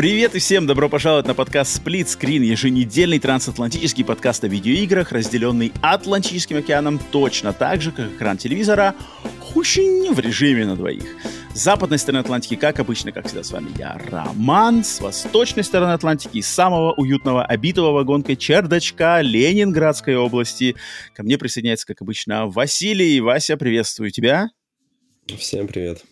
Привет и всем добро пожаловать на подкаст Split Screen, еженедельный трансатлантический подкаст о видеоиграх, разделенный Атлантическим океаном точно так же, как экран телевизора, хущень в режиме на двоих. С западной стороны Атлантики, как обычно, как всегда, с вами я, Роман. С восточной стороны Атлантики, из самого уютного, обитого вагонкой чердачка Ленинградской области. Ко мне присоединяется, как обычно, Василий. Вася, приветствую тебя. Всем привет.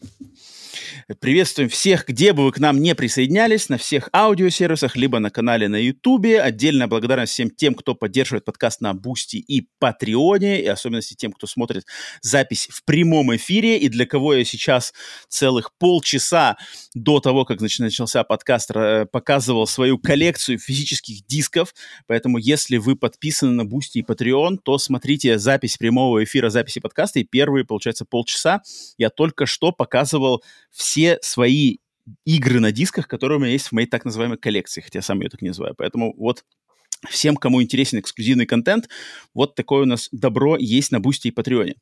Приветствуем всех, где бы вы к нам не присоединялись, на всех аудиосервисах, либо на канале на Ютубе. Отдельная благодарность всем тем, кто поддерживает подкаст на Boosty и Патреоне, и особенности тем, кто смотрит запись в прямом эфире, и для кого я сейчас целых полчаса до того, как начался подкаст, показывал свою коллекцию физических дисков. Поэтому, если вы подписаны на Boosty и Patreon, то смотрите запись прямого эфира, записи подкаста, и первые, получается, полчаса я только что показывал все все свои игры на дисках, которые у меня есть в моей так называемой коллекции, хотя я сам ее так не называю. Поэтому вот всем, кому интересен эксклюзивный контент, вот такое у нас добро есть на Boosty и Патреоне.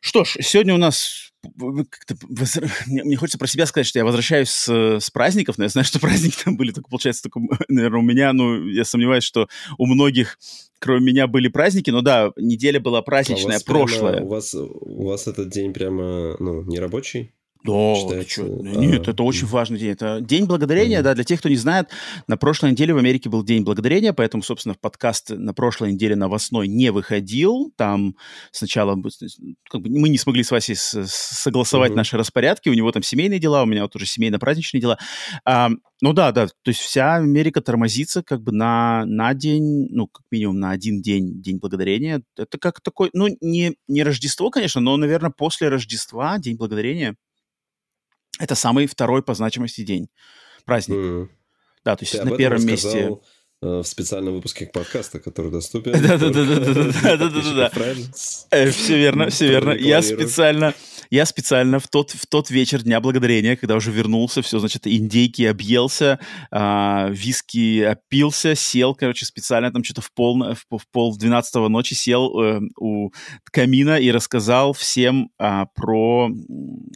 Что ж, сегодня у нас мне, мне хочется про себя сказать, что я возвращаюсь с, с праздников, но я знаю, что праздники там были только, получается, только, наверное, у меня, ну, я сомневаюсь, что у многих, кроме меня, были праздники, но да, неделя была праздничная, а у прошлая. Прямо, у, вас, у вас этот день прямо, ну, не рабочий? Да, считается, Нет, это очень важный день. Это День Благодарения, да, для тех, кто не знает, на прошлой неделе в Америке был День Благодарения, поэтому, собственно, подкаст на прошлой неделе новостной не выходил. Там сначала как бы, мы не смогли с Васей согласовать наши распорядки, у него там семейные дела, у меня вот уже семейно-праздничные дела. А, ну да, да, то есть вся Америка тормозится как бы на, на день, ну, как минимум на один день, День Благодарения. Это как такой, ну, не, не Рождество, конечно, но, наверное, после Рождества День Благодарения – это самый второй по значимости день, праздник. Mm. Да, то есть Ты на первом месте в специальном выпуске подкаста, который доступен. Да-да-да. Все верно, все верно. Я специально я специально в тот, в тот вечер Дня Благодарения, когда уже вернулся, все, значит, индейки объелся, а, виски опился, сел, короче, специально там что-то в пол, в, в пол двенадцатого ночи сел э, у камина и рассказал всем а, про,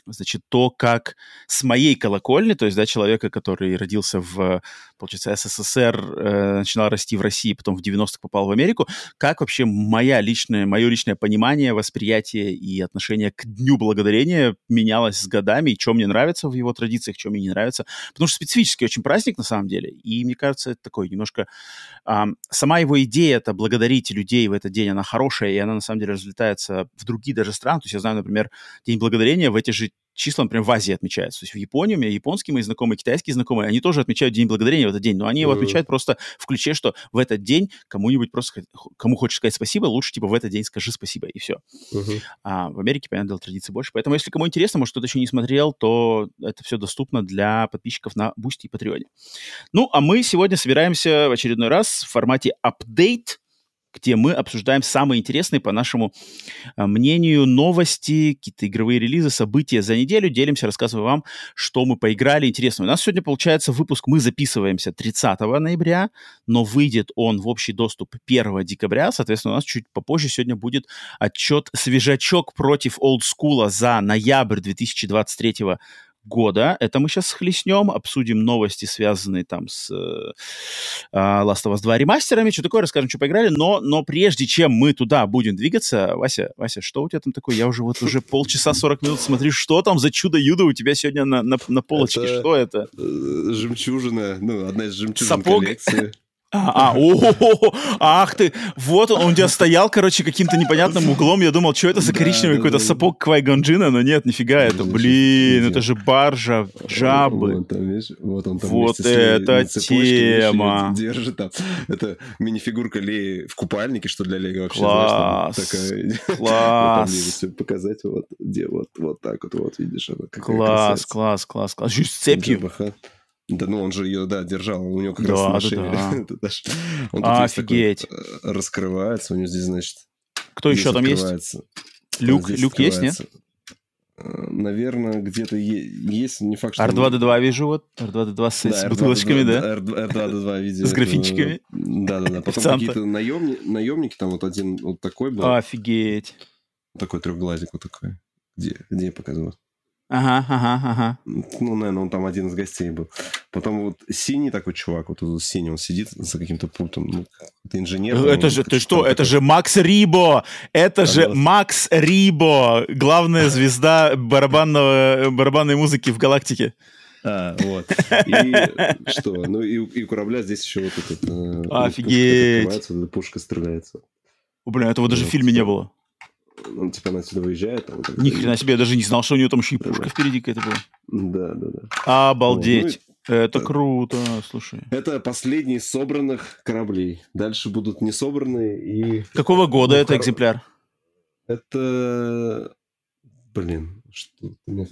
значит, то, как с моей колокольни, то есть, да, человека, который родился в, получается, СССР, э, начинал расти в России, потом в 90-х попал в Америку, как вообще моя личная, мое личное понимание, восприятие и отношение к Дню Благодарения менялось с годами, и что мне нравится в его традициях, что мне не нравится. Потому что специфический очень праздник на самом деле. И мне кажется, это такой немножко... А, сама его идея, это благодарить людей в этот день, она хорошая, и она на самом деле разлетается в другие даже страны. То есть я знаю, например, День благодарения в эти же числа, например, в Азии отмечаются. То есть в Японии у меня японские мои знакомые, китайские знакомые, они тоже отмечают День Благодарения в этот день, но они его отмечают просто в ключе, что в этот день кому-нибудь просто, кому хочешь сказать спасибо, лучше типа в этот день скажи спасибо, и все. А в Америке, понятно, дело, традиции больше. Поэтому, если кому интересно, может, кто-то еще не смотрел, то это все доступно для подписчиков на Boosty и Патреоне. Ну, а мы сегодня собираемся в очередной раз в формате апдейт где мы обсуждаем самые интересные, по нашему а, мнению, новости, какие-то игровые релизы, события за неделю. Делимся, рассказываем вам, что мы поиграли интересно. У нас сегодня получается выпуск, мы записываемся 30 ноября, но выйдет он в общий доступ 1 декабря. Соответственно, у нас чуть попозже сегодня будет отчет свежачок против олдскула за ноябрь 2023 года. Это мы сейчас схлестнем, обсудим новости, связанные там с э, а, Last of Us 2 ремастерами, что такое, расскажем, что поиграли. Но, но прежде чем мы туда будем двигаться, Вася, Вася, что у тебя там такое? Я уже вот уже полчаса 40 минут смотрю, что там за чудо-юдо у тебя сегодня на, на, на полочке? Это, что это? Э, жемчужина, ну, одна из жемчужин Сапог... коллекции. А, а, о, ах ты, вот он, он у тебя стоял, короче, каким-то непонятным углом, я думал, что это за коричневый какой-то сапог Квай-Ганджина, но нет, нифига, это, блин, это же баржа, жабы. Вот, там, видишь, вот он там Вот это тема. Держит там. Это минифигурка Леи в купальнике, что для Леи вообще, Класс, такая... класс. Вот показать, вот, где, вот, вот так вот, вот, видишь, она Класс, класс, класс, класс. Еще с цепью. Да, ну он же ее, да, держал. У него как да, раз да, на Да. он Офигеть. Такой, раскрывается. У него здесь, значит, Кто еще там есть? Люк, Люк есть, нет? Э, Наверное, где-то есть, не факт, что... R2-D2 вижу, вот, R2-D2 с, да, с бутылочками, да? R2-D2 видел. С графинчиками. Да-да-да, потом какие-то наемники, там вот один вот такой был. Офигеть. Такой трехглазик вот такой. Где, где я показывал? Ага, ага, ага. Ну, наверное, он там один из гостей был. Потом вот синий такой чувак, вот тут синий, он сидит за каким-то пультом. Ну, это инженер. Это же, ты что, это же Макс Рибо! Это же Макс Рибо! Главная звезда барабанного, барабанной музыки в галактике. А, вот. И что? Ну, и, и у корабля здесь еще вот этот... Э, Офигеть! Пушка, пушка стреляется. О, блин, этого даже в фильме не было он типа она отсюда выезжает. Там, Ни хрена себе, я даже не знал, что у него там еще и пушка да, впереди какая-то была. Да, да, да. Обалдеть. Ну, это да. круто, слушай. Это последний из собранных кораблей. Дальше будут не собранные и... Какого года ну, это кор... экземпляр? Это... Блин, что... Ну,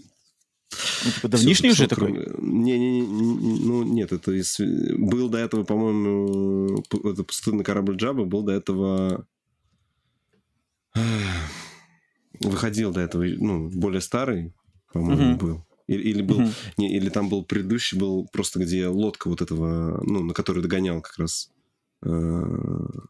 типа давнишний уже такой? Не, не, не, ну нет, это из... был до этого, по-моему, это пустынный корабль Джаба, был до этого выходил до этого, ну, более старый, по-моему, uh-huh. был. Или, или был, uh-huh. не, или там был предыдущий, был просто где лодка вот этого, ну, на которой догонял как раз. Uh-huh.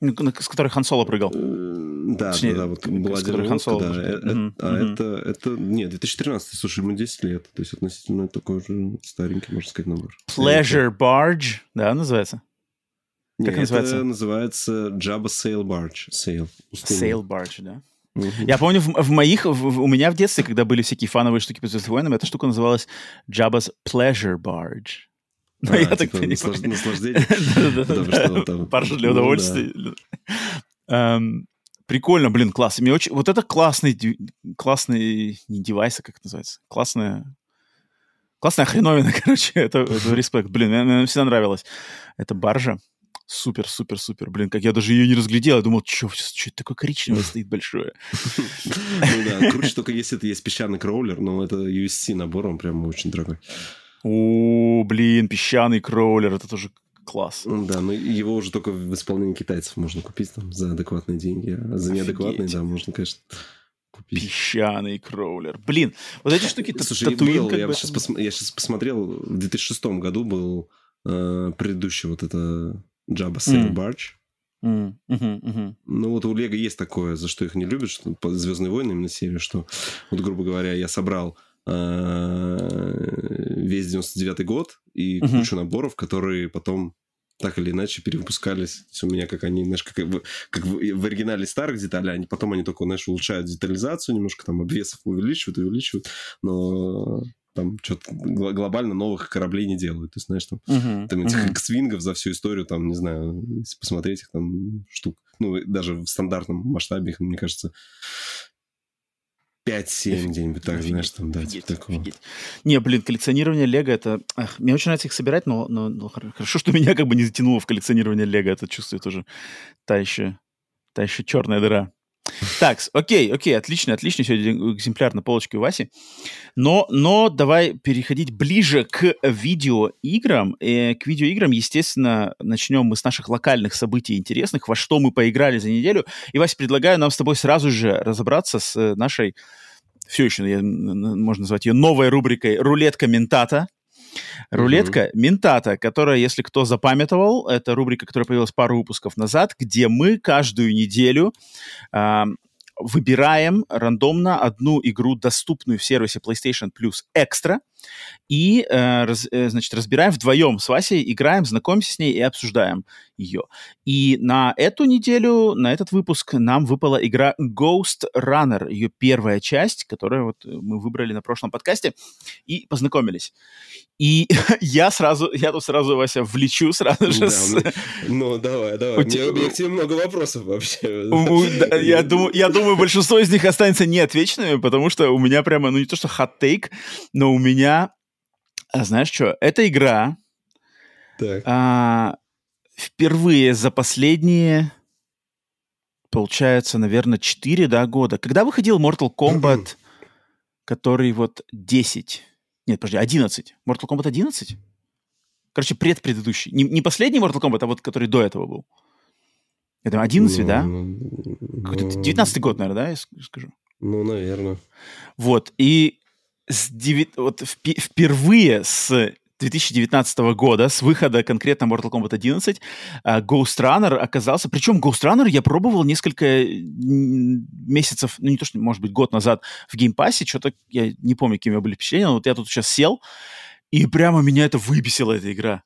С которой Хан Соло прыгал. Э, да, Точнее, да, да, вот была один лодка, Соло да. Uh-huh. А uh-huh. это, это, нет, 2013, слушай, ему 10 лет, то есть относительно такой уже старенький, можно сказать, набор. Pleasure Barge, да, называется? Как Нет, называется? Это называется Jabba Sail Barge. Sail. Sail Barge, да. Я помню, в, в моих, в, у меня в детстве, когда были всякие фановые штуки по Звездным войнам, эта штука называлась Jabba's Pleasure Barge. Но а, я так типа, наслаж... наслаждение? Баржа для ну удовольствия. Эм, прикольно, блин, класс. Мне очень... Вот это классный, классный, не девайс, а как это называется? Классная, классная хреновина, короче. Это, это респект. Блин, мне, мне всегда нравилось. Это баржа. Супер, супер, супер. Блин, как я даже ее не разглядел. Я думал, что, это такое коричневое стоит большое. Ну да, круче только если это есть песчаный кроулер, но это USC набор, он прям очень дорогой. О, блин, песчаный кроулер, это тоже класс. Да, но его уже только в исполнении китайцев можно купить там за адекватные деньги, а за неадекватные, да, можно, конечно, купить. Песчаный кроулер. Блин, вот эти штуки Слушай, татуин, был, я, сейчас пос... я сейчас посмотрел, в 2006 году был э, предыдущий вот это Jabba Sail Barge. Mm. Uh-huh, uh-huh. Ну вот у Лего есть такое, за что их не любят, что Звездные войны именно серию, что вот, грубо говоря, я собрал э, весь 99 год и uh-huh. кучу наборов, которые потом так или иначе перевыпускались. у меня как они, знаешь, как, в, как в оригинале старых деталей, они потом они только, знаешь, улучшают детализацию, немножко там обвесов увеличивают, увеличивают, но там что-то глобально новых кораблей не делают. Ты знаешь, там, uh-huh, там этих uh-huh. X-вингов за всю историю, там, не знаю, если посмотреть их там штук, ну, даже в стандартном масштабе их, мне кажется, 5-7 где-нибудь так, офигеть, знаешь, там, да, офигеть, типа такого. Офигеть. Не, блин, коллекционирование Лего, это... Ах, мне очень нравится их собирать, но, но, но хорошо, что меня как бы не затянуло в коллекционирование Лего, это чувствую тоже та еще, та еще черная дыра. Так, окей, окей, отлично, отлично. Сегодня экземпляр на полочке у Васи. Но, но давай переходить ближе к видеоиграм. Э, к видеоиграм, естественно, начнем мы с наших локальных событий интересных, во что мы поиграли за неделю. И, Вася, предлагаю нам с тобой сразу же разобраться с нашей, все еще, можно назвать ее новой рубрикой «Рулетка ментата». Рулетка mm-hmm. Ментата, которая, если кто запамятовал, это рубрика, которая появилась пару выпусков назад, где мы каждую неделю э, выбираем рандомно одну игру, доступную в сервисе PlayStation Plus Extra, и, э, раз, э, значит, разбираем вдвоем с Васей, играем, знакомимся с ней и обсуждаем ее. И на эту неделю, на этот выпуск нам выпала игра Ghost Runner, ее первая часть, которую вот мы выбрали на прошлом подкасте и познакомились. И я сразу, я тут сразу, Вася, влечу сразу же. Да, с... ну, ну, давай, давай. У тебя... У меня к тебе много вопросов вообще. я, думаю, я думаю, большинство из них останется неотвеченными, потому что у меня прямо, ну не то что хот-тейк, но у меня а знаешь что, эта игра а, впервые за последние, получается, наверное, 4 да, года. Когда выходил Mortal Kombat, который вот 10, нет, подожди, 11. Mortal Kombat 11? Короче, предпредыдущий. Не, не последний Mortal Kombat, а вот который до этого был. Это 11, ну, да? Ну, Какой-то 19 год, наверное, да, я скажу? Ну, наверное. Вот, и с 9, вот впервые с 2019 года, с выхода конкретно Mortal Kombat 11, а, Ghost Runner оказался... Причем Ghost Runner я пробовал несколько месяцев, ну не то, что, может быть, год назад в Game Pass е, что-то, я не помню, какими были впечатления, но вот я тут сейчас сел, и прямо меня это выбесила, эта игра.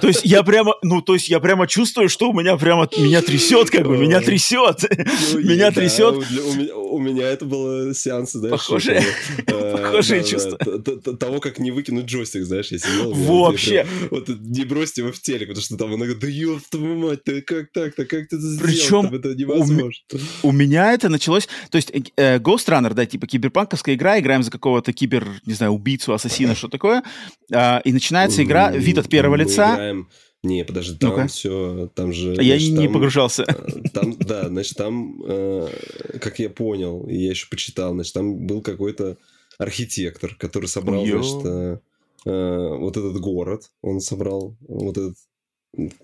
То есть я прямо, ну, то есть я прямо чувствую, что у меня прямо, меня трясет, как бы, меня трясет. Ну, меня трясет. У меня это было сеанс, знаешь. Похожие, э, похожие чувства. Того, как не выкинуть джойстик, знаешь, я сидел. Вообще. Вот не бросьте его в телек, потому что там говорит, да ёб твою мать, ты как так-то, как ты это сделал? Причем это невозможно. У меня это началось, то есть э, Ghost Runner, да, типа киберпанковская игра, играем за какого-то кибер, не знаю, убийцу, ассасина, что такое, а, и начинается игра, вид от первого лица. Играем... Не, подожди, там ну все, там же... Я значит, не там, погружался. Э, там, да, значит, там, э, как я понял, я еще почитал, значит, там был какой-то архитектор, который собрал, Йо. значит, э, э, вот этот город, он собрал вот этот,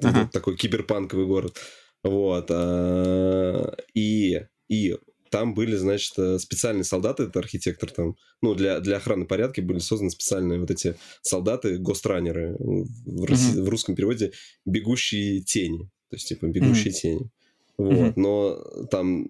ага. этот такой киберпанковый город, вот, э, и и там были, значит, э, специальные солдаты, это архитектор там, ну, для, для охраны порядка были созданы специальные вот эти солдаты, гостранеры, в, mm-hmm. в русском переводе бегущие тени, то есть, типа, бегущие mm-hmm. тени. Вот, mm-hmm. но там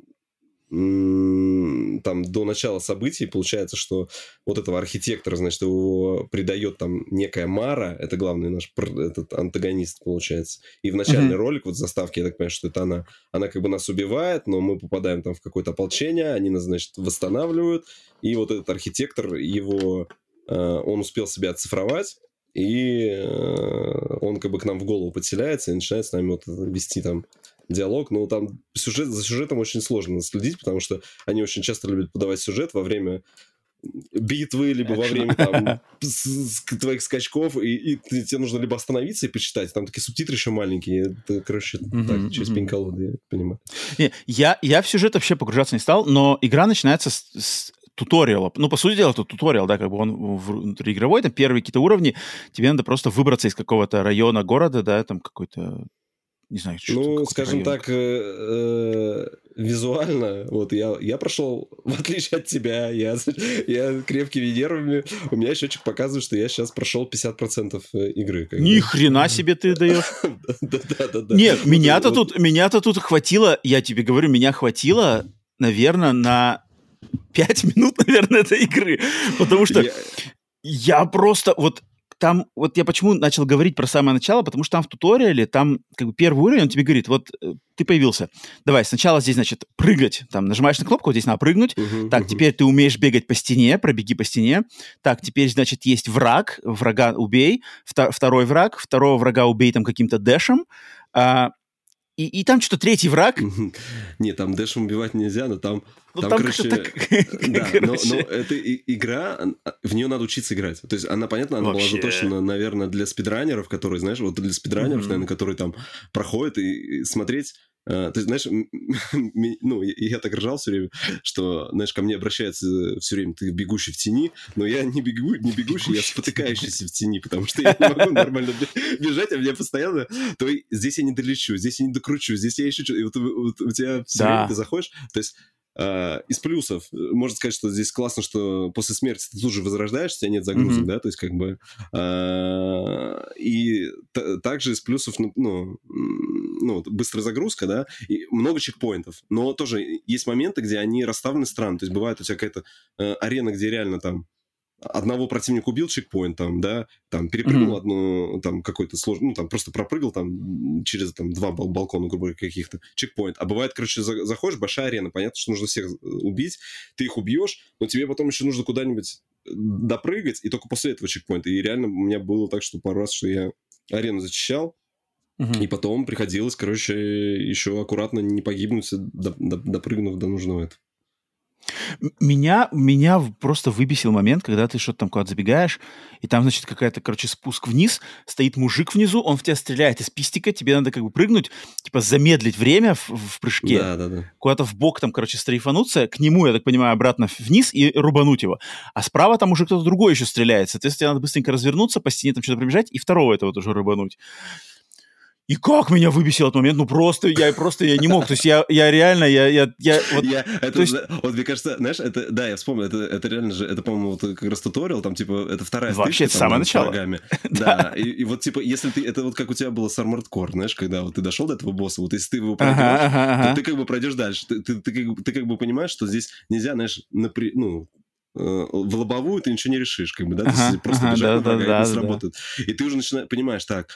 там до начала событий получается, что вот этого архитектора, значит, его придает там некая Мара, это главный наш этот антагонист, получается. И в начальный mm-hmm. ролик, вот заставки, я так понимаю, что это она, она как бы нас убивает, но мы попадаем там в какое-то ополчение, они нас, значит, восстанавливают, и вот этот архитектор, его, э, он успел себя оцифровать, и э, он как бы к нам в голову подселяется и начинает с нами вот вести там диалог, но там сюжет, за сюжетом очень сложно следить, потому что они очень часто любят подавать сюжет во время битвы, либо во время там, твоих скачков, и, и тебе нужно либо остановиться и почитать, там такие субтитры еще маленькие, это, короче, mm-hmm, так, через mm-hmm. пень-колоды, я понимаю. Не, я, я в сюжет вообще погружаться не стал, но игра начинается с, с туториала. Ну, по сути дела, это туториал, да, как бы он внутриигровой, там первые какие-то уровни, тебе надо просто выбраться из какого-то района города, да, там какой-то не знаю, что Ну, скажем район. так, э, э, визуально, вот я, я прошел, в отличие от тебя, я, я крепкими нервами, у меня счетчик показывает, что я сейчас прошел 50% э, игры. Ни хрена себе ты даешь. Да-да-да. Нет, меня-то тут, меня-то тут хватило, я тебе говорю, меня хватило, наверное, на 5 минут, наверное, этой игры, потому что я просто, вот там, вот я почему начал говорить про самое начало, потому что там в туториале, там как бы первый уровень, он тебе говорит, вот э, ты появился, давай сначала здесь, значит, прыгать, там нажимаешь на кнопку, вот здесь надо прыгнуть, uh-huh, так, uh-huh. теперь ты умеешь бегать по стене, пробеги по стене, так, теперь, значит, есть враг, врага убей, втор- второй враг, второго врага убей там каким-то дэшем, а, и, и там что-то третий враг. Нет, там дэшем убивать нельзя, но там ну, там, там короче, так... да, короче... но, но эта игра, в нее надо учиться играть. То есть она, понятно, она Вообще... была заточена, наверное, для спидранеров, которые, знаешь, вот для спидранеров, mm-hmm. наверное, которые там проходят и, и смотреть ты знаешь, ну, я так ржал все время, что, знаешь, ко мне обращается все время, ты бегущий в тени, но я не бегу, не бегущий, я спотыкающийся в тени, потому что я не могу нормально бежать, а меня постоянно, то здесь я не долечу, здесь я не докручу, здесь я еще что-то, и вот, вот у тебя все да. время ты заходишь, то есть из плюсов э, можно сказать, что здесь классно, что после смерти ты тут же возрождаешься, нет загрузок, mm-hmm. да, то есть как бы uh, и также из плюсов, ну, ну, ну, быстрая загрузка, да, и много чекпоинтов, но тоже есть моменты, где они расставлены странно, то есть бывает у тебя какая-то uh, арена, где реально там одного противника убил чекпоинт, там, да, там, перепрыгнул mm-hmm. одну, там, какой-то сложный, ну, там, просто пропрыгал, там, через, там, два бал- балкона, грубо говоря, каких-то, чекпоинт. А бывает, короче, за- заходишь, большая арена, понятно, что нужно всех э, убить, ты их убьешь, но тебе потом еще нужно куда-нибудь э, допрыгать, и только после этого чекпоинта. И реально у меня было так, что пару раз, что я арену зачищал, Uh-huh. И потом приходилось, короче, еще аккуратно не погибнуть, допрыгнув до нужного этого. Меня, меня просто выбесил момент, когда ты что-то там куда-то забегаешь, и там, значит, какая-то, короче, спуск вниз, стоит мужик внизу, он в тебя стреляет из пистика, тебе надо как бы прыгнуть, типа замедлить время в, в прыжке, да, да, да. куда-то в бок там, короче, стрейфануться, к нему, я так понимаю, обратно вниз и рубануть его. А справа там уже кто-то другой еще стреляет, соответственно, тебе надо быстренько развернуться, по стене там что-то пробежать и второго этого тоже рубануть. И как меня выбесил этот момент, ну просто я просто я не мог, то есть я, я реально, я, я, я вот, я, это, то есть... вот мне кажется, знаешь, это, да, я вспомнил, это, это реально же, это, по-моему, вот как раз туториал, там, типа, это вторая Вообще, это самое начало. да, и, и вот, типа, если ты, это вот как у тебя было с Armored Core, знаешь, когда вот ты дошел до этого босса, вот если ты его пройдешь, ага, ага, ага. то ты как бы пройдешь дальше, ты, ты, ты, ты, ты как бы понимаешь, что здесь нельзя, знаешь, напри... ну, в лобовую ты ничего не решишь, как бы, да, ага, просто ага, бежать да, на врага, да, да, не сработает. Да. И ты уже начинаешь, понимаешь, так,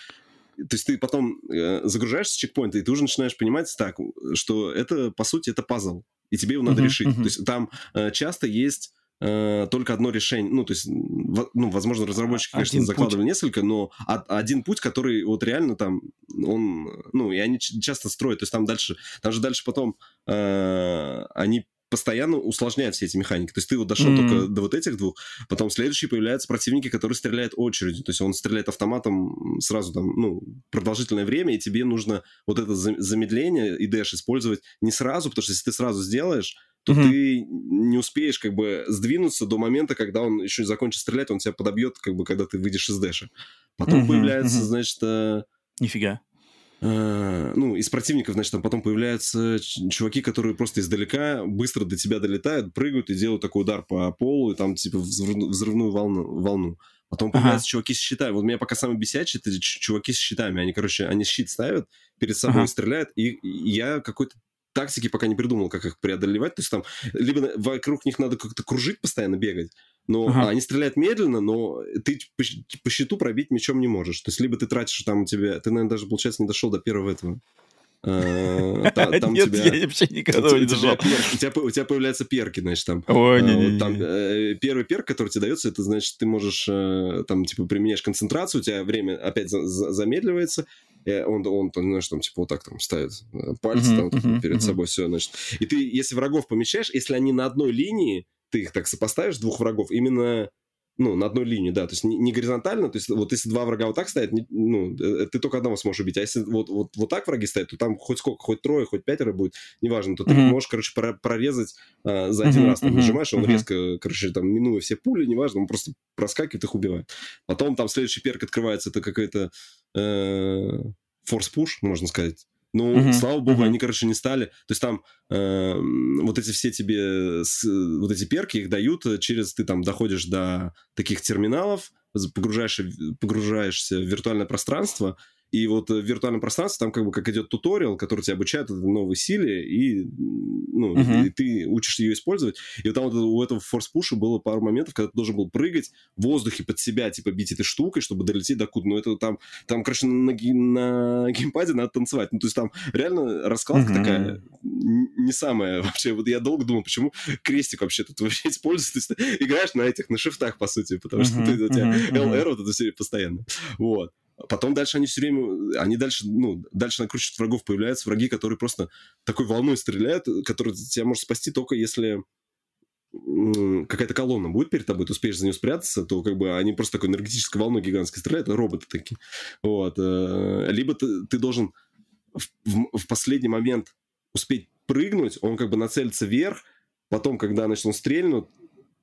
то есть ты потом э, загружаешься с чекпоинта, и ты уже начинаешь понимать так, что это, по сути, это пазл, и тебе его надо uh-huh, решить. Uh-huh. То есть там э, часто есть э, только одно решение. Ну, то есть, ну, возможно, разработчики, конечно, один закладывали путь. несколько, но а, один путь, который вот реально там, он, ну, и они часто строят. То есть там дальше, там же дальше потом э, они постоянно усложняет все эти механики. То есть ты вот дошел mm-hmm. только до вот этих двух, потом следующие появляются противники, которые стреляют очередью. То есть он стреляет автоматом сразу там, ну, продолжительное время, и тебе нужно вот это замедление и дэш использовать не сразу, потому что если ты сразу сделаешь, то mm-hmm. ты не успеешь как бы сдвинуться до момента, когда он еще закончит стрелять, он тебя подобьет, как бы, когда ты выйдешь из дэша. Потом mm-hmm. появляется, mm-hmm. значит... Э... Нифига. Э, ну, из противников, значит, там потом появляются чуваки, которые просто издалека быстро до тебя долетают, прыгают и делают такой удар по полу, и там, типа, взрывную волну. волну. Потом появляются ага. чуваки с щитами. Вот меня пока самые бесячие, это чуваки с щитами. Они, короче, они щит ставят, перед собой ага. стреляют, и, и я какой-то тактики пока не придумал, как их преодолевать. То есть там либо вокруг них надо как-то кружить, постоянно бегать, но ага. они стреляют медленно, но ты по, по счету пробить мечом не можешь. То есть либо ты тратишь там у тебя... Ты, наверное, даже, получается, не дошел до первого этого. Там Нет, тебя, я вообще никогда не дошел. У тебя, у тебя появляются перки, значит, там. Ой, не, не, там э, Первый перк, который тебе дается, это значит, ты можешь, э, там, типа, применяешь концентрацию, у тебя время опять замедливается, он, он, он, знаешь, там, типа, вот так там ставит э, пальцы там, перед собой, все, значит. И ты, если врагов помещаешь, если они на одной линии, ты их так сопоставишь, двух врагов, именно ну, на одной линии, да, то есть не, не горизонтально, то есть вот если два врага вот так стоят, не, ну, э, ты только одного сможешь убить, а если вот, вот, вот так враги стоят, то там хоть сколько, хоть трое, хоть пятеро будет, неважно, то ты mm-hmm. можешь, короче, прорезать а, за один mm-hmm. раз, там, нажимаешь, он mm-hmm. резко, короче, там, минуя все пули, неважно, он просто проскакивает, их убивает. Потом там следующий перк открывается, это какая-то э, форс-пуш, можно сказать, ну, uh-huh. слава богу, uh-huh. они, короче, не стали. То есть там э, вот эти все тебе, с, вот эти перки их дают через, ты там доходишь до таких терминалов, погружаешься, погружаешься в виртуальное пространство, и вот в виртуальном пространстве там как бы как идет туториал, который тебя обучает этой новой силе, и, ну, uh-huh. и ты учишь ее использовать. И вот там вот у этого форс-пуша было пару моментов, когда ты должен был прыгать в воздухе под себя, типа, бить этой штукой, чтобы долететь до куда. Но это там, там, короче, на, на геймпаде надо танцевать. Ну, то есть там реально раскладка uh-huh. такая не самая вообще. Вот я долго думал, почему крестик вообще тут вообще используется. То есть ты играешь на этих, на шифтах, по сути, потому что uh-huh. ты, у тебя LR вот это все постоянно. Вот. Потом дальше они все время, они дальше, ну, дальше накручивают врагов, появляются враги, которые просто такой волной стреляют, которые тебя может спасти только если какая-то колонна будет перед тобой, ты успеешь за нее спрятаться, то как бы они просто такой энергетической волной гигантской стреляют, роботы такие. Вот. Э, либо ты, ты должен в, в, в последний момент успеть прыгнуть, он как бы нацелится вверх, потом, когда, значит, он стрельнут,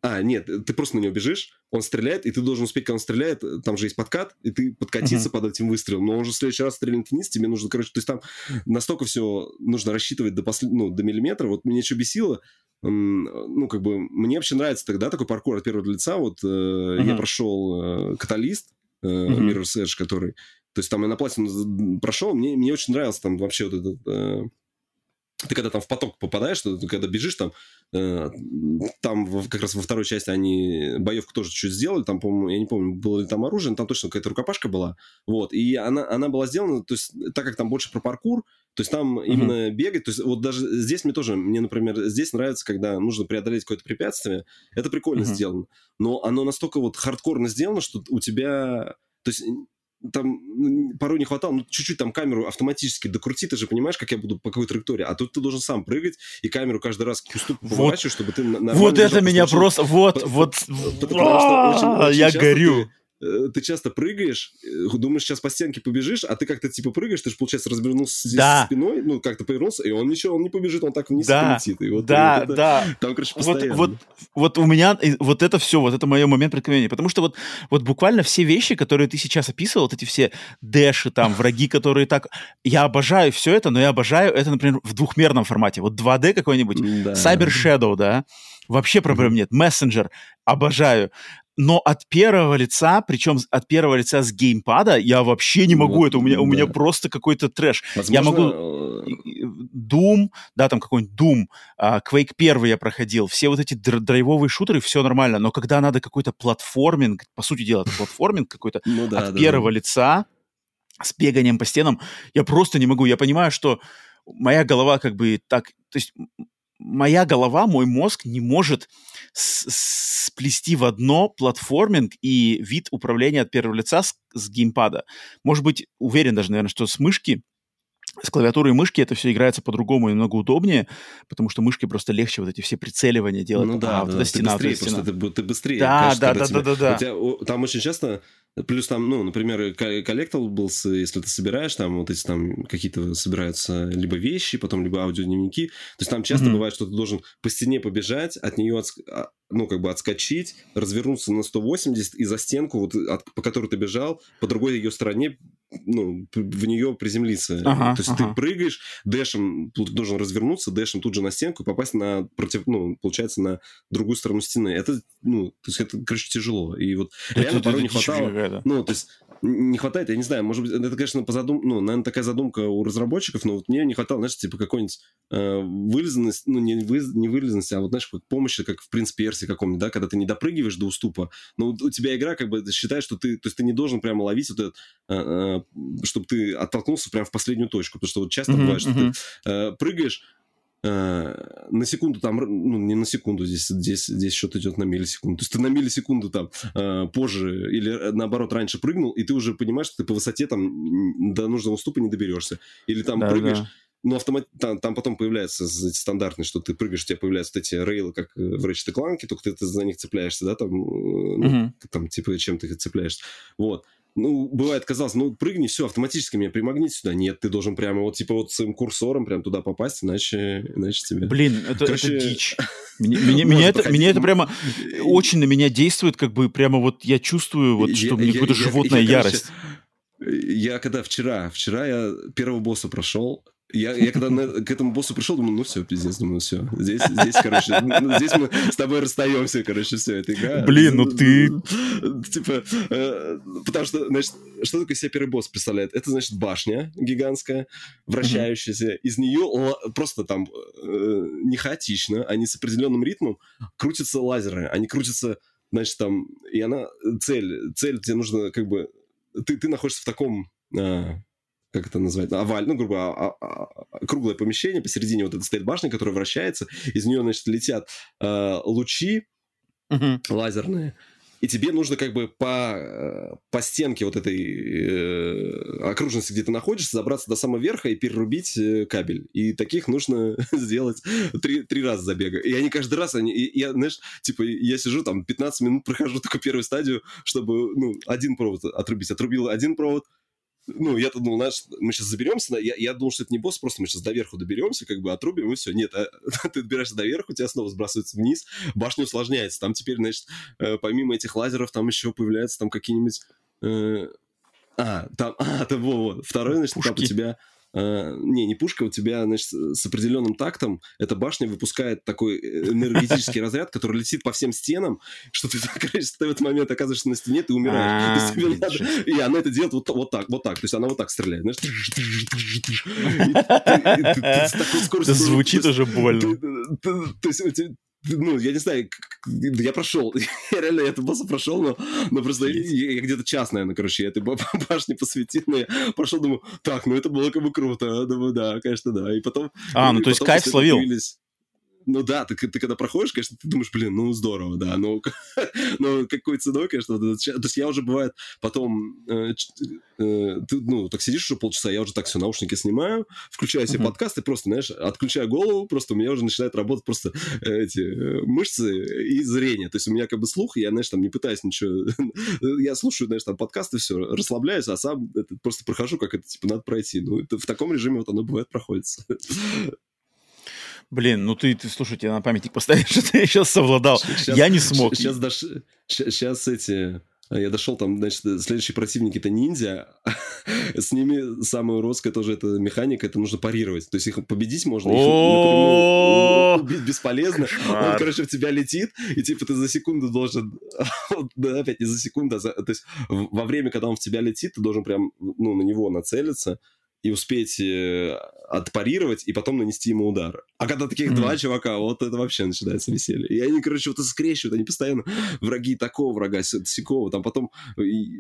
а, нет, ты просто на него бежишь, он стреляет, и ты должен успеть, когда он стреляет, там же есть подкат, и ты подкатиться uh-huh. под этим выстрелом. Но он же в следующий раз стрельнет вниз, тебе нужно, короче, то есть там настолько все нужно рассчитывать до, послед... ну, до миллиметра. Вот меня что бесило, ну, как бы, мне вообще нравится тогда такой паркур от первого лица. Вот э, uh-huh. я прошел э, Каталист, э, uh-huh. Mirror's Edge, который... То есть там я на платину прошел, мне, мне очень нравился там вообще вот этот... Э, ты когда там в поток попадаешь, ты, когда бежишь там, э, там как раз во второй части они боевку тоже чуть сделали, там, по-моему, я не помню, было ли там оружие, но там точно какая-то рукопашка была, вот, и она, она была сделана, то есть, так как там больше про паркур, то есть там mm-hmm. именно бегать, то есть вот даже здесь мне тоже, мне, например, здесь нравится, когда нужно преодолеть какое-то препятствие, это прикольно mm-hmm. сделано, но оно настолько вот хардкорно сделано, что у тебя, то есть там порой не хватало, ну, чуть-чуть там камеру автоматически докрути, ты же понимаешь, как я буду по какой траектории, а тут ты должен сам прыгать и камеру каждый раз к поворачивать, чтобы ты... Вот это меня просто, вот, вот, я горю. Э, ты часто прыгаешь, э, думаешь, сейчас по стенке побежишь, а ты как-то типа прыгаешь, ты же, получается, развернулся здесь да. спиной, ну, как-то повернулся, и он ничего, он не побежит, он так вниз да. полетит. И вот, да, и вот это, да. Там, короче, постоянно. Вот, вот, вот у меня, вот это все, вот это мое момент преткновения, потому что вот, вот буквально все вещи, которые ты сейчас описывал, вот эти все дэши, там, враги, которые так... Я обожаю все это, но я обожаю это, например, в двухмерном формате. Вот 2D какой-нибудь, да. Cyber Shadow, да, вообще проблем нет. Messenger, обожаю но от первого лица, причем от первого лица с геймпада, я вообще не могу. Вот, это у меня, да. у меня просто какой-то трэш. Возможно... Я могу... Э, Doom, да, там какой-нибудь Doom, uh, Quake 1 я проходил, все вот эти др- драйвовые шутеры, все нормально, но когда надо какой-то платформинг, по сути дела, это платформинг какой-то ну, да, от да, первого да. лица с беганием по стенам, я просто не могу. Я понимаю, что моя голова как бы так... То есть моя голова, мой мозг не может сплести в одно платформинг и вид управления от первого лица с, с геймпада. Может быть, уверен даже, наверное, что с мышки с клавиатурой и мышки это все играется по-другому и намного удобнее, потому что мышкой просто легче вот эти все прицеливания делать. Ну да, а, да, да. стена, ты быстрее, просто ты, ты быстрее. Да, кажется, да, да, тебя, да, да, да. Тебя, там очень часто Плюс там, ну, например, collectables, если ты собираешь, там вот эти там какие-то собираются либо вещи, потом либо аудиодневники. То есть там часто mm-hmm. бывает, что ты должен по стене побежать, от нее от, а, ну, как бы отскочить, развернуться на 180 и за стенку, вот, от, по которой ты бежал, по другой ее стороне, ну, в нее приземлиться. Ага, То есть ага. ты прыгаешь, дэшем тут должен развернуться, дэшем тут же на стенку и попасть на против, ну, получается, на другую сторону стены. Это, ну, то есть это, короче, тяжело. И вот это, реально это, порой не хватало. Ну, то есть не хватает, я не знаю, может быть, это, конечно, по задум... ну, наверное, такая задумка у разработчиков, но вот мне не хватало, знаешь, типа какой-нибудь э, вылезанность, ну, не, вы... не вылезанность, а вот, знаешь, как помощи, как в «Принц Перси» каком-нибудь, да, когда ты не допрыгиваешь до уступа, но у тебя игра как бы считает, что ты, то есть ты не должен прямо ловить вот этот, э, э, чтобы ты оттолкнулся прямо в последнюю точку, потому что вот часто mm-hmm, бывает, что mm-hmm. ты э, прыгаешь, Э, на секунду там, ну, не на секунду, здесь, здесь, здесь счет идет на миллисекунду. То есть ты на миллисекунду там э, позже или э, наоборот раньше прыгнул, и ты уже понимаешь, что ты по высоте там до нужного уступа не доберешься. Или там да, прыгаешь, да. Ну, автомат... там, там потом появляется стандартный, что ты прыгаешь, у тебя появляются вот эти рейлы, как в Ratchet Clank, только ты, ты за них цепляешься, да, там, ну, uh-huh. там, типа, чем ты цепляешься. Вот ну, бывает, казалось, ну, прыгни, все, автоматически меня примагнит сюда. Нет, ты должен прямо вот, типа, вот своим курсором прям туда попасть, иначе, иначе тебе... Блин, это, Короче... это дичь. Меня, меня, меня, это, меня это прямо очень на меня действует, как бы прямо вот я чувствую, вот, что я, мне какая-то животная я, ярость. Короче, я когда вчера, вчера я первого босса прошел, я, я когда на, к этому боссу пришел, думаю, ну все, пиздец, думаю, все. Здесь, здесь, короче, ну, здесь мы с тобой расстаемся, короче, все, это игра. Блин, ну ты... Типа, э, потому что, значит, что такое себе первый босс представляет? Это, значит, башня гигантская, вращающаяся. Из нее просто там э, не хаотично, а не с определенным ритмом крутятся лазеры. Они крутятся, значит, там, и она, цель, цель тебе нужно как бы... Ты, ты находишься в таком... Как это назвать, оваль, ну, грубо говоря, а, а, круглое помещение, посередине вот эта стоит башня, которая вращается, из нее, значит, летят э, лучи uh-huh. лазерные, и тебе нужно как бы по, э, по стенке вот этой э, окружности, где ты находишься, забраться до самого верха и перерубить э, кабель. И таких нужно сделать три, три раза забега. И они каждый раз, они, и, я, знаешь, типа, я сижу там 15 минут, прохожу только первую стадию, чтобы, ну, один провод отрубить. Отрубил один провод, ну, я-то думал, знаешь, мы сейчас заберемся, я, я думал, что это не босс, просто мы сейчас до верху доберемся, как бы отрубим, и все. Нет, а, ты добираешься до верху, тебя снова сбрасывается вниз, башня усложняется. Там теперь, значит, э, помимо этих лазеров, там еще появляются там какие-нибудь... Э, а, там, а, там, во, во. Второй, значит, Пушки. там у тебя Uh, не, не пушка, у тебя, значит, с определенным тактом эта башня выпускает такой э, энергетический разряд, который летит по всем стенам, что ты, короче, ты в этот момент оказываешься на стене, ты умираешь. А, и она это делает вот, вот так, вот так. То есть она вот так стреляет. Знаешь? Звучит уже больно. То есть ну, я не знаю, я прошел, я реально это босса прошел, но, но просто я, я где-то час, наверное, короче, я этой башне посвятил, но я прошел, думаю, так, ну это было как бы круто, думаю, да, конечно, да, и потом... А, ну то есть кайф словил? Ну да, ты, ты когда проходишь, конечно, ты думаешь, блин, ну здорово, да, но, но какой ценой, конечно, то есть я уже бывает потом, э, э, ты, ну, так сидишь уже полчаса, я уже так все, наушники снимаю, включаю себе uh-huh. подкаст и просто, знаешь, отключаю голову, просто у меня уже начинает работать просто э, эти э, мышцы и зрение, то есть у меня как бы слух, я, знаешь, там не пытаюсь ничего, я слушаю, знаешь, там подкасты, все, расслабляюсь, а сам это, просто прохожу, как это, типа, надо пройти, ну, это, в таком режиме вот оно бывает проходится. Блин, ну ты, ты слушай, тебе на памятник поставишь, что я сейчас совладал. Сейчас, я не смог. Сейчас, дош... сейчас эти... Я дошел там, значит, следующие противники это ниндзя. С ними самая уродская тоже это механика, это нужно парировать. То есть их победить можно, их убить бесполезно. Он, короче, в тебя летит, и типа ты за секунду должен... Да, опять не за секунду, а то есть во время, когда он в тебя летит, ты должен прям ну, на него нацелиться, и успеть э, отпарировать, и потом нанести ему удар. А когда таких mm. два чувака, вот это вообще начинается веселье. И они, короче, вот скрещивают, они постоянно враги такого врага, сякого. Там потом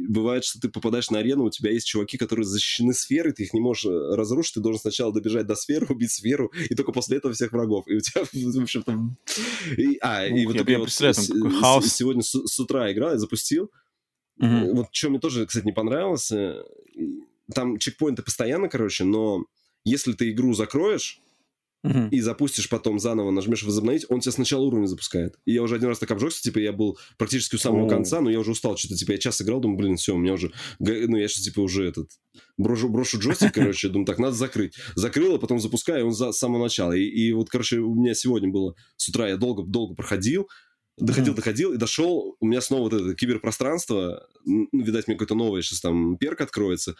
бывает, что ты попадаешь на арену, у тебя есть чуваки, которые защищены сферой, ты их не можешь э, разрушить, ты должен сначала добежать до сферы, убить сферу, и только после этого всех врагов. И у тебя, в общем-то... И, а, Ух, и вот я, я вот с, сегодня с, с утра играл, я запустил. Mm-hmm. Вот что мне тоже, кстати, не понравилось, э, там чекпоинты постоянно, короче, но если ты игру закроешь, Uh-huh. и запустишь потом заново, нажмешь возобновить, он тебя сначала уровень запускает. И я уже один раз так обжегся, типа, я был практически у самого oh. конца, но я уже устал что-то, типа, я час играл, думаю, блин, все, у меня уже, ну, я сейчас, типа, уже этот, брошу, брошу джойстик, короче, думаю, так, надо закрыть. Закрыл, а потом запускаю, и он за, с самого начала. И, и вот, короче, у меня сегодня было, с утра я долго-долго проходил, доходил, mm доходил и дошел, у меня снова вот это киберпространство, видать, мне какой-то новый сейчас там перк откроется,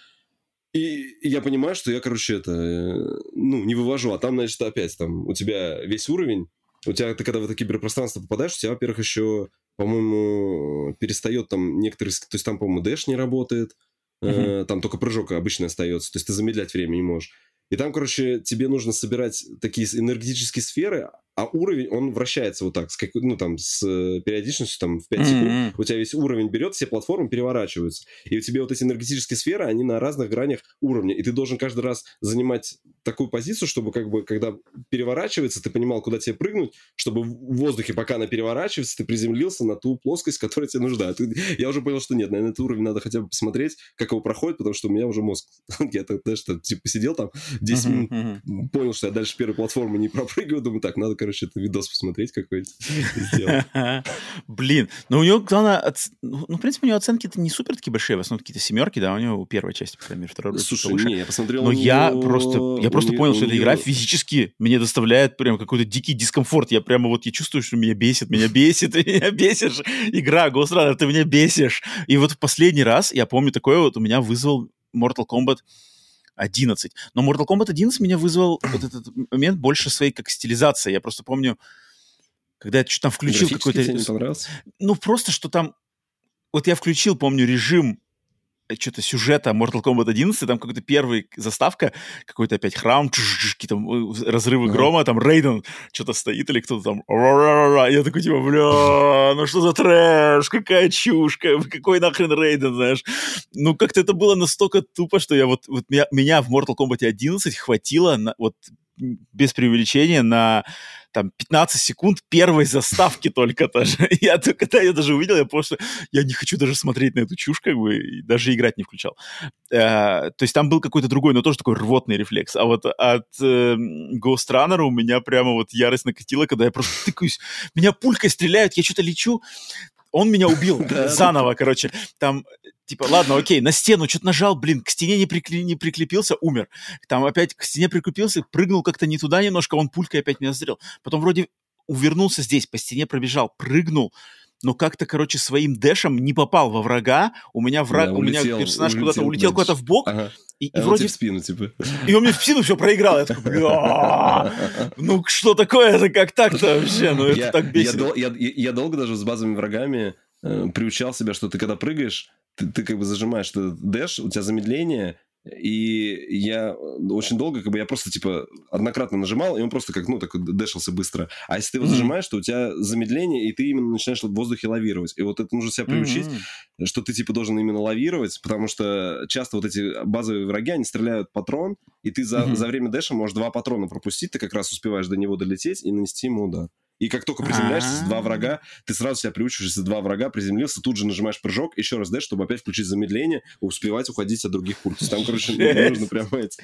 и, я понимаю, что я, короче, это, э, ну, не вывожу, а там, значит, опять там у тебя весь уровень, у тебя, ты когда в это киберпространство попадаешь, у тебя, во-первых, еще, по-моему, перестает там некоторые, то есть там, по-моему, дэш не работает, uh-huh. э, там только прыжок обычно остается, то есть ты замедлять время не можешь. И там, короче, тебе нужно собирать такие энергетические сферы, а уровень, он вращается вот так, с, как, ну, там, с э, периодичностью там, в 5 mm-hmm. секунд. У тебя весь уровень берет, все платформы переворачиваются. И у тебя вот эти энергетические сферы, они на разных гранях уровня. И ты должен каждый раз занимать такую позицию, чтобы, как бы, когда переворачивается, ты понимал, куда тебе прыгнуть, чтобы в воздухе, пока она переворачивается, ты приземлился на ту плоскость, которая тебе нужна. Ты, я уже понял, что нет, наверное, этот уровень надо хотя бы посмотреть, как его проходит, потому что у меня уже мозг... я так, знаешь, типа, сидел там 10 минут, понял, что я дальше первой платформы не пропрыгиваю, думаю, так, надо, короче, это видос посмотреть какой-то. Блин, ну у него главное, ну, в принципе, у него оценки-то не супер такие большие, в основном какие-то семерки, да, у него первая часть, по крайней мере, вторая. Слушай, не, я посмотрел. Но я просто, я просто понял, что эта игра физически мне доставляет прям какой-то дикий дискомфорт. Я прямо вот, я чувствую, что меня бесит, меня бесит, меня бесишь. Игра, Ghost ты меня бесишь. И вот в последний раз, я помню, такое вот у меня вызвал Mortal Kombat 11. Но Mortal Kombat 11 меня вызвал вот этот момент больше своей как стилизации. Я просто помню, когда я что-то там включил какой-то... Ну, просто что там... Вот я включил, помню, режим что-то сюжета Mortal Kombat 11, там какой-то первый заставка, какой-то опять храм, какие-то э, разрывы грома, там Рейден что-то стоит или кто-то там, я такой типа, бля, ну что за трэш, какая чушь, какой нахрен Рейден, знаешь. Ну как-то это было настолько тупо, что я вот, вот меня, меня в Mortal Kombat 11 хватило на, вот без преувеличения на там 15 секунд первой заставки только даже. Я когда я даже увидел, я просто я не хочу даже смотреть на эту чушь, как бы, и даже играть не включал. Э, то есть там был какой-то другой, но тоже такой рвотный рефлекс. А вот от э, Ghost Runner у меня прямо вот ярость накатила, когда я просто тыкаюсь, меня пулькой стреляют, я что-то лечу, он меня убил заново, короче. Там типа, ладно, окей, на стену что-то нажал, блин, к стене не, прикли, не прикрепился, умер. Там опять к стене прикрепился, прыгнул как-то не туда немножко, он пулькой опять меня застрелил. Потом вроде увернулся здесь, по стене пробежал, прыгнул, но как-то, короче, своим дэшем не попал во врага. У меня враг, да, улетел, у меня персонаж улетел, куда-то улетел куда-то в бок. Ага. И, а и вроде в спину, типа. И он мне в спину все проиграл. Я такой, ну что такое это, как так-то вообще? Ну это так бесит. Я долго даже с базовыми врагами э, приучал себя, что ты когда прыгаешь, ты, ты как бы зажимаешь этот дэш, у тебя замедление, и я очень долго, как бы, я просто, типа, однократно нажимал, и он просто как, ну, так дэшился быстро. А если ты его зажимаешь, то у тебя замедление, и ты именно начинаешь в воздухе лавировать. И вот это нужно себя приучить, mm-hmm. что ты, типа, должен именно лавировать, потому что часто вот эти базовые враги, они стреляют патрон, и ты за, mm-hmm. за время дэша можешь два патрона пропустить, ты как раз успеваешь до него долететь и нанести ему удар. И как только приземляешься, два врага, ты сразу себя приучиваешься, два врага, приземлился, тут же нажимаешь прыжок, еще раз дэш, чтобы опять включить замедление, успевать уходить от других пуль. То есть там, короче, нужно прямо эти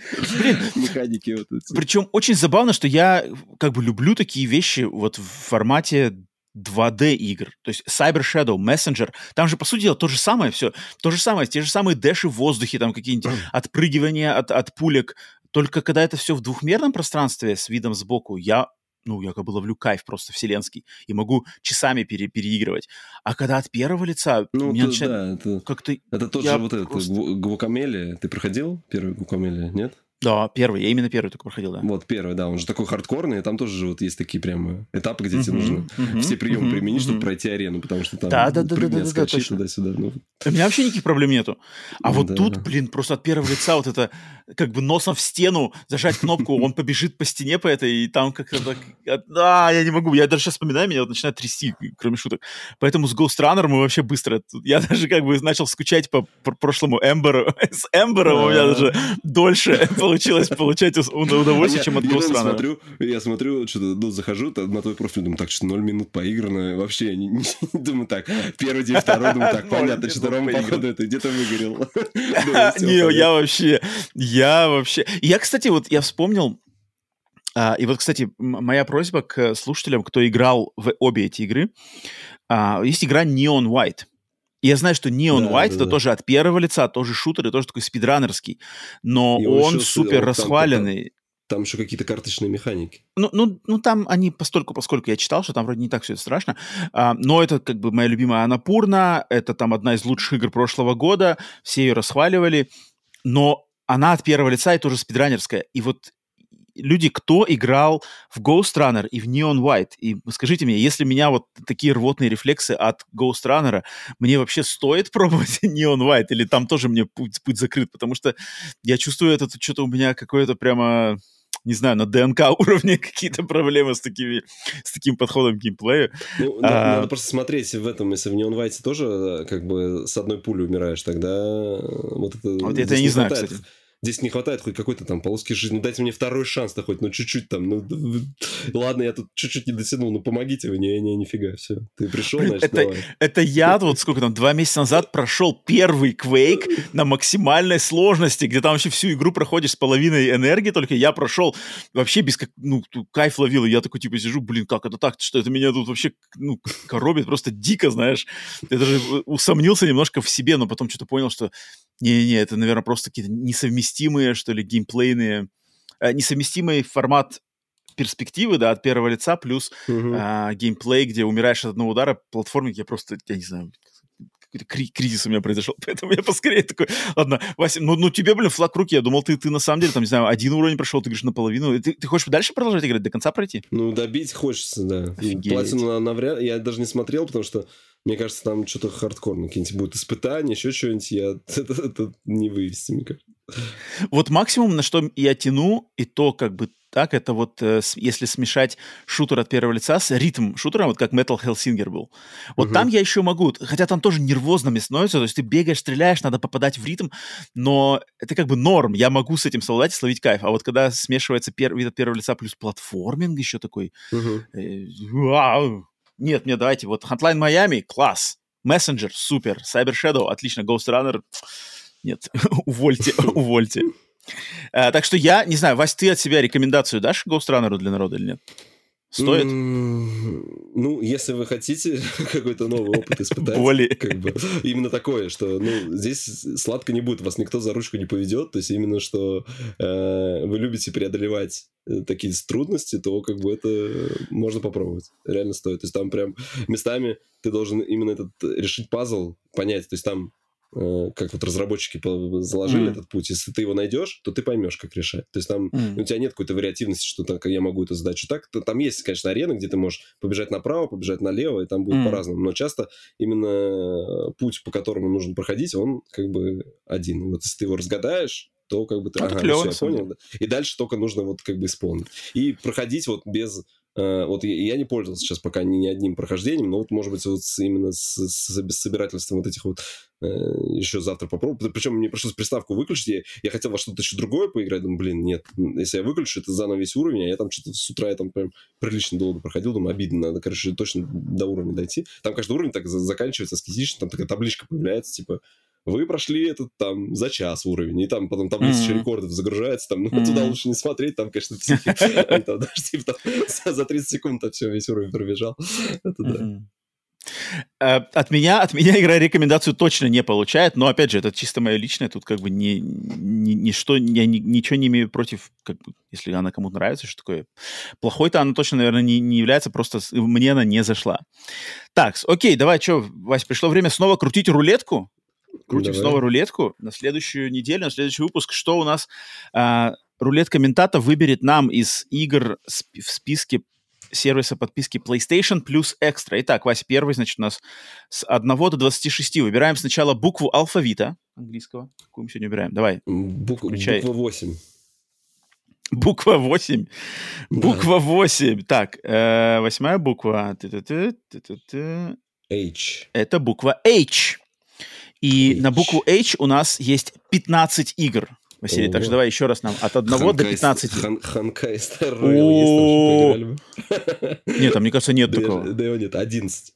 механики вот эти. Причем очень забавно, что я как бы люблю такие вещи вот в формате 2D игр. То есть Cyber Shadow, Messenger, там же, по сути дела, то же самое все. То же самое, те же самые дэши в воздухе, там какие-нибудь отпрыгивания от, от пулек. Только когда это все в двухмерном пространстве с видом сбоку, я ну, я как бы ловлю кайф просто вселенский и могу часами пере переигрывать. А когда от первого лица ну, меня начинает... Да, это, как-то... Это тот же вот просто... этот Гвакамелия. Ты проходил первый Гвакамелия, нет? Да, первый. Я именно первый только проходил, да. Вот первый, да. Он же такой хардкорный, и там тоже вот есть такие прям этапы, где тебе нужно все приемы применить, чтобы пройти арену, потому что там да, да, да, да, да, да, туда-сюда. Ну. У меня вообще никаких проблем нету. А вот тут, блин, просто от первого лица вот это как бы носом в стену зажать кнопку, он побежит по стене по этой, и там как-то так... Да, я не могу. Я даже сейчас вспоминаю, меня вот начинает трясти, кроме шуток. Поэтому с Ghost Runner мы вообще быстро... Я даже как бы начал скучать по прошлому Эмберу. С Эмбером у меня даже дольше получилось получать удовольствие, чем от Ghost. Смотрю, я смотрю, что-то, ну, захожу на твой профиль, думаю, так, что 0 минут поиграно, вообще, думаю, так, первый день, второй, думаю, так, понятно, что Рома, походу, это где-то выгорел. Не, я вообще, я вообще... Я, кстати, вот я вспомнил, а, и вот, кстати, моя просьба к слушателям, кто играл в обе эти игры, а, есть игра Neon White. Я знаю, что Neon да, White да, это да. тоже от первого лица, тоже шутер, и тоже такой спидранерский, но и он, он супер он, расхваленный. Там, там еще какие-то карточные механики. Ну, ну, ну, там они постольку, поскольку я читал, что там вроде не так все это страшно. А, но это как бы моя любимая Анапурна, это там одна из лучших игр прошлого года, все ее расхваливали, но она от первого лица и тоже спидранерская. И вот люди, кто играл в Ghost Runner и в Neon White, и скажите мне, если меня вот такие рвотные рефлексы от Ghost Runner, мне вообще стоит пробовать Neon White, или там тоже мне путь, путь закрыт, потому что я чувствую это, что-то у меня какое-то прямо не знаю, на ДНК уровне какие-то проблемы с, такими, с таким подходом к геймплею. Ну, а... Надо просто смотреть в этом, если в Neon White тоже как бы с одной пулей умираешь, тогда вот это... Вот это я не знаю, кстати здесь не хватает хоть какой-то там полоски жизни. Ну, дайте мне второй шанс-то хоть, ну, чуть-чуть там. Ну, ладно, я тут чуть-чуть не дотянул, ну, помогите вы. Не, не, нифига, все. Ты пришел, значит, это, давай. Это я вот сколько там, два месяца назад прошел первый Quake на максимальной сложности, где там вообще всю игру проходишь с половиной энергии, только я прошел вообще без как, ну, кайф ловил, и я такой, типа, сижу, блин, как это так, что это меня тут вообще, ну, коробит просто дико, знаешь. Я даже усомнился немножко в себе, но потом что-то понял, что не-не, это, наверное, просто какие-то несовместимые, что ли, геймплейные, э, несовместимый формат перспективы, да, от первого лица, плюс uh-huh. э, геймплей, где умираешь от одного удара, платформе, я просто, я не знаю, какой-то кри- кризис у меня произошел, поэтому я поскорее такой, ладно, Вася, ну, ну тебе, блин, флаг в руки, я думал, ты, ты на самом деле, там, не знаю, один уровень прошел, ты говоришь, наполовину, ты, ты хочешь дальше продолжать играть, до конца пройти? Ну, добить хочется, да. Офигеть. Платину навряд я даже не смотрел, потому что мне кажется, там что-то хардкорное, какие-нибудь будут испытания, еще что-нибудь, я это, это не вывести, мне кажется. Вот максимум, на что я тяну, и то как бы так, это вот э, если смешать шутер от первого лица с ритм шутером, вот как Metal Hellsinger был. Вот угу. там я еще могу, хотя там тоже нервозно мне становится, то есть ты бегаешь, стреляешь, надо попадать в ритм, но это как бы норм, я могу с этим совладать и словить кайф. А вот когда смешивается пер, вид от первого лица плюс платформинг еще такой, угу. э, вау, нет, мне давайте, вот Hotline Miami, класс. Messenger, супер. Cyber Shadow, отлично. Ghost Runner, нет, увольте, увольте. А, так что я, не знаю, Вась, ты от себя рекомендацию дашь Ghost Runner для народа или нет? Стоит? Ну, если вы хотите какой-то новый опыт испытать, Боли. как бы, именно такое, что ну, здесь сладко не будет, вас никто за ручку не поведет, то есть именно что э, вы любите преодолевать э, такие трудности, то как бы это можно попробовать, реально стоит. То есть там прям местами ты должен именно этот решить пазл, понять, то есть там Э, как вот разработчики заложили mm. этот путь. Если ты его найдешь, то ты поймешь, как решать. То есть там mm. у тебя нет какой-то вариативности, что так я могу эту задачу так. То, там есть, конечно, арена, где ты можешь побежать направо, побежать налево, и там будет mm. по-разному. Но часто именно путь, по которому нужно проходить, он как бы один. Вот если ты его разгадаешь, то как бы ты, Ну, ага, клево, все, я понял, да. И дальше только нужно вот как бы исполнить. И проходить вот без... э, вот я, не пользовался сейчас пока ни, ни одним прохождением, но вот, может быть, вот именно с, с собирательством вот этих вот э, еще завтра попробую. Причем мне пришлось приставку выключить. Я, я хотел во что-то еще другое поиграть. Думаю, блин, нет, если я выключу, это заново весь уровень, а я там что-то с утра я там прям прилично долго проходил. Думаю, обидно, надо, короче, точно до уровня дойти. Там каждый уровень так за- заканчивается аскетично, там такая табличка появляется, типа, вы прошли этот там за час уровень, и там потом таблица еще Мгм. рекордов загружается, там, ну, Мгм. туда лучше не смотреть, там, конечно, психи. Там даже, типа, там за- за 30 секунд там все, весь уровень пробежал. Это да. Э, От меня, от меня игра рекомендацию точно не получает, но опять же, это чисто мое личное, тут как бы ни, ни, ничто, я ни- ничего не имею против, как бы, если она кому-то нравится, что такое. Плохой-то она точно, наверное, не, не является, просто мне она не зашла. Так, окей, давай, что, Вась, пришло время снова крутить рулетку. Крутим Давай. снова рулетку на следующую неделю, на следующий выпуск. Что у нас? А, рулетка Ментата выберет нам из игр в списке сервиса подписки PlayStation плюс Extra. Итак, Вася, первый, значит, у нас с 1 до 26. Выбираем сначала букву алфавита английского. Какую мы сегодня выбираем? Давай. Бук- Включай. Буква 8. Буква 8. Буква 8. Так, э, восьмая буква. Ты-ты-ты, ты-ты-ты. H. Это буква H. И H. на букву H у нас есть 15 игр. Василий, так Ого. что давай еще раз нам от 1 до Ханкай- 15. Хан- Ханкай Star Rail есть? Нет, там, мне кажется, нет такого. Да его нет, 11.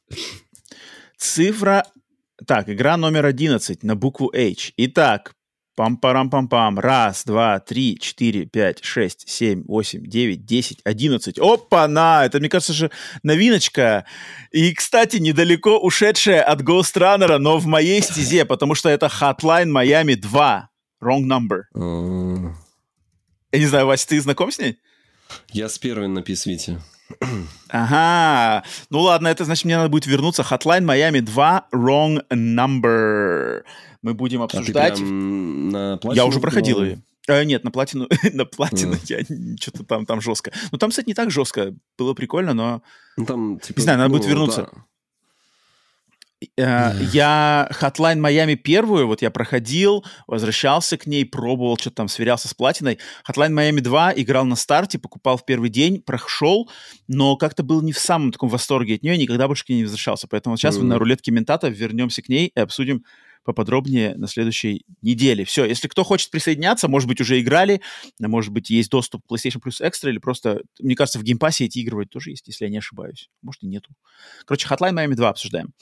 Цифра... Так, игра номер 11 на букву H. Итак, пам-парам-пам-пам. Раз, два, три, четыре, пять, шесть, семь, восемь, девять, десять, одиннадцать. Опа-на! Это, мне кажется же, новиночка. И, кстати, недалеко ушедшая от Ghost Runner, но в моей стезе, потому что это Hotline Miami 2. Wrong number. А, Я не знаю, Вася, ты знаком с ней? Я с первой на писвите. Ага. Ну ладно, это значит, мне надо будет вернуться. Hotline Miami 2 Wrong Number. Мы будем А обсуждать. на Я уже проходил ее. Э, нет, на платину, на платину я что-то там, там жестко. Ну, там, кстати, не так жестко. Было прикольно, но Ну, там, типа, Не знаю, надо ну, будет вернуться. да. Э, я Hotline Miami первую, вот я проходил, возвращался к ней, пробовал, что-то там сверялся с платиной. Hotline Miami 2 играл на старте, покупал в первый день, прошел, но как-то был не в самом таком восторге от нее, никогда больше к ней не возвращался. Поэтому сейчас Мгм. на рулетке Ментата вернемся к ней и обсудим поподробнее на следующей неделе. Все, если кто хочет присоединяться, может быть, уже играли, может быть, есть доступ к PlayStation Plus Extra, или просто, мне кажется, в геймпассе эти игры вроде тоже есть, если я не ошибаюсь. Может, и нету. Короче, Hotline Miami 2 обсуждаем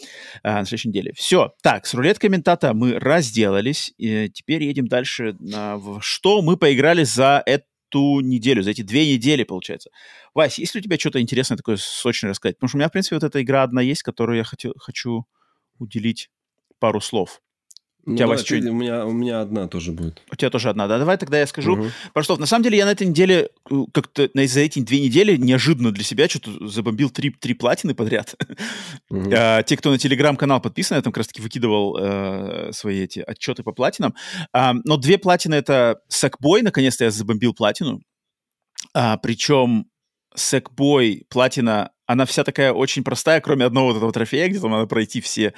а, на следующей неделе. Все, так, с рулеткой ментата мы разделались, и теперь едем дальше. На, что мы поиграли за эту неделю, за эти две недели, получается. Вась, есть ли у тебя что-то интересное такое сочное рассказать? Потому что у меня, в принципе, вот эта игра одна есть, которую я хотел, хочу уделить пару слов. Ну, тебя, давай, Вася, ты- у, меня, у меня одна тоже будет. У тебя тоже одна, да? Давай тогда я скажу. Мгм. Пару слов. На самом деле я на этой неделе э, как-то на- за эти две недели неожиданно для себя что-то забомбил три, три платины подряд. Мгм. А, те, кто на телеграм-канал подписан, я там как раз-таки выкидывал э, свои эти отчеты по платинам. А, но две платины — это Sackboy, наконец-то я забомбил платину. А, причем Sackboy платина, она вся такая очень простая, кроме одного вот этого трофея, где там надо пройти все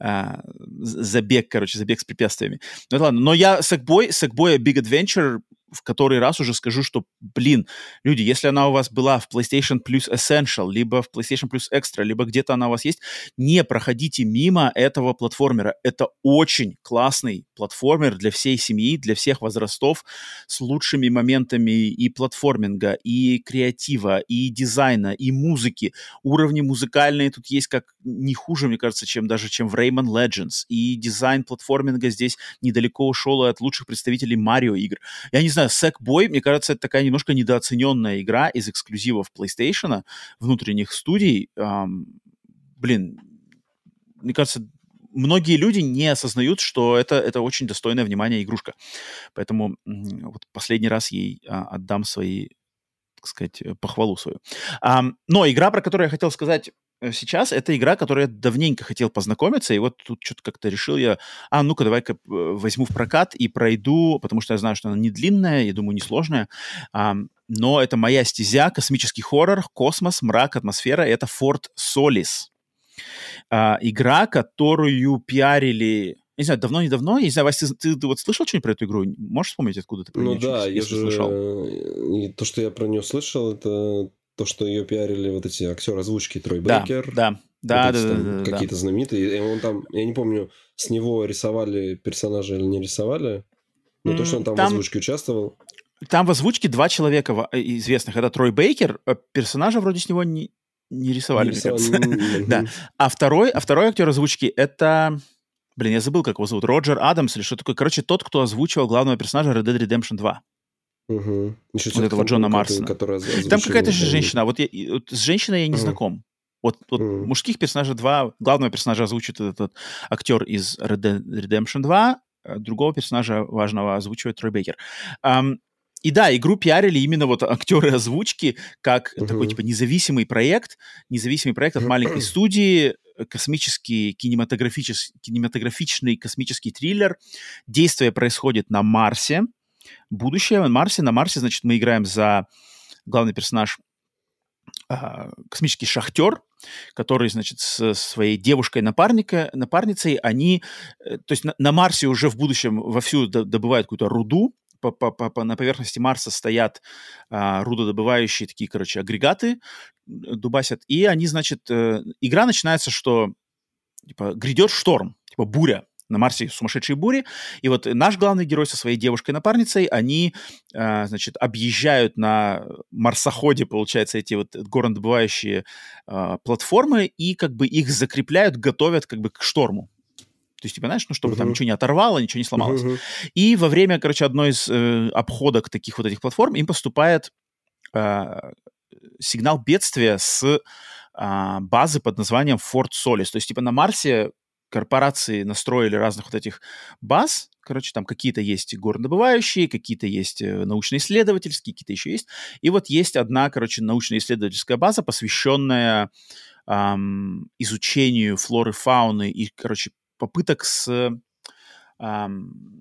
а, забег, короче, забег с препятствиями. Ну ладно. Но я Sackboy, Sackboy Big Adventure в который раз уже скажу, что, блин, люди, если она у вас была в PlayStation Plus Essential, либо в PlayStation Plus Extra, либо где-то она у вас есть, не проходите мимо этого платформера. Это очень классный платформер для всей семьи, для всех возрастов, с лучшими моментами и платформинга, и креатива, и дизайна, и музыки. Уровни музыкальные тут есть как не хуже, мне кажется, чем даже чем в Rayman Legends. И дизайн платформинга здесь недалеко ушел от лучших представителей Марио игр. Я не знаю, Sackboy, мне кажется, это такая немножко недооцененная игра из эксклюзивов PlayStation, внутренних студий. Ам, блин, мне кажется, многие люди не осознают, что это, это очень достойная внимания игрушка. Поэтому вот последний раз ей а, отдам свои, так сказать, э, похвалу свою. Ам, но игра, про которую я хотел сказать сейчас, это игра, которую я давненько хотел познакомиться, и вот тут что-то как-то решил я, а, ну-ка, давай-ка э, возьму в прокат и пройду, потому что я знаю, что она не длинная, я думаю, несложная, Ам, но это моя стезя, космический хоррор, космос, мрак, атмосфера, это Форт Солис. А, игра, которую пиарили не знаю, давно-недавно, я не знаю, Вася, ты, ты, ты вот слышал что-нибудь про эту игру? Можешь вспомнить, откуда ты про Ну да, я же... слышал? И то, что я про нее слышал, это то, что ее пиарили вот эти актеры озвучки Трой да, Бейкер. Да, да, вот да, да, да, да, Какие-то да. знаменитые. И он там, я не помню, с него рисовали персонажа или не рисовали. Но mm, то, что он там, там в озвучке участвовал. Там в озвучке два человека э, известных. Это Трой Бейкер, а персонажа вроде с него не, не рисовали, не рисовали. да. А второй, а второй актер озвучки это... Блин, я забыл, как его зовут. Роджер Адамс или что такое. Короче, тот, кто озвучивал главного персонажа Red Dead Redemption 2. Угу. Еще вот этого Джона Марсона. Там какая-то же женщина. Вот, я, вот с женщиной я не угу. знаком. Вот, вот mm. мужских персонажей два, главного персонажа озвучит этот, этот актер из Red Redemption 2, а другого персонажа важного озвучивает Трой Бейкер. Um, и да, игру пиарили именно вот актеры озвучки как uh-huh. такой типа независимый проект, независимый проект от маленькой студии, космический кинематографический, кинематографичный космический триллер. Действие происходит на Марсе. Будущее. На Марсе. На Марсе, значит, мы играем за главный персонаж а, космический шахтер, который, значит, с своей девушкой-напарника, напарницей, они, э, то есть на, на Марсе уже в будущем вовсю добывают какую-то руду, по, по, по, на поверхности Марса стоят а, рудодобывающие такие, короче, агрегаты, дубасят, и они, значит, э, игра начинается, что типа грядет шторм, типа буря, на Марсе сумасшедшие бури, и вот наш главный герой со своей девушкой-напарницей, они, э, значит, объезжают на марсоходе, получается, эти вот горнодобывающие э, платформы, и как бы их закрепляют, готовят как бы к шторму. То есть, типа, знаешь, ну, чтобы uh-huh. там ничего не оторвало, ничего не сломалось. Uh-huh. И во время, короче, одной из э, обходок таких вот этих платформ им поступает э, сигнал бедствия с э, базы под названием Fort Solis. То есть, типа, на Марсе корпорации настроили разных вот этих баз, короче, там какие-то есть горнодобывающие, какие-то есть э, научно-исследовательские, какие-то еще есть. И вот есть одна, короче, научно-исследовательская база, посвященная эм, изучению флоры, фауны и, короче, попыток с, эм,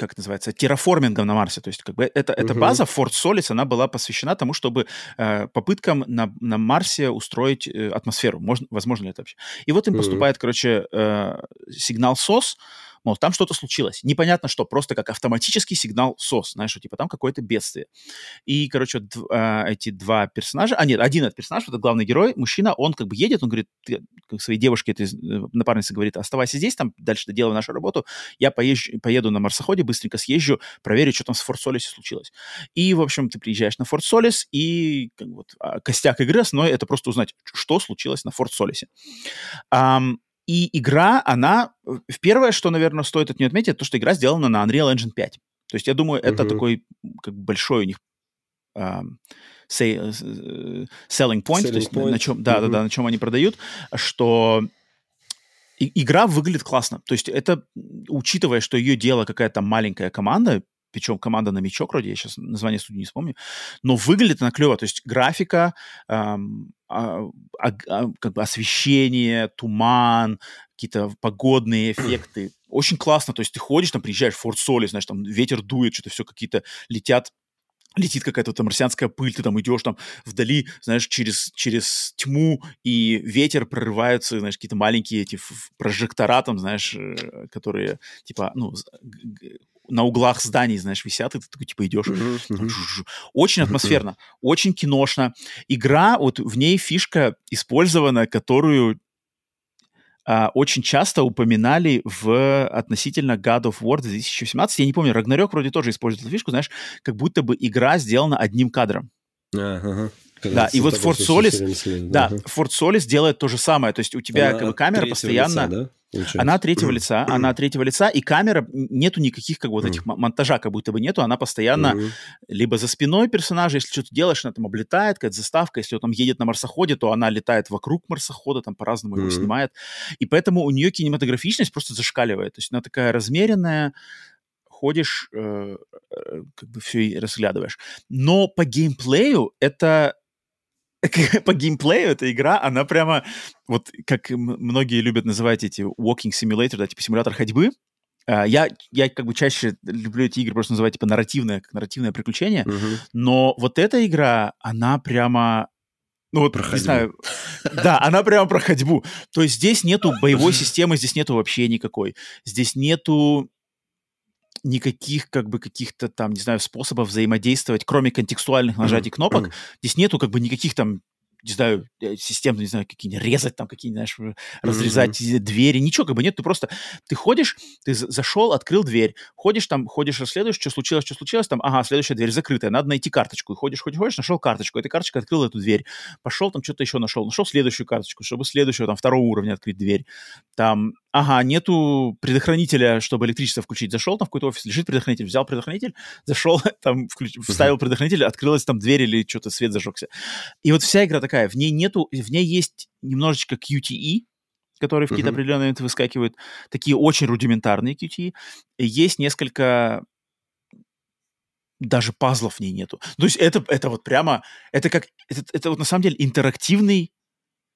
как это называется, терраформингом на Марсе. То есть как бы это, эта база Форт Солис, она была посвящена тому, чтобы э, попыткам на, на Марсе устроить э, атмосферу. Можно, возможно ли это вообще? И вот им uh-huh. поступает, короче, э, сигнал СОС, мол, там что-то случилось. Непонятно что, просто как автоматический сигнал СОС, знаешь, что типа там какое-то бедствие. И, короче, д- э, эти два персонажа, а нет, один этот персонаж, этот главный герой, мужчина, он как бы едет, он говорит, как своей девушке, этой э, напарнице говорит, оставайся здесь, там дальше доделай нашу работу, я поезжу, поеду на марсоходе, быстренько съезжу, проверю, что там с Форт Солисе случилось. И, в общем, ты приезжаешь на Форт Солис, и как, вот, а, костяк игры основной это просто узнать, что случилось на Форт Солисе. И игра, она... В первое, что, наверное, стоит от нее отметить, это то, что игра сделана на Unreal Engine 5. То есть я думаю, это uh-huh. такой как большой у них say, uh, selling point, selling то есть point. на чем, да, uh-huh. да, да, на чем они продают, что и, игра выглядит классно. То есть это, учитывая, что ее дело какая-то маленькая команда, причем команда «Новичок» вроде, я сейчас название студии не вспомню, но выглядит она клево, то есть графика, эм, а, а, а, как бы освещение, туман, какие-то погодные эффекты, очень классно, то есть ты ходишь, там приезжаешь в Форт Соли, знаешь, там ветер дует, что-то все какие-то летят летит какая-то там марсианская пыль, ты там идешь там вдали, знаешь, через, через тьму, и ветер прорываются, знаешь, какие-то маленькие эти прожектора там, знаешь, э, которые, типа, ну, на углах зданий, знаешь, висят, и ты такой, типа, идешь. Очень атмосферно, очень киношно. Игра, вот в ней фишка использована, которую а, очень часто упоминали в относительно God of War 2018. Я не помню, Рагнарёк вроде тоже использует эту фишку, знаешь, как будто бы игра сделана одним кадром. Ага. Да, и вот Fort Solis, да, да, Fort Solis делает то же самое, то есть у тебя Она как бы камера постоянно... Лица, да? Получается. Она третьего лица, она третьего лица, и камера, нету никаких как вот этих монтажа как будто бы нету, она постоянно либо за спиной персонажа, если что-то делаешь, она там облетает, какая-то заставка, если он там едет на марсоходе, то она летает вокруг марсохода, там по-разному его снимает, и поэтому у нее кинематографичность просто зашкаливает, то есть она такая размеренная, ходишь, э, э, как бы все и разглядываешь. Но по геймплею это по геймплею эта игра, она прямо, вот как многие любят называть эти walking simulator, да, типа симулятор ходьбы, а, я, я как бы чаще люблю эти игры просто называть типа нарративное, как нарративное приключение, uh-huh. но вот эта игра, она прямо Ну вот, Про не знаю. Да, она прямо про ходьбу. То есть здесь нету боевой системы, здесь нету вообще никакой. Здесь нету никаких, как бы, каких-то там, не знаю, способов взаимодействовать, кроме контекстуальных нажатий кнопок. Здесь нету, как бы, никаких там не знаю, э, системно, не знаю, какие-нибудь резать там какие-нибудь, знаешь, разрезать mm-hmm. двери, ничего как бы нет, ты просто, ты ходишь, ты зашел, открыл дверь, ходишь там, ходишь, расследуешь, что случилось, что случилось, там, ага, следующая дверь закрытая, надо найти карточку, и ходишь, ходишь, ходишь, нашел карточку, эта карточка открыла эту дверь, пошел там что-то еще нашел, нашел следующую карточку, чтобы следующего, там, второго уровня открыть дверь, там, ага, нету предохранителя, чтобы электричество включить, зашел там в какой-то офис, лежит предохранитель, взял предохранитель, зашел, там, включ... вставил предохранитель, открылась там дверь или что-то, свет зажегся. И вот вся игра такая, в ней нету, в ней есть немножечко QTE, которые в какие-то определенные моменты выскакивают, такие очень рудиментарные QTE. Есть несколько даже пазлов в ней нету. То есть это, это вот прямо, это как, это, это вот на самом деле интерактивный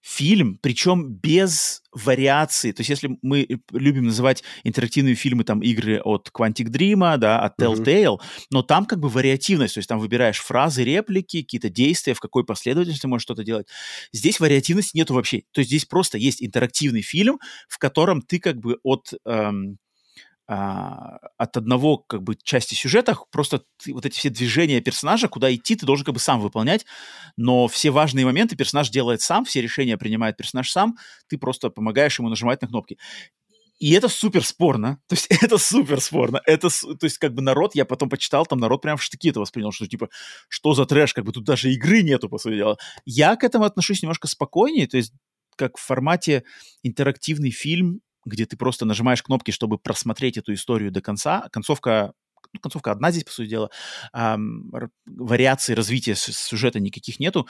фильм, причем без вариации. То есть если мы любим называть интерактивные фильмы, там, игры от Quantic Dream, да, от Telltale, uh-huh. но там как бы вариативность, то есть там выбираешь фразы, реплики, какие-то действия, в какой последовательности можешь что-то делать. Здесь вариативности нету вообще. То есть здесь просто есть интерактивный фильм, в котором ты как бы от эм, а, от одного как бы части сюжета, просто ты, вот эти все движения персонажа, куда идти, ты должен как бы сам выполнять, но все важные моменты персонаж делает сам, все решения принимает персонаж сам, ты просто помогаешь ему нажимать на кнопки. И это супер спорно. То есть это супер спорно. Это, то есть как бы народ, я потом почитал, там народ прям в штыки это воспринял, что типа, что за трэш, как бы тут даже игры нету, по сути дела. Я к этому отношусь немножко спокойнее, то есть как в формате интерактивный фильм, где ты просто нажимаешь кнопки, чтобы просмотреть эту историю до конца. Концовка ну, концовка одна здесь, по сути дела, эм, вариаций развития сюжета никаких нету.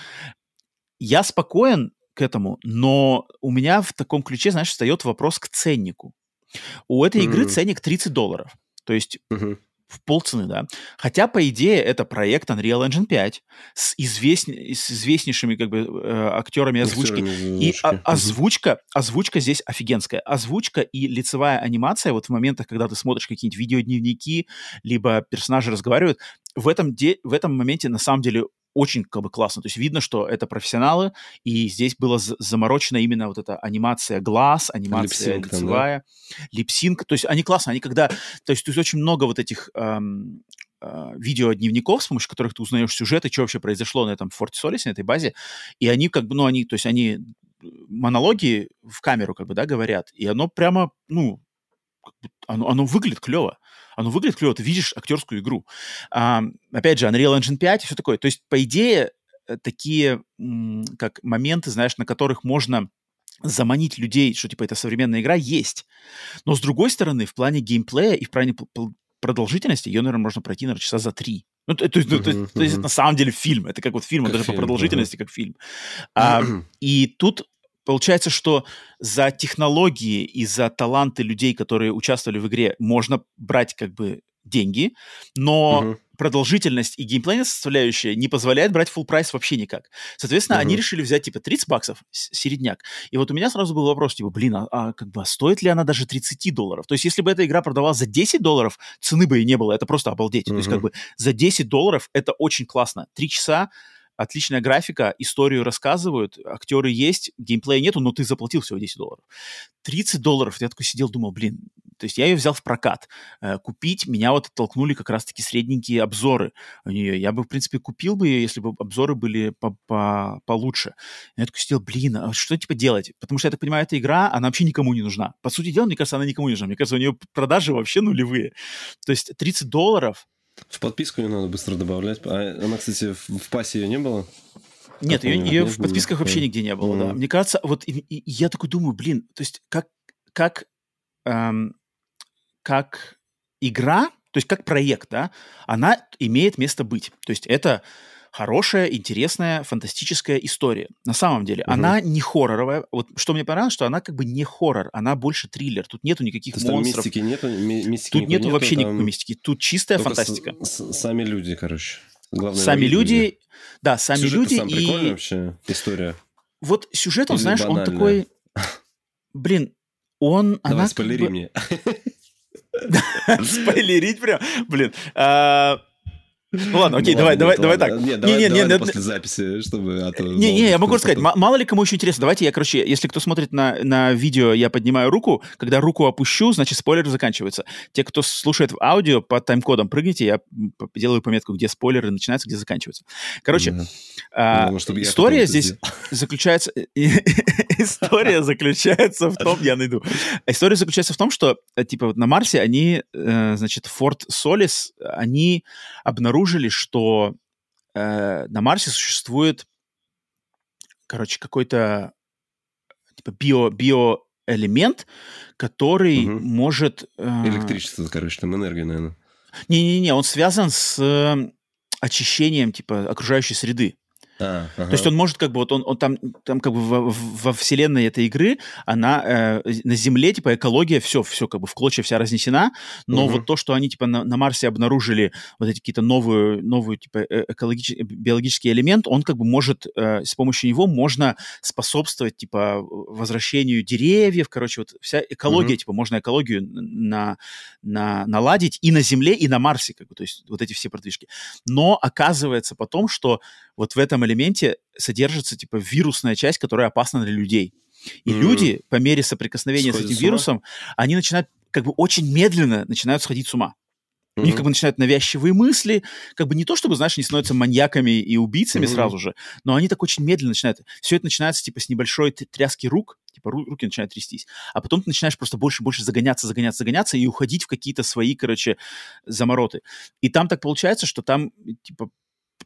Я спокоен к этому, но у меня в таком ключе, знаешь, встает вопрос к ценнику. У этой mm-hmm. игры ценник 30 долларов. То есть mm-hmm в полцены, да. Хотя, по идее, это проект Unreal Engine 5 с, известн... с известнейшими как бы э, актерами озвучки. И а, озвучка, озвучка здесь офигенская. Озвучка и лицевая анимация вот в моментах, когда ты смотришь какие-нибудь видеодневники, либо персонажи разговаривают, в этом, де... в этом моменте на самом деле очень как бы классно. То есть видно, что это профессионалы, и здесь было заморочена именно вот эта анимация глаз, анимация липсинг, лицевая, да? липсинг. То есть они классно, они когда... То есть, то есть очень много вот этих эм, э, видеодневников, с помощью которых ты узнаешь сюжеты, что вообще произошло на этом Форте Солисе, на этой базе, и они как бы, ну, они, то есть они монологи в камеру как бы, да, говорят, и оно прямо, ну, оно, оно выглядит клево оно выглядит клево, ты видишь актерскую игру. А, опять же, Unreal Engine 5 и все такое. То есть, по идее, э, такие как моменты, знаешь, на которых можно заманить людей, что типа это современная игра, есть. Но с другой стороны, в плане геймплея и в плане продолжительности ее, наверное, можно пройти, наверное, часа за три. Ну, то, то, uh-huh, то, uh-huh. то есть это на самом деле фильм. Это как вот фильм, как даже фильм, по продолжительности uh-huh. как фильм. А, и тут Получается, что за технологии и за таланты людей, которые участвовали в игре, можно брать как бы деньги, но uh-huh. продолжительность и геймплейная составляющая не позволяет брать full прайс вообще никак. Соответственно, uh-huh. они решили взять типа 30 баксов, середняк. И вот у меня сразу был вопрос, типа, блин, а, а как бы а стоит ли она даже 30 долларов? То есть если бы эта игра продавалась за 10 долларов, цены бы и не было, это просто обалдеть. Uh-huh. То есть как бы за 10 долларов это очень классно. Три часа отличная графика, историю рассказывают, актеры есть, геймплея нету, но ты заплатил всего 10 долларов. 30 долларов, я такой сидел, думал, блин, то есть я ее взял в прокат. Э, купить меня вот оттолкнули как раз-таки средненькие обзоры у нее. Я бы, в принципе, купил бы ее, если бы обзоры были по -по получше. Я такой сидел, блин, а что типа делать? Потому что, я так понимаю, эта игра, она вообще никому не нужна. По сути дела, мне кажется, она никому не нужна. Мне кажется, у нее продажи вообще нулевые. То есть 30 долларов в подписку ее надо быстро добавлять. А она, кстати, в, в пасе ее не было? Нет, ее, ее в подписках вообще нигде не было, mm-hmm. да. Мне кажется, вот и, и, я такой думаю, блин, то есть как, как, эм, как игра, то есть как проект, да, она имеет место быть. То есть это хорошая, интересная, фантастическая история. На самом деле, угу. она не хорроровая. Вот что мне понравилось, что она как бы не хоррор, она больше триллер. Тут нету никаких То монстров. мистики нету, ми- мистики Тут нету, нету вообще никакой мистики. Тут чистая фантастика. С- с- сами люди, короче. Главное, сами люди, люди, да, сами сюжет люди сам и вообще история. Вот сюжет, он, Или знаешь, банальная. он такой, блин, он, Давай, она спойлери как бы... мне. Спойлерить прям, блин. Ну ладно, окей, давай, давай, давай так. Нет, давай, давай после записи, чтобы... А не, не, я могу сказать, мало ли кому еще интересно. Давайте я, короче, если кто смотрит на, на видео, я поднимаю руку. Когда руку опущу, значит, спойлер заканчивается. Те, кто слушает в аудио, по тайм-кодам прыгните, я делаю пометку, где спойлеры начинаются, где заканчиваются. Короче, а, история здесь заключается... История заключается в том, я найду. История заключается в том, что, э, типа, вот на Марсе они, э, значит, Форт Солис, они обнаружили, что э, на Марсе существует, короче, какой-то типа био, биоэлемент, который угу. может... Э, Электричество, короче, там энергия, наверное. Не-не-не, он связан с э, очищением, типа, окружающей среды. А, ага. То есть он может как бы вот он, он там там как бы во, во вселенной этой игры она э, на Земле типа экология все все как бы в клочья вся разнесена, но угу. вот то что они типа на, на Марсе обнаружили вот эти какие-то новые новые типа э, экологический биологический элемент, он как бы может э, с помощью него можно способствовать типа возвращению деревьев, короче вот вся экология угу. типа можно экологию на на наладить и на Земле и на Марсе как бы то есть вот эти все продвижки, но оказывается потом что вот в этом элементе содержится, типа, вирусная часть, которая опасна для людей. И mm-hmm. люди, по мере соприкосновения Сходит с этим с вирусом, они начинают, как бы, очень медленно начинают сходить с ума. Mm-hmm. У них как бы начинают навязчивые мысли, как бы не то, чтобы, знаешь, они становятся маньяками и убийцами mm-hmm. сразу же, но они так очень медленно начинают. Все это начинается, типа, с небольшой тряски рук, типа, руки начинают трястись. А потом ты начинаешь просто больше и больше загоняться, загоняться, загоняться и уходить в какие-то свои, короче, замороты. И там так получается, что там, типа,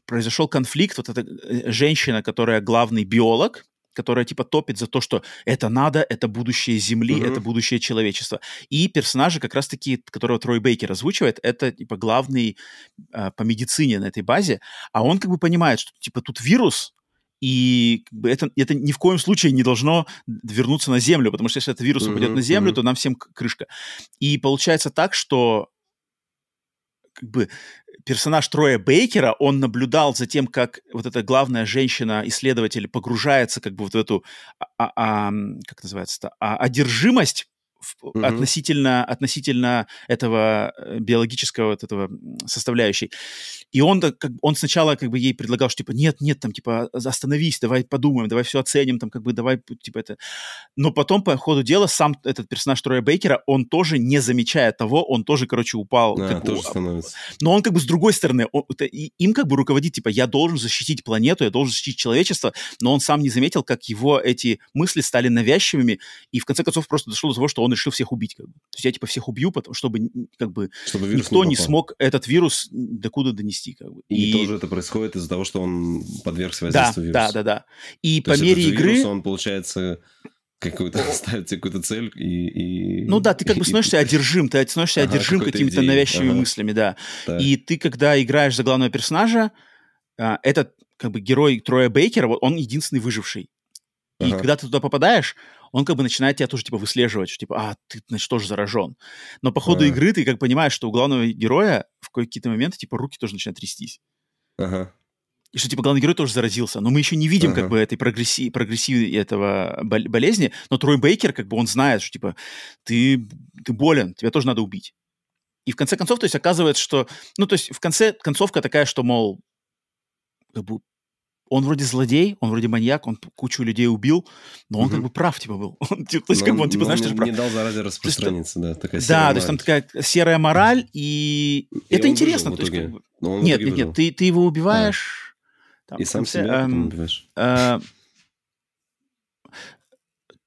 произошел конфликт, вот эта э, женщина, которая главный биолог, которая типа топит за то, что это надо, это будущее Земли, mm-hmm. это будущее человечества. И персонажи как раз-таки, которого Трой Бейкер озвучивает, это типа главный э, по медицине на этой базе, а он как бы понимает, что типа тут вирус, и как бы это, это ни в коем случае не должно вернуться на Землю, потому что если этот вирус упадет mm-hmm, на Землю, mm-hmm. то нам всем крышка. И получается так, что как бы персонаж Троя Бейкера, он наблюдал за тем, как вот эта главная женщина-исследователь погружается как бы вот в эту, а, а, как называется-то, а, одержимость mm-hmm. относительно, относительно этого э, биологического вот этого составляющей. И он, как, он сначала как бы ей предлагал, что типа нет, нет, там типа остановись, давай подумаем, давай все оценим, там как бы давай типа это. Но потом по ходу дела сам этот персонаж Троя Бейкера, он тоже не замечая того, он тоже, короче, упал. Да, как, тоже становится. Но он как бы с другой стороны, он, это, им как бы руководит, типа я должен защитить планету, я должен защитить человечество, но он сам не заметил, как его эти мысли стали навязчивыми, и в конце концов просто дошло до того, что он решил всех убить. Как бы. То есть я типа всех убью, потому, чтобы как бы чтобы никто не, не смог этот вирус докуда донести. Как бы. И, и тоже это происходит из-за того, что он подвергся воздействию да, вируса. Да, да, да. И То по мере игры... Вирус, он, получается, какую-то ставит тебе какую-то цель и, и... Ну да, ты как бы становишься одержим, ты становишься ага, одержим какими-то навязчивыми ага. мыслями, да. Так. И ты, когда играешь за главного персонажа, а, этот как бы герой Троя Бейкера, вот он единственный выживший. И ага. когда ты туда попадаешь, он как бы начинает тебя тоже типа выслеживать, что типа, а, ты, значит, тоже заражен. Но по ходу ага. игры ты как понимаешь, что у главного героя в какие-то моменты типа руки тоже начинают трястись. Ага. И что, типа, главный герой тоже заразился. Но мы еще не видим, ага. как бы, этой прогресси... прогрессии этого болезни. Но Трой Бейкер, как бы, он знает, что, типа, ты, ты болен, тебя тоже надо убить. И в конце концов, то есть, оказывается, что... Ну, то есть, в конце концовка такая, что, мол, как бы, он вроде злодей, он вроде маньяк, он кучу людей убил, но он угу. как бы прав, типа, был. Он, то есть, как бы он, типа, знаешь, не, прав. не дал заразе распространиться, да, такая Да, то есть там такая серая мораль, и, и это интересно. То есть, как бы... Нет, нет, нет, ты, ты его убиваешь... А. Там, и сам себя эм, убиваешь. Э,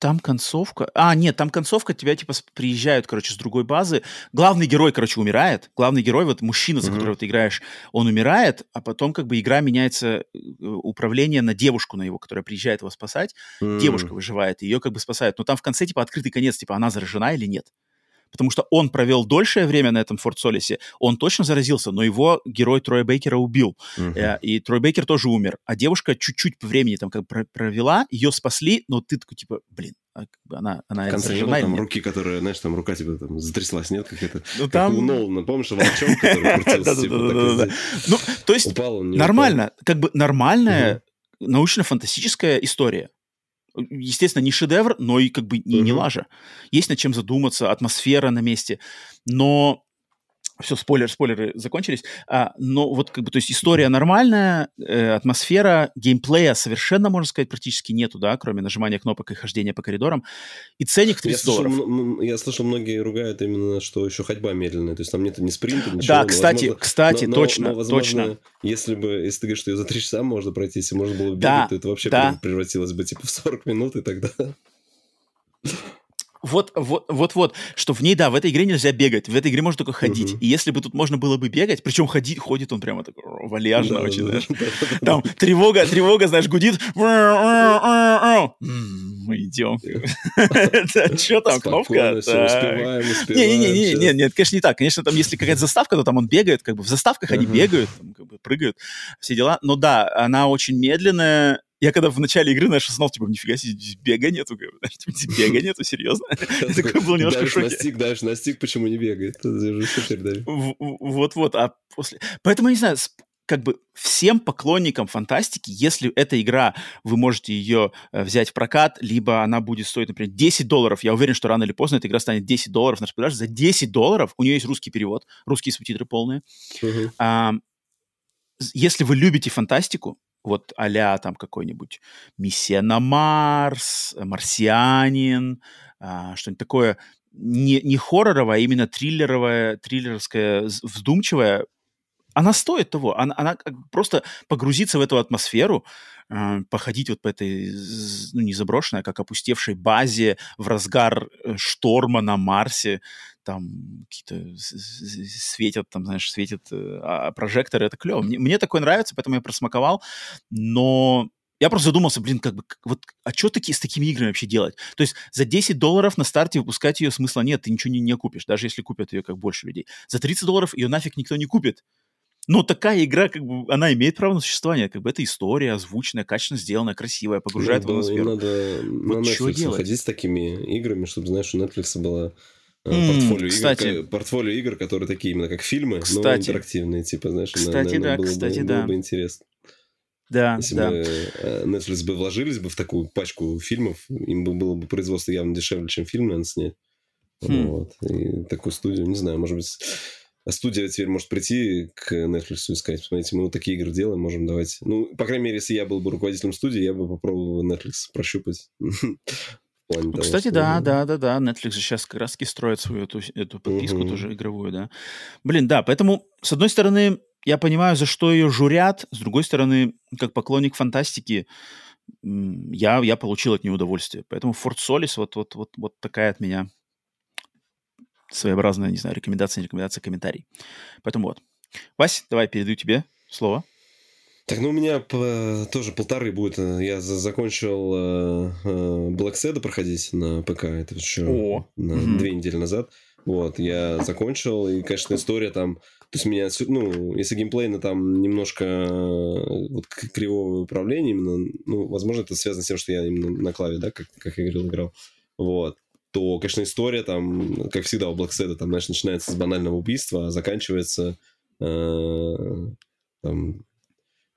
там концовка... А, нет, там концовка, тебя, типа, приезжают, короче, с другой базы. Главный герой, короче, умирает. Главный герой, вот мужчина, за uh-huh. которого ты играешь, он умирает, а потом, как бы, игра меняется, э, управление на девушку на его, которая приезжает его спасать. Uh-huh. Девушка выживает, ее, как бы, спасают. Но там в конце, типа, открытый конец, типа, она заражена или нет потому что он провел дольшее время на этом Форт Солисе, он точно заразился, но его герой Троя Бейкера убил, uh-huh. и Трой Бейкер тоже умер, а девушка чуть-чуть по времени там как провела, ее спасли, но ты такой типа, блин, а она, она в конце не там руки, которые, знаешь, там рука тебе там затряслась, нет, как это, ну, там... как у Нолана, помнишь, волчок, который крутился, типа, Ну, то есть, нормально, как бы нормальная научно-фантастическая история естественно, не шедевр, но и как бы не, не лажа. Есть над чем задуматься, атмосфера на месте. Но все, спойлер, спойлеры закончились. А, но вот как бы, то есть история нормальная, э, атмосфера, геймплея совершенно, можно сказать, практически нету, да, кроме нажимания кнопок и хождения по коридорам. И ценник 30 я долларов. Слышал, я слышал, многие ругают именно, что еще ходьба медленная, то есть там нет ни спринта, ничего. Да, кстати, возможно, кстати, но, точно, но, возможно, точно. Если бы, если ты говоришь, что ее за 3 часа можно пройти, если можно было бегать, да, то это вообще да. превратилось бы типа в 40 минут, и тогда... Вот, вот, вот, вот, что в ней, да, в этой игре нельзя бегать, в этой игре можно только ходить. Uh-huh. И если бы тут можно было бы бегать, причем ходить, ходит он прямо так вальяжно да, очень, да, знаешь. Да, Там тревога, тревога, знаешь, гудит. Мы идем. Что там, кнопка? Не-не-не, нет, нет, конечно, не так. Конечно, там, если какая-то заставка, то там он бегает, как бы в заставках они бегают, как бы прыгают, все дела. Но да, она очень медленная, я когда в начале игры, знаешь, знал, типа, нифига себе, здесь бега нету, типа, бега нету, серьезно? Я такой был немножко в шоке. Настиг, дальше настиг, почему не бегает? Вот-вот, а после... Поэтому, я не знаю, как бы всем поклонникам фантастики, если эта игра, вы можете ее э, взять в прокат, либо она будет стоить, например, 10 долларов, я уверен, что рано или поздно эта игра станет 10 долларов на распродаже, за 10 долларов, у нее есть русский перевод, русские субтитры полные. Uh-huh. А, если вы любите фантастику, вот а там какой-нибудь «Миссия на Марс», «Марсианин», а, что-нибудь такое не, не хорроровое, а именно триллеровое, триллеровское, вздумчивое, она стоит того. Она, она просто погрузиться в эту атмосферу, э, походить вот по этой, ну, не заброшенной, а как опустевшей базе в разгар э, шторма на Марсе, там какие-то светят, там, знаешь, светят э, а прожекторы, это клево. Мне, мне такое нравится, поэтому я просмаковал, но я просто задумался, блин, как бы, вот, а что таки, с такими играми вообще делать? То есть за 10 долларов на старте выпускать ее смысла нет, ты ничего не, не купишь, даже если купят ее как больше людей. За 30 долларов ее нафиг никто не купит. Но такая игра, как бы, она имеет право на существование. Как бы это история озвученная, качественно сделанная, красивая, погружает ну, в атмосферу. Надо вот на Netflix выходить с такими играми, чтобы, знаешь, у Netflix было Mm, портфолио, кстати. игр, портфолио игр, которые такие именно как фильмы, кстати. но интерактивные, типа, знаешь, кстати, наверное, да, было, кстати, было, да. было бы интересно. Да, Если да. бы э, Netflix бы вложились бы в такую пачку фильмов, им бы было бы производство явно дешевле, чем фильм, наверное, снять. Хм. Вот. И такую студию, не знаю, может быть, студия теперь может прийти к Netflix и сказать, смотрите, мы вот такие игры делаем, можем давать... Ну, по крайней мере, если я был бы руководителем студии, я бы попробовал Netflix прощупать. Ну, того, кстати, что... да, да, да, да. Netflix же сейчас как раз-таки строит свою эту, эту подписку угу. тоже игровую, да. Блин, да, поэтому, с одной стороны, я понимаю, за что ее журят, с другой стороны, как поклонник фантастики, я, я получил от нее удовольствие. Поэтому Fort Solis вот, вот, вот, вот такая от меня своеобразная, не знаю, рекомендация, не рекомендация, комментарий. Поэтому вот. Вась, давай передаю тебе слово. Так, ну у меня по, тоже полторы будет. Я за, закончил э, э, Black Sad проходить на ПК. Это еще О. на mm-hmm. две недели назад. Вот, я закончил, и, конечно, история там... То есть меня, ну, если геймплейно там немножко э, вот кривое управление именно, ну, возможно, это связано с тем, что я именно на клаве, да, как, как я говорил, играл. Вот то, конечно, история там, как всегда у Black Sad, там, знаешь, начинается с банального убийства, а заканчивается э, там,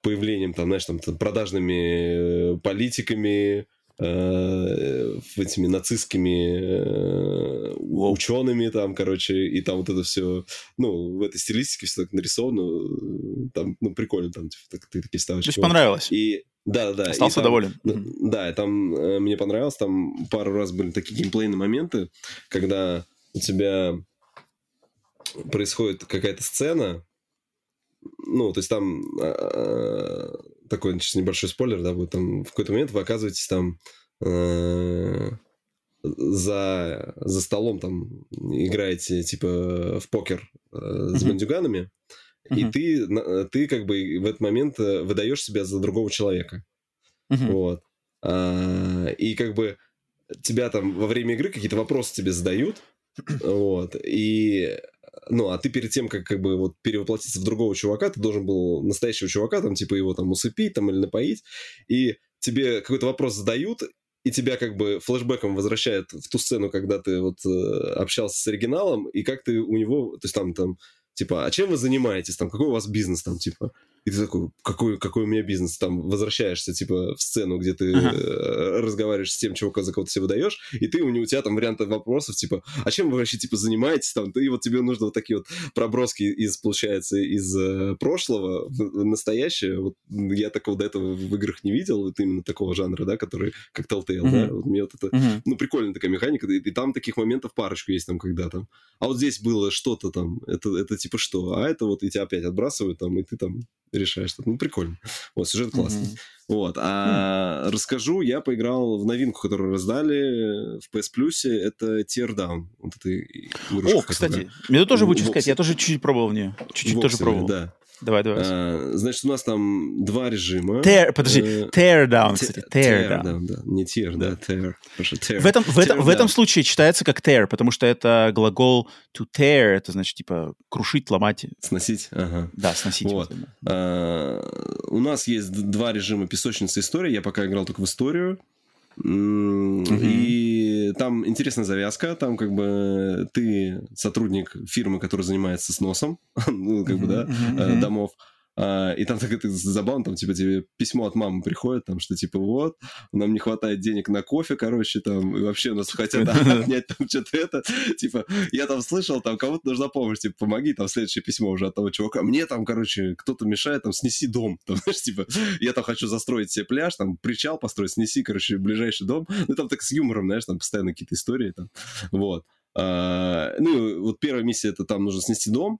появлением, там, знаешь, там, продажными э, политиками, э, этими нацистскими э, учеными там, короче, и там вот это все, ну, в этой стилистике все так нарисовано, э, там, ну, прикольно, там, типа, так, такие ставочки. То есть понравилось? И да, да. Остался там, доволен. Да, и там э, мне понравилось, там пару раз были такие геймплейные моменты, когда у тебя происходит какая-то сцена, ну, то есть там э, такой сейчас небольшой спойлер, да, будет там в какой-то момент вы оказываетесь там э, за, за столом там играете типа в покер э, с бандюганами, Uh-huh. И ты, э, ты как бы в этот момент э, выдаешь себя за другого человека. Uh-huh. Вот. А, и как бы тебя там во время игры какие-то вопросы тебе задают. Вот. И ну, а ты перед тем, как как бы вот перевоплотиться в другого чувака, ты должен был настоящего чувака, там, типа, его там усыпить там или напоить, и тебе какой-то вопрос задают, и тебя как бы флешбеком возвращает в ту сцену, когда ты вот э, общался с оригиналом, и как ты у него, то есть там, там, типа, а чем вы занимаетесь, там, какой у вас бизнес, там, типа, и ты такой, какой, какой у меня бизнес? Там возвращаешься, типа, в сцену, где ты ага. Э, разговариваешь с тем, чего за кого-то себе выдаешь, и ты, у, у тебя там варианты вопросов, типа, а чем вы вообще, типа, занимаетесь там? И вот тебе нужно вот такие вот проброски из, получается, из э, прошлого в настоящее. Вот я такого до этого в играх не видел, вот именно такого жанра, да, который, как Telltale, mm-hmm. да, вот мне вот это, mm-hmm. ну, прикольная такая механика, и, и там таких моментов парочку есть там, когда там, а вот здесь было что-то там, это, это типа что, а это вот и тебя опять отбрасывают там, и ты там решаешь. что Ну, прикольно. Вот, сюжет классный. Mm-hmm. Вот. А mm-hmm. расскажу, я поиграл в новинку, которую раздали в PS Plus, это Teardown. Вот это О, кстати, мне тоже будет сказать, я тоже чуть-чуть пробовал в нее. Чуть-чуть тоже пробовал. Да. Давай, давай. А, значит, у нас там два режима. Tear, подожди, э, tear down, кстати. Tear, tear down. да. Не tear, да, tear. tear. В этом, в, этом, в этом случае читается как tear, потому что это глагол to tear, это значит, типа, крушить, ломать. Сносить, ага. Да, сносить. Вот. А, у нас есть два режима песочницы истории. Я пока играл только в историю. И там интересная завязка, там как бы ты сотрудник фирмы, которая занимается сносом, ну, как бы, да, э, домов, и там так это забавно, там, типа, тебе письмо от мамы приходит, там, что, типа, вот, нам не хватает денег на кофе, короче, там, и вообще нас хотят отнять там что-то это. Типа, я там слышал, там, кому-то нужна помощь, типа, помоги, там, следующее письмо уже от того чувака. Мне там, короче, кто-то мешает, там, снеси дом. Там, знаешь, типа, я там хочу застроить себе пляж, там, причал построить, снеси, короче, ближайший дом. Ну, там так с юмором, знаешь, там, постоянно какие-то истории, там, вот. А, ну, вот первая миссия, это там нужно снести дом,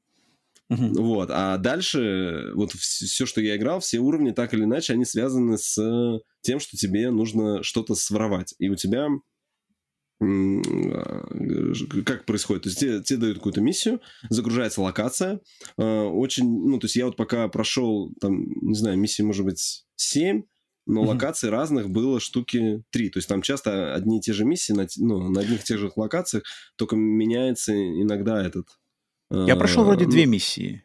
Uh-huh. Вот. А дальше, вот все, что я играл, все уровни, так или иначе, они связаны с тем, что тебе нужно что-то своровать. И у тебя а, как происходит? То есть тебе, тебе дают какую-то миссию, загружается локация. А, очень, ну, то есть я вот пока прошел, там, не знаю, миссии, может быть, 7, но mm-hmm. локаций разных было штуки 3. То есть там часто одни и те же миссии на, ну, на одних и тех же локациях, только меняется иногда этот я прошел вроде две миссии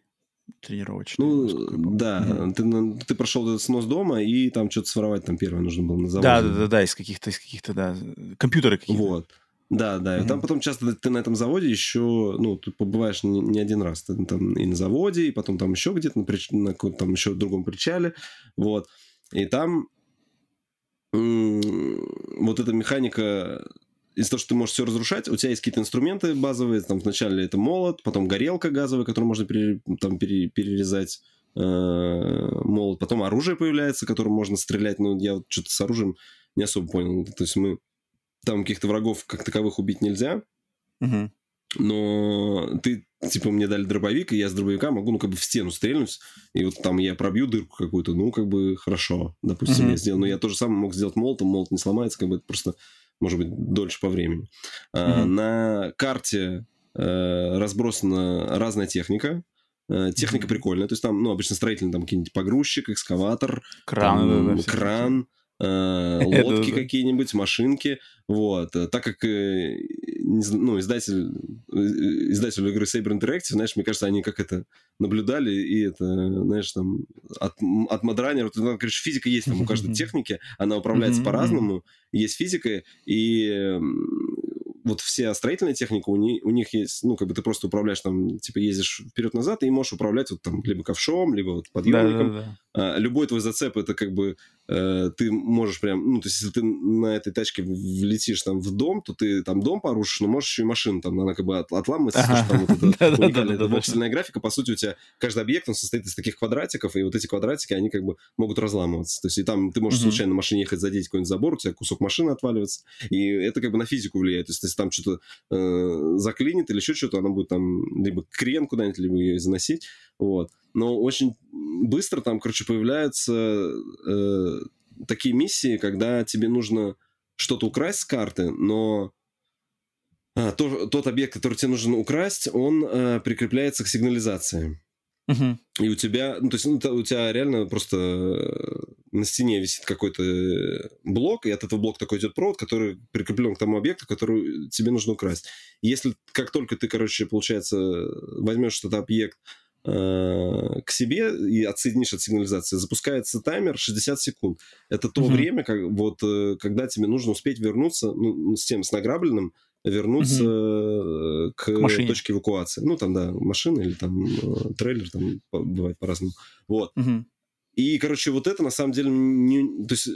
тренировочные. Ну, да, ты, ты прошел этот снос дома, и там что-то своровать там первое нужно было на заводе. Да, да, да, да, из каких-то, из каких-то, да, компьютеры какие-то. Вот. Да, да. Mm-hmm. Там потом часто ты на этом заводе еще, ну, ты побываешь не, не один раз. Ты там и на заводе, и потом там еще где-то на, прич... на каком-то там еще другом причале. Вот. И там м- вот эта механика из-за того, что ты можешь все разрушать, у тебя есть какие-то инструменты базовые, там вначале это молот, потом горелка газовая, которую можно пере, там пере, перерезать э, молот, потом оружие появляется, которым можно стрелять, но я вот что-то с оружием не особо понял. То есть мы там каких-то врагов как таковых убить нельзя, угу. но ты, типа, мне дали дробовик, и я с дробовика могу, ну, как бы в стену стрельнуть, и вот там я пробью дырку какую-то, ну, как бы хорошо, допустим, угу. я сделал. Но я тоже самое мог сделать молотом, молот не сломается, как бы это просто может быть, дольше по времени. Mm-hmm. На карте э, разбросана разная техника. Э, техника mm-hmm. прикольная. То есть там, ну, обычно строительный, там какие-нибудь погрузчик, экскаватор, кран, там, да, да, кран, лодки какие-нибудь, машинки. Вот. Так как ну, издатель, издатель игры Saber Interactive, знаешь, мне кажется, они как это наблюдали, и это, знаешь, там, от, от модранера, ну, короче, физика есть там у каждой техники, она управляется по-разному, есть физика, и вот вся строительная техника, у, них, у них есть, ну, как бы ты просто управляешь там, типа, ездишь вперед-назад, и можешь управлять вот там либо ковшом, либо вот подъемником. Да, да, да. А, любой твой зацеп, это как бы э, ты можешь прям, ну, то есть, если ты на этой тачке влетишь там в дом, то ты там дом порушишь, но можешь еще и машину там, она как бы от, отламывается, ага. там вот это уникальная воксельная графика, по сути, у тебя каждый объект, он состоит из таких квадратиков, и вот эти квадратики, они как бы могут разламываться. То есть, и там ты можешь случайно на машине ехать, задеть какой-нибудь забор, у тебя кусок машины отваливается, и это как бы на физику влияет. То есть, если там что-то э, заклинит или еще что-то, она будет там либо крен куда-нибудь, либо ее заносить. Вот. Но очень быстро там, короче, появляются э, такие миссии, когда тебе нужно что-то украсть с карты, но а, то, тот объект, который тебе нужно украсть, он э, прикрепляется к сигнализации. Uh-huh. И у тебя, ну, то есть ну, у тебя реально просто э, на стене висит какой-то блок, и от этого блока такой идет провод, который прикреплен к тому объекту, который тебе нужно украсть. если как только ты, короче, получается, возьмешь этот объект, к себе и отсоединишь от сигнализации, запускается таймер 60 секунд. Это то угу. время, как, вот, э, когда тебе нужно успеть вернуться ну, с тем, с награбленным, вернуться угу. к, к машине. точке эвакуации. Ну, там, да, машина или там э, трейлер, там бывает по-разному. Вот. Угу. И, короче, вот это на самом деле не... То есть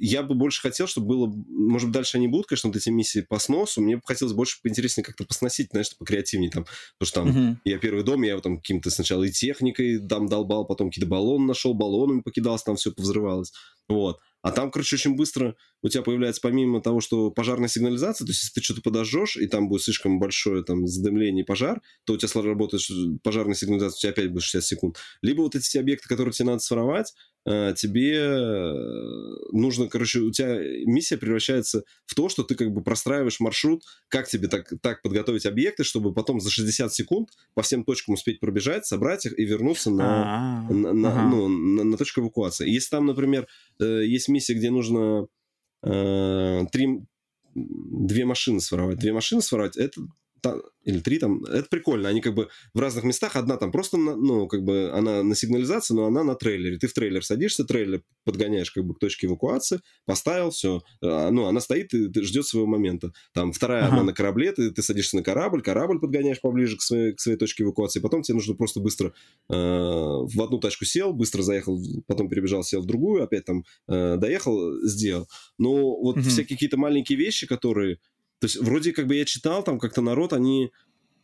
я бы больше хотел, чтобы было... Может быть, дальше они будут, конечно, вот эти миссии по сносу. Мне бы хотелось больше поинтереснее как-то посносить, знаешь, покреативнее там. Потому что там uh-huh. я первый дом, я там каким-то сначала и техникой там долбал, потом какие-то баллоны нашел, баллонами покидался, там все повзрывалось. Вот. А там, короче, очень быстро у тебя появляется, помимо того, что пожарная сигнализация, то есть если ты что-то подожжешь, и там будет слишком большое там задымление пожар, то у тебя работает пожарная сигнализация, у тебя опять будет 60 секунд. Либо вот эти все объекты, которые тебе надо своровать, тебе э, нужно, короче, у тебя миссия превращается в то, что ты как бы простраиваешь маршрут, как тебе так, так подготовить объекты, чтобы потом за 60 секунд по всем точкам успеть пробежать, собрать их и вернуться на, а. на, на, ну, на, на точку эвакуации. Если там, например, э, есть миссия, где нужно э, три, две машины своровать. Две машины своровать, это или три там, это прикольно. Они как бы в разных местах. Одна там просто, на, ну, как бы она на сигнализации, но она на трейлере. Ты в трейлер садишься, трейлер подгоняешь как бы к точке эвакуации, поставил, все. А, ну, она стоит и ждет своего момента. Там вторая, ага. она на корабле, ты, ты садишься на корабль, корабль подгоняешь поближе к своей, к своей точке эвакуации. Потом тебе нужно просто быстро э, в одну тачку сел, быстро заехал, потом перебежал, сел в другую, опять там э, доехал, сделал. Но вот угу. всякие какие-то маленькие вещи, которые то есть вроде как бы я читал, там как-то народ, они...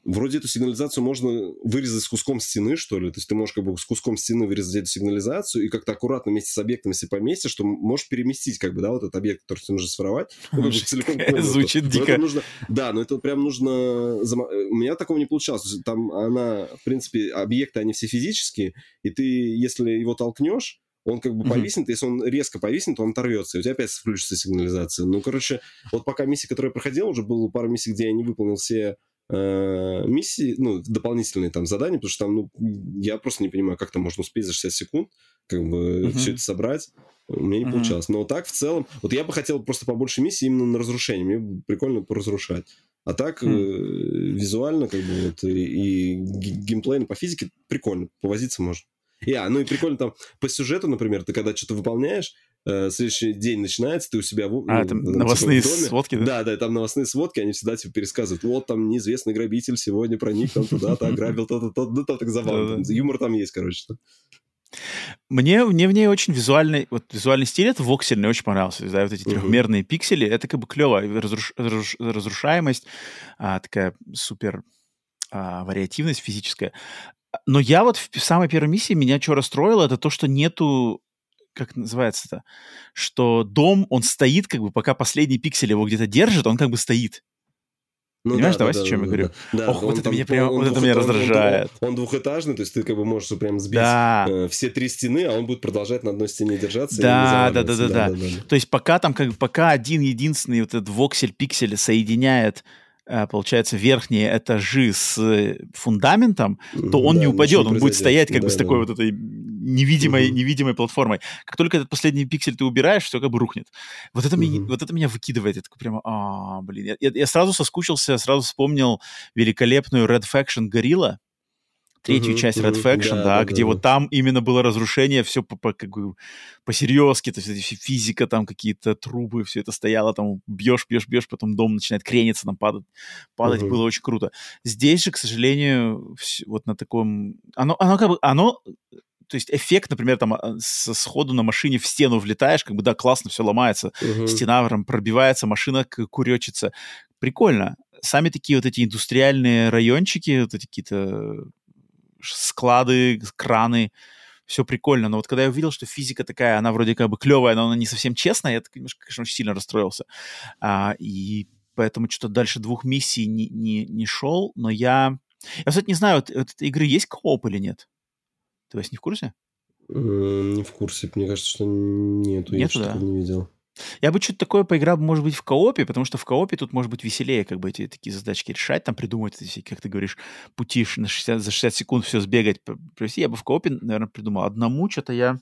Вроде эту сигнализацию можно вырезать с куском стены, что ли. То есть ты можешь как бы с куском стены вырезать эту сигнализацию и как-то аккуратно вместе с объектом, если поместишь, что можешь переместить как бы, да, вот этот объект, который тебе нужно своровать. Ну, как бы целиком Звучит дико. Нужно, да, но это прям нужно... У меня такого не получалось. Там она, в принципе, объекты, они все физические, и ты, если его толкнешь, он как бы mm-hmm. повиснет, если он резко повиснет, он оторвется, и у тебя опять включится сигнализация. Ну, короче, вот пока миссия, которую я проходил, уже было пару миссий, где я не выполнил все э, миссии, ну, дополнительные там задания, потому что там, ну, я просто не понимаю, как там можно успеть за 60 секунд, как бы mm-hmm. все это собрать. У меня не mm-hmm. получалось. Но так, в целом, вот я бы хотел просто побольше миссий именно на разрушение. Мне прикольно поразрушать. А так, mm. э, визуально, как бы, вот, и, и геймплейно по физике прикольно, повозиться можно. Я, ну и прикольно там по сюжету, например, ты когда что-то выполняешь, э, следующий день начинается, ты у себя... А, ну, там новостные типа, доме. сводки, да? Да, да, там новостные сводки, они всегда тебе пересказывают, вот там неизвестный грабитель сегодня проник там туда-то, ограбил то-то, то ну там так забавно, юмор там есть, короче. Мне, мне в ней очень визуальный, вот визуальный стиль, это воксельный, очень понравился. Да, вот эти uh-huh. трехмерные пиксели, это как бы клево. Разруш, разруш, разрушаемость, а, такая супер а, вариативность физическая. Но я вот в самой первой миссии меня что расстроило, это то, что нету как называется это, что дом, он стоит, как бы, пока последний пиксель его где-то держит, он как бы стоит. Ну, Понимаешь, да, давай да, о чем да, я говорю? Да, Ох, вот это, меня прям, вот это меня раздражает. Он, он, он двухэтажный, то есть ты как бы можешь прям сбить да. э, все три стены, а он будет продолжать на одной стене держаться. Да, да, да, да, да, да, да. То есть пока там как бы пока один единственный вот этот воксель пикселя соединяет получается, верхние этажи с э, фундаментом, то он да, не упадет, он будет стоять как да, бы с такой да. вот этой невидимой, угу. невидимой платформой. Как только этот последний пиксель ты убираешь, все как бы рухнет. Вот это, угу. меня, вот это меня выкидывает. Я такой прямо, а, блин. Я, я сразу соскучился, сразу вспомнил великолепную Red Faction Gorilla, третью uh-huh, часть Red Faction, да, да, да где да, вот там именно было разрушение, все по, по, как бы по-серьезки, то есть физика, там какие-то трубы, все это стояло, там бьешь, бьешь, бьешь, потом дом начинает крениться, там падать, падать uh-huh. было очень круто. Здесь же, к сожалению, все, вот на таком, оно, оно как бы, оно то есть эффект, например, там а, с сходу на машине в стену влетаешь, как бы, да, классно, все ломается, uh-huh. стена там пробивается, машина куречится. Прикольно. Сами такие вот эти индустриальные райончики, вот эти какие-то склады, краны, все прикольно. Но вот когда я увидел, что физика такая, она вроде как бы клевая, но она не совсем честная, я, конечно, конечно очень сильно расстроился. А, и поэтому что-то дальше двух миссий не, не, не шел, но я... Я, кстати, не знаю, вот, вот этой игры есть кооп или нет? Ты, Вась, не в курсе? Не в курсе. Мне кажется, что нету. Нету, я да? не видел. Я бы что-то такое поиграл, может быть, в коопе, потому что в коопе тут может быть веселее как бы эти такие задачки решать, там придумывать эти, как ты говоришь, пути на 60, за 60 секунд все сбегать, провести. Я бы в коопе, наверное, придумал. Одному что-то я...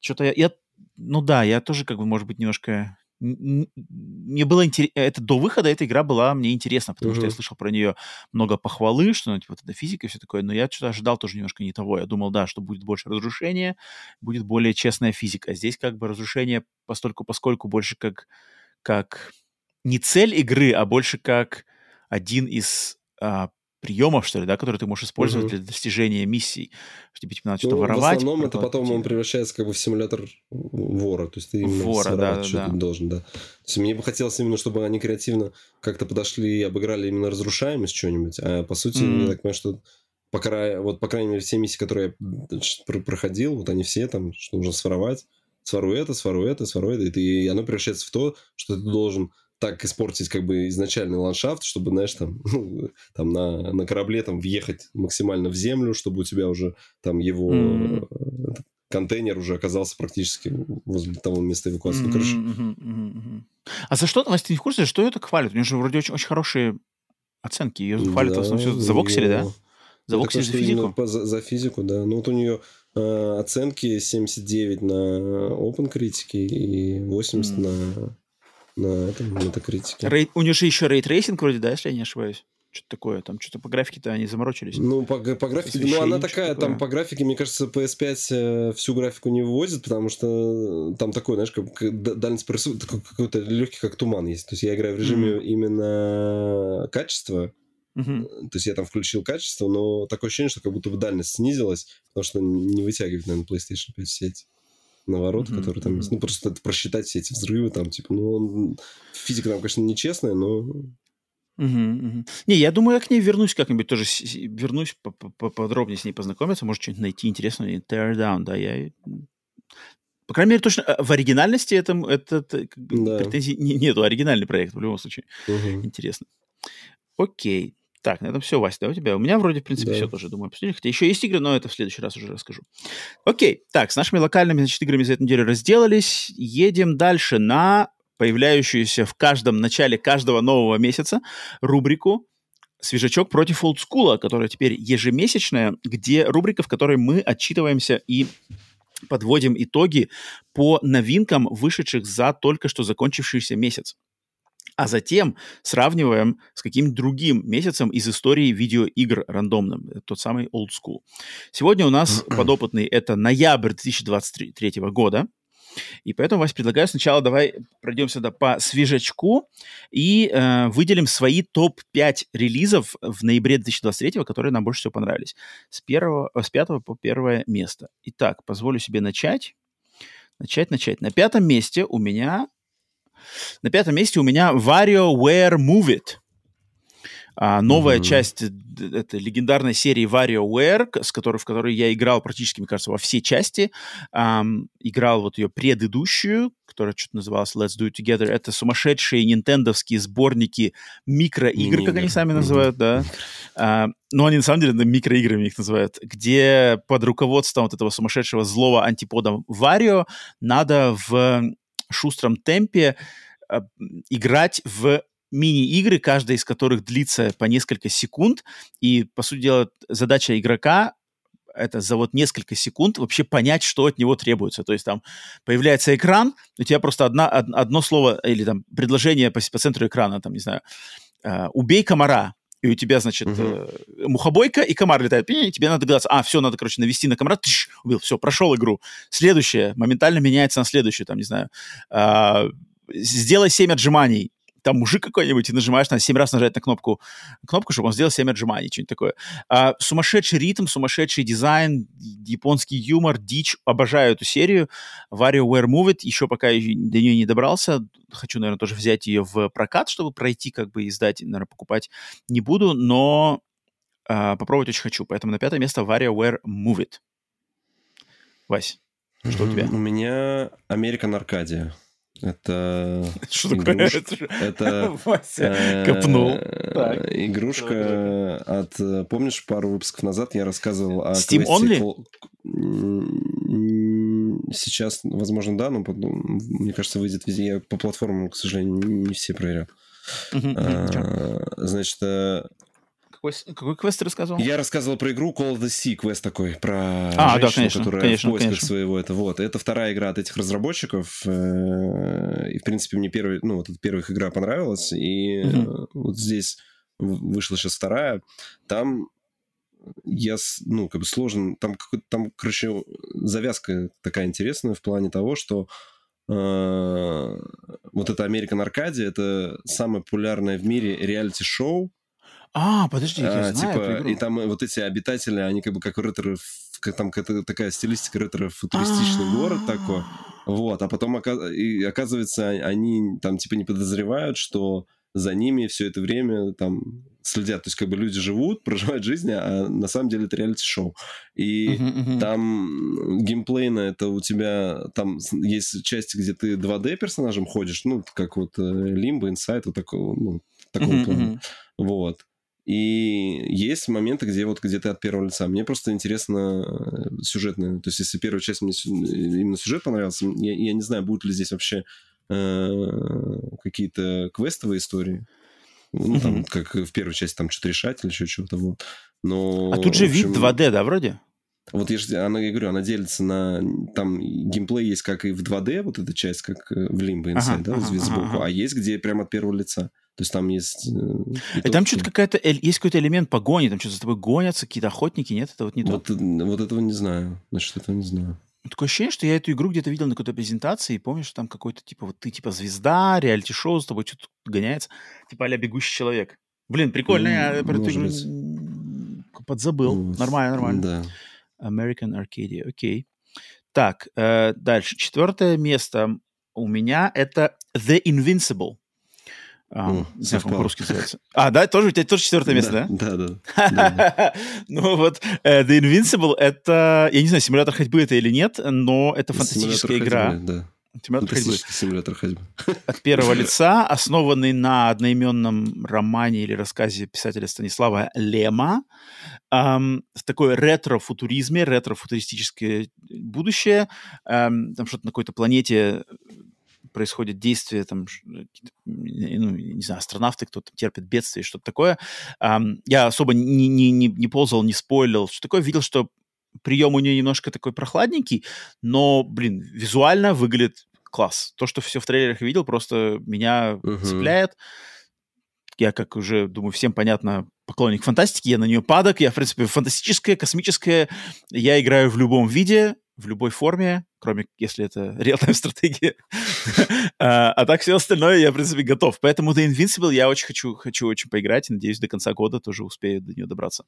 Что-то я, я... Ну да, я тоже как бы, может быть, немножко мне было интересно, это до выхода эта игра была мне интересна, потому uh-huh. что я слышал про нее много похвалы, что ну, типа это физика и все такое, но я что-то ожидал тоже немножко не того. Я думал, да, что будет больше разрушения, будет более честная физика. Здесь как бы разрушение постольку поскольку больше как как не цель игры, а больше как один из а, приемов, что ли, да, которые ты можешь использовать угу. для достижения миссий. Что тебе типа, надо ну, что-то воровать. В основном это потом он превращается как бы в симулятор вора. То есть ты именно вора, да, что да. ты должен, да. То есть мне бы хотелось именно, чтобы они креативно как-то подошли и обыграли именно разрушаемость что-нибудь. А по сути, mm я так понимаю, что по край, вот, по крайней мере, все миссии, которые я проходил, вот они все там, что нужно своровать. Своруй это, своруй это, своруй это. И, ты, и оно превращается в то, что ты должен так испортить как бы изначальный ландшафт, чтобы, знаешь, там, ну, там на, на корабле там въехать максимально в землю, чтобы у тебя уже там его mm-hmm. контейнер уже оказался практически возле того места эвакуации. Mm-hmm. Ну, короче. Mm-hmm. Mm-hmm. А за что, Вася, ты не в курсе, что ее так хвалят? У нее же вроде очень, очень хорошие оценки. Ее хвалят да, в основном все завоксили, да? Завоксили за физику? По, за, за физику, да. Ну, вот у нее э, оценки 79 на OpenCritic и 80 mm. на на этом метакритике. Рей... У нее же еще ray tracing вроде, да, если я не ошибаюсь? Что-то такое, там что-то по графике-то они заморочились. Ну, по, по графике, ну, она такая, такое. там по графике, мне кажется, PS5 э, всю графику не выводит, потому что там такой, знаешь, как дальность прорисовки, какой-то легкий, как туман есть. То есть я играю в режиме mm-hmm. именно качества, Uh-huh. То есть я там включил качество, но такое ощущение, что как будто бы дальность снизилась, потому что не вытягивает, наверное, PlayStation 5 сеть наворот, mm-hmm. который там есть. Ну, просто просчитать все эти взрывы, там, типа, ну, он... физика там, конечно, нечестная, но... Угу, угу. Не, я думаю, я к ней вернусь как-нибудь тоже, вернусь поподробнее с ней познакомиться, может, что-нибудь найти интересное. Tear Down, да, я... По крайней мере, точно э, в оригинальности это, это, это да. претензий не, нету, оригинальный проект в любом случае. Угу. Интересно. Окей. Так, на этом все, Вася, да, у тебя? У меня вроде, в принципе, да. все тоже, думаю, обсудили. Хотя еще есть игры, но это в следующий раз уже расскажу. Окей, так, с нашими локальными, значит, играми за эту неделю разделались. Едем дальше на появляющуюся в каждом начале каждого нового месяца рубрику «Свежачок против олдскула», которая теперь ежемесячная, где рубрика, в которой мы отчитываемся и подводим итоги по новинкам, вышедших за только что закончившийся месяц а затем сравниваем с каким-нибудь другим месяцем из истории видеоигр рандомным, тот самый old school. Сегодня у нас подопытный это ноябрь 2023 года, и поэтому, Вась, предлагаю сначала давай пройдемся да, по свежачку и э, выделим свои топ-5 релизов в ноябре 2023, которые нам больше всего понравились. С, первого, с пятого по первое место. Итак, позволю себе начать. Начать, начать. На пятом месте у меня на пятом месте у меня WarioWare Move It. А, новая mm-hmm. часть этой легендарной серии WarioWare, с которой, в которой я играл практически, мне кажется, во все части. Um, играл вот ее предыдущую, которая что-то называлась Let's Do It Together. Это сумасшедшие нинтендовские сборники микроигр, как они сами называют, да. Uh, но они на самом деле микроиграми их называют, где под руководством вот этого сумасшедшего злого антипода Варио надо в шустром темпе э, играть в мини-игры, каждая из которых длится по несколько секунд. И, по сути дела, задача игрока это за вот несколько секунд вообще понять, что от него требуется. То есть там появляется экран, у тебя просто одна, од, одно слово или там предложение по, по центру экрана, там, не знаю, э, «убей комара», и у тебя, значит, угу. э, мухобойка, и комар летает. И тебе надо догадаться, а, все, надо, короче, навести на комара, тыш, убил, все, прошел игру. Следующее, моментально меняется на следующую, там, не знаю, э, сделай 7 отжиманий, там мужик какой-нибудь, и нажимаешь на 7 раз нажать на кнопку, кнопку, чтобы он сделал 7 отжиманий, что-нибудь такое. А, сумасшедший ритм, сумасшедший дизайн, японский юмор, дичь. Обожаю эту серию. WarioWare Move It. Еще пока до нее не добрался. Хочу, наверное, тоже взять ее в прокат, чтобы пройти, как бы издать, наверное, покупать не буду, но а, попробовать очень хочу. Поэтому на пятое место WarioWare Move It. Вась, что у тебя? У меня American Arcadia. Это Что такое? Это э, копнул. Игрушка от... Помнишь, пару выпусков назад я рассказывал о Steam Only? Сейчас, возможно, да, но мне кажется, выйдет везде. Я по платформам, к сожалению, не все проверял. А, значит, э, какой, какой квест рассказывал? Я рассказывал про игру Call of the Sea, квест такой, про а, женщину, да, конечно, которая конечно, в поисках конечно. своего это вот. Это вторая игра от этих разработчиков, э, и в принципе мне первый, ну вот эта первая игра понравилась, и угу. вот здесь вышла сейчас вторая, там я, ну, как бы сложен, там, там, короче, завязка такая интересная в плане того, что э, вот это American Arcadia, это самое популярное в мире реалити-шоу. А, подожди, я А, знаю типа, и там вот эти обитатели, они как бы как ретро, там какая-то такая стилистика ретро-футуристичный город такой. Вот, а потом и оказывается, они там типа не подозревают, что за ними все это время там следят. То есть как бы люди живут, проживают жизнь, а на самом деле это реалити-шоу. И там геймплейно это у тебя... Там есть части, где ты 2D персонажем ходишь, ну, как вот Limbo, Inside, вот такого, ну, такого плана. Вот. И есть моменты, где вот где ты от первого лица. Мне просто интересно э, сюжетное. То есть, если первая часть мне сю- именно сюжет понравился, я, я не знаю, будут ли здесь вообще э, какие-то квестовые истории. Ну, там, как в первой части, там что-то решать или еще чего-то. Вот. Но, А тут же в вид общем, 2D, да, вроде? Вот я, же, она, я говорю, она делится на... Там геймплей есть как и в 2D, вот эта часть, как э, в Limbo Inside, Ага, да, ага, сбоку, ага. а есть где прямо от первого лица. То есть там есть... э, и И то, там что- что-то какая-то... Есть какой-то элемент погони, там что-то за тобой гонятся, какие-то охотники, нет? Это вот не то. Вот, э, вот этого не знаю. Значит, этого не знаю. Такое ощущение, что я эту игру где-то видел на какой-то презентации, и помнишь, там какой-то, типа, вот ты, типа, звезда, реалити-шоу, с тобой что-то гоняется, типа а бегущий человек. Блин, прикольно, я М, про эту игру подзабыл. Вот. Нормально, нормально. Да. American Arcadia, окей. Так, э, дальше. Четвертое место у меня это The Invincible. А, не знаю, как по-русски называется. А, да, тоже у тебя тоже четвертое место, да? Да, да. Ну вот, э, The Invincible это, я не знаю, симулятор ходьбы это или нет, но это фантастическая игра. Да. Симулятор ходьбы симулятор ходьбы. от первого лица, основанный на одноименном романе или рассказе писателя Станислава Лема. Ам, в такой ретро-футуризме, ретро-футуристическое будущее. Ам, там что-то на какой-то планете происходит действие, там, ну, не знаю, астронавты, кто-то терпит бедствие, что-то такое. Ам, я особо не, не, не, не ползал, не спойлил, что такое. Видел, что прием у нее немножко такой прохладненький, но, блин, визуально выглядит класс. То, что все в трейлерах видел, просто меня Мгм. цепляет. Я, как уже, думаю, всем понятно, поклонник фантастики, я на нее падок, я, в принципе, фантастическая, космическая, я играю в любом виде, в любой форме, кроме если это реальная стратегия. А а так все остальное я, в принципе, готов. Поэтому The Invincible я очень хочу, хочу очень поиграть, и надеюсь, до конца года тоже успею до нее добраться.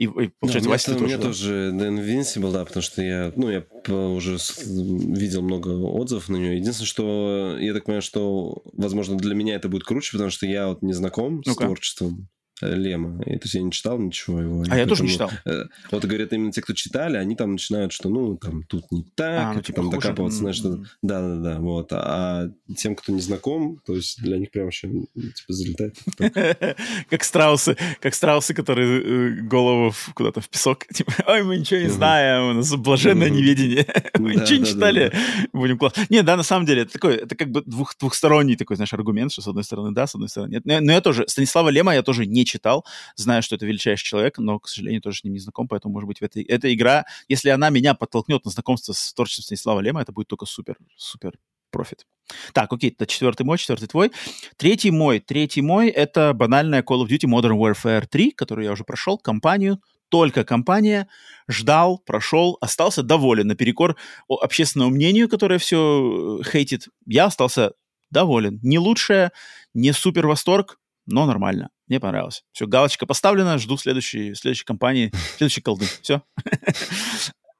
И, и Да, у получается, меня, Вася, ты у меня тоже, да? тоже The Invincible, да, потому что я, ну, я уже с- видел много отзывов на нее. Единственное, что я так понимаю, что, возможно, для меня это будет круче, потому что я вот не знаком с Ну-ка. творчеством Лема. И, то есть я не читал ничего его. А я тоже не поэтому, читал. э, Вот говорят, именно те, кто читали, они там начинают, что, ну, там, тут не так, А, ну, и типа там хуже. докапываться, знаешь, что... Да-да-да, вот. А тем, кто не знаком, то есть для них прям вообще, типа, залетает. Как страусы, как страусы, которые э, голову куда-то в песок. Типа, ой, мы ничего не знаем, у нас блаженное неведение. Мы ничего не читали. Будем классно. Не, да, на самом деле, это такой, это как бы двух, двухсторонний такой, знаешь, аргумент, что с одной стороны да, с одной стороны нет. Но, но я тоже, Станислава Лема я тоже не читал, знаю, что это величайший человек, но, к сожалению, тоже с ним не знаком, поэтому, может быть, в эта игра, если она меня подтолкнет на знакомство с творчеством Станислава Лема, это будет только супер, супер профит. Так, окей, это четвертый мой, четвертый твой. Третий мой, третий мой — это банальная Call of Duty Modern Warfare 3, которую я уже прошел, кампанию, только компания, ждал, прошел, остался доволен. Наперекор общественному мнению, которое все хейтит, я остался доволен. Не лучшее, не супер восторг, но нормально. Мне понравилось. Все, галочка поставлена, жду следующей, следующей кампании, следующей колды. Все.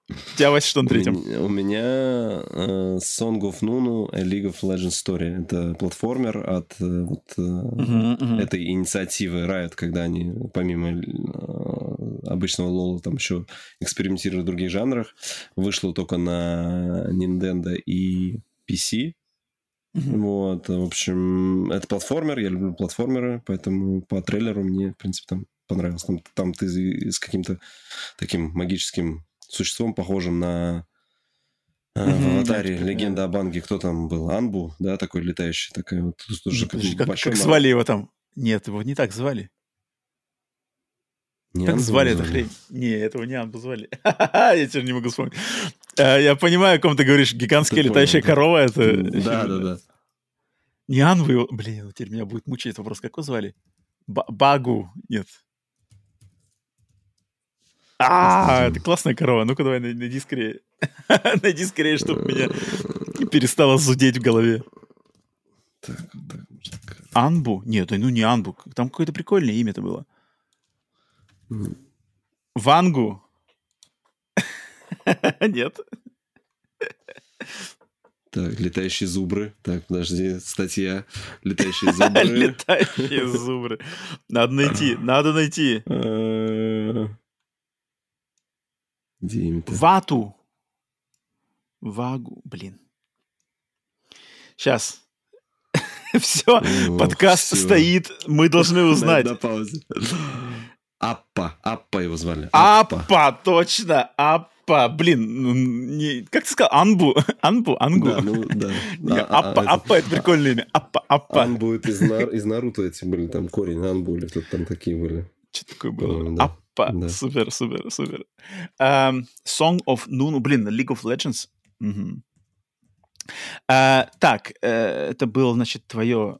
У тебя, Вася, что на третьем? У меня э, Song of Nunu League of Legends Story. Это платформер от э, вот, э, Мгм, мгм. этой инициативы Riot, когда они помимо э, обычного лола там еще экспериментируют в других жанрах. Вышло только на Nintendo и PC. Вот, в общем, это платформер, я люблю платформеры, поэтому по трейлеру мне, в принципе, там понравилось. Там, там ты с каким-то таким магическим существом, похожим на Мгм, в да, аватаре Легенда о Банге. Кто там был? Анбу, да, такой летающий, такая вот тоже Подожди, как как, большой как звали его там? Нет, его не так звали. Не Как Анбу звали эту звали? хрень? Не, этого не Анбу звали. Я теперь не могу вспомнить. Э, Я понимаю, о ком ты говоришь. Гигантская Ты летающая понял, да. корова. Это... Да, да, да. Не его... Блин, теперь меня будет мучить вопрос. Как его звали? Ба- Багу. Нет. А, это классная корова. Ну-ка давай найди скорее. Найди скорее, чтобы меня перестало зудеть в голове. Анбу? Нет, ну не Анбу. Там какое-то прикольное имя это было. Вангу? Нет. Так, летающие зубры. Так, подожди, статья. Летающие зубры. Летающие зубры. Надо найти, надо найти. Имя-то? Вату. Вагу, блин. Сейчас. Все, подкаст стоит, мы должны узнать. На паузе. Аппа, Аппа его звали. Аппа, точно, Аппа. Блин, ну, не, как ты сказал, Анбу? Анбу, Ангу? Да, ну, да. Не, а, Аппа, а, Аппа, это прикольное имя. Аппа, Аппа. Анбу это из, нар, из Наруто эти были, там корень Анбу или кто-то там такие были. Что такое было? Да. Аппа, да. супер, супер, супер. Um, Song of Nunu, блин, League of Legends. Угу. Uh, так, uh, это было, значит, твое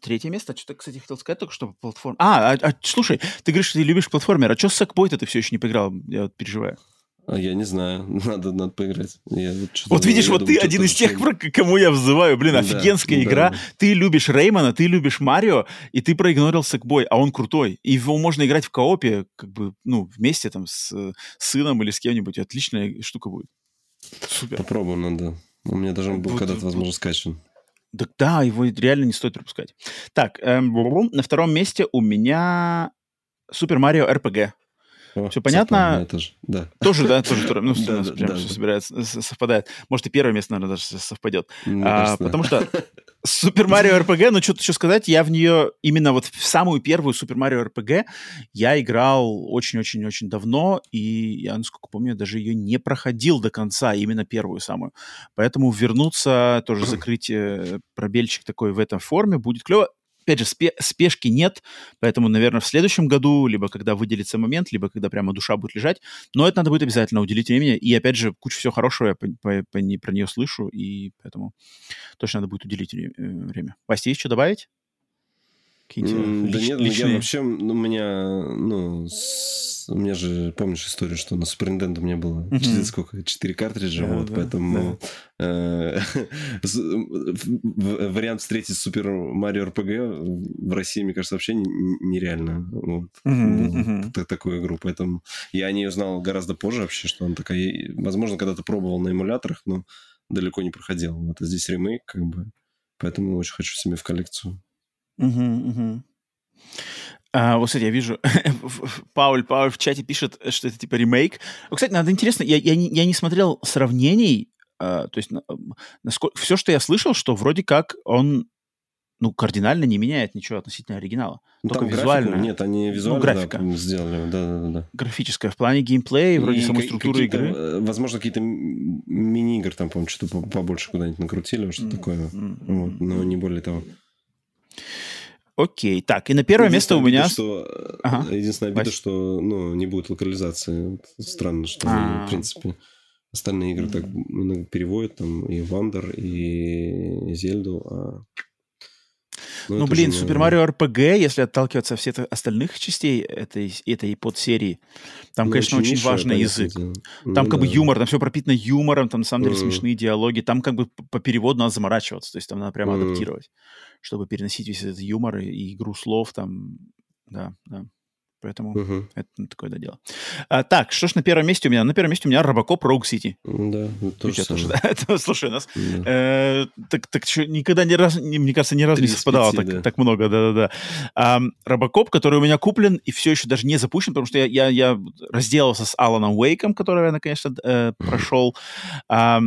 Третье место. Что-то, кстати, хотел сказать только что по платформе. А, а, а, слушай, ты говоришь, что ты любишь платформер. А что с Сакбой ты все еще не поиграл? Я вот переживаю. А я не знаю, надо, надо поиграть. Я вот, вот видишь, вот думаю, ты один из тех, про кому я взываю. Блин, офигенская да, игра. Да. Ты любишь Реймона, ты любишь Марио, и ты проигнорил Сэкбой, а он крутой. И его можно играть в коопе, как бы, ну, вместе там с, с сыном или с кем-нибудь. Отличная штука будет. Супер. Попробуем надо. У меня даже был когда-то, возможно, скачан. Да, да, его реально не стоит пропускать. Так, эм, на втором месте у меня Супер Марио РПГ. О, все понятно? Тоже, да. Тоже, да, тоже, тоже ну, да, да, прям да, все да. собирается, совпадает. Может, и первое место, наверное, даже совпадет. Ну, а, потому что Супер Марио РПГ, ну, что-то еще сказать, я в нее, именно вот в самую первую Супер Марио РПГ я играл очень-очень-очень давно, и я, насколько помню, даже ее не проходил до конца, именно первую самую. Поэтому вернуться, тоже закрыть э, пробельчик такой в этом форме будет клево опять же, спе- спешки нет, поэтому, наверное, в следующем году, либо когда выделится момент, либо когда прямо душа будет лежать, но это надо будет обязательно уделить времени, и, опять же, куча всего хорошего я по, по, по, не, про нее слышу, и поэтому точно надо будет уделить э, время. Вася, есть что добавить? Какие-то mm, лич, да нет, личные... я вообще, ну, у меня, ну, с, у меня же, помнишь историю, что на Super Nintendo у меня было mm-hmm. 4, сколько, 4 картриджа, да, вот, да, поэтому да. Э, вариант встретить Super Mario RPG в России, мне кажется, вообще нереально. Вот, mm-hmm. ну, такую игру, поэтому я о ней узнал гораздо позже вообще, что она такая, возможно, когда-то пробовал на эмуляторах, но далеко не проходил. Вот, а здесь ремейк, как бы, поэтому очень хочу себе в коллекцию. Угу, угу. А, вот, кстати, я вижу, Пауль, Пауль в чате пишет, что это типа ремейк. Кстати, надо интересно, я, я, не, я не смотрел сравнений, а, то есть насколько, все, что я слышал, что вроде как он ну, кардинально не меняет ничего относительно оригинала. Ну, Только визуально. Графику, нет, они визуально ну, графика. Да, сделали. Да, да, да. Графическая. В плане геймплея, вроде самой структуры игры. Э, возможно, какие-то мини-игры там, по-моему, что-то побольше куда-нибудь накрутили, что-то mm-hmm. такое. Mm-hmm. Вот, но не более того. Окей, так, и на первое место у меня... Что, ага. Единственное обида, что ну, не будет локализации. Странно, что, А-а-а. в принципе, остальные игры так переводят, там, и Вандер, и Зельду, а ну, ну блин, Супер Марио РПГ, если отталкиваться от всех остальных частей этой, этой подсерии, там, ну, конечно, очень, очень важный язык. Дело. Там ну, как да. бы юмор, там все пропитано юмором, там на самом деле mm. смешные диалоги, там как бы по переводу надо заморачиваться, то есть там надо прямо mm. адаптировать, чтобы переносить весь этот юмор и игру слов там, да, да. Поэтому угу. это такое да, дело. А, так, что ж на первом месте у меня? На первом месте у меня Робокоп Rogue City. Да, то же тоже, да. Слушай, у нас да. э, так, так что никогда ни разу, мне кажется, ни разу не совпадало 5, так, да. так много, да-да-да. А, Робокоп, который у меня куплен и все еще даже не запущен, потому что я, я, я разделался с Аланом Уэйком, который я, наконец-то, э, прошел. А,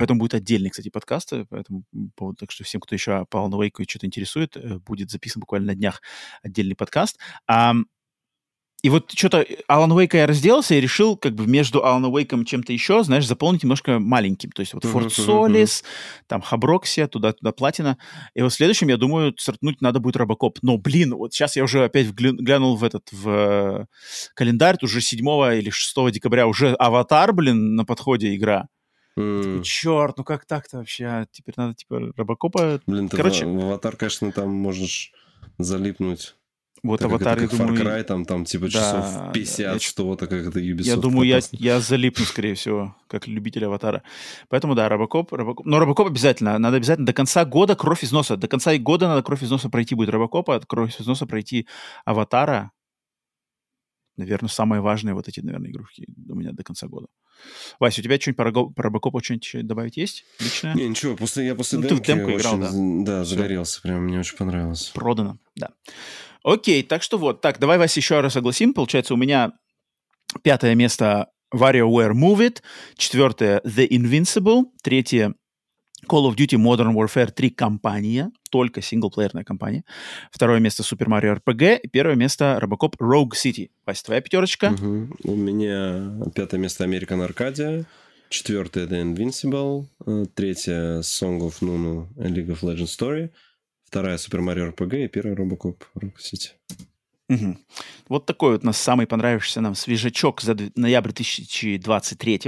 Поэтому будет отдельный, кстати, подкаст по этому поводу. Так что всем, кто еще по Alan Wake что-то интересует, э, будет записан буквально на днях отдельный подкаст. А, и вот что-то Алан Уэйка я разделался и решил как бы между Алан Уэйком чем-то еще, знаешь, заполнить немножко маленьким. То есть вот Форт Солис, там Хаброксия, туда-туда Платина. И вот в следующем, я думаю, стартнуть надо будет Робокоп. Но, блин, вот сейчас я уже опять глянул в этот, в э, календарь, уже 7 или 6 декабря уже Аватар, блин, на подходе игра. Mm. Черт, ну как так-то вообще? Теперь надо, типа, Робокопа... Блин, ты Короче... в, в Аватар, конечно, там можешь залипнуть Вот так Аватар, это, я думаю... Far Cry, там, там типа да, часов 50, что так как это Ubisoft. Я думаю, я, я залипну, скорее всего, как любитель Аватара. Поэтому, да, Робокоп, Робокоп. Но Робокоп обязательно. Надо обязательно до конца года кровь из носа. До конца года надо кровь из носа пройти будет Робокопа, кровь из носа пройти Аватара. Наверное, самые важные вот эти, наверное, игрушки у меня до конца года. Вася, у тебя что-нибудь про, про Робокопа что-нибудь добавить есть личное? Не, ничего, после, я после ну, демки ты демку играл, очень, да? Да, загорелся, прям мне очень понравилось. Продано, да. Окей, так что вот. Так, давай, Вася, еще раз согласим. Получается, у меня пятое место WarioWare Move It, четвертое The Invincible, третье Call of Duty Modern Warfare 3 компания, только синглплеерная компания. Второе место Super Mario RPG. Первое место Robocop Rogue City. Вася, твоя пятерочка? Угу. У меня пятое место American Arcadia. Четвертое The Invincible. Э, третье Song of Nunu League of Legends Story вторая Super Mario RPG и первая Robocop Rock City. Угу. Вот такой вот у нас самый понравившийся нам свежачок за ноябрь 2023.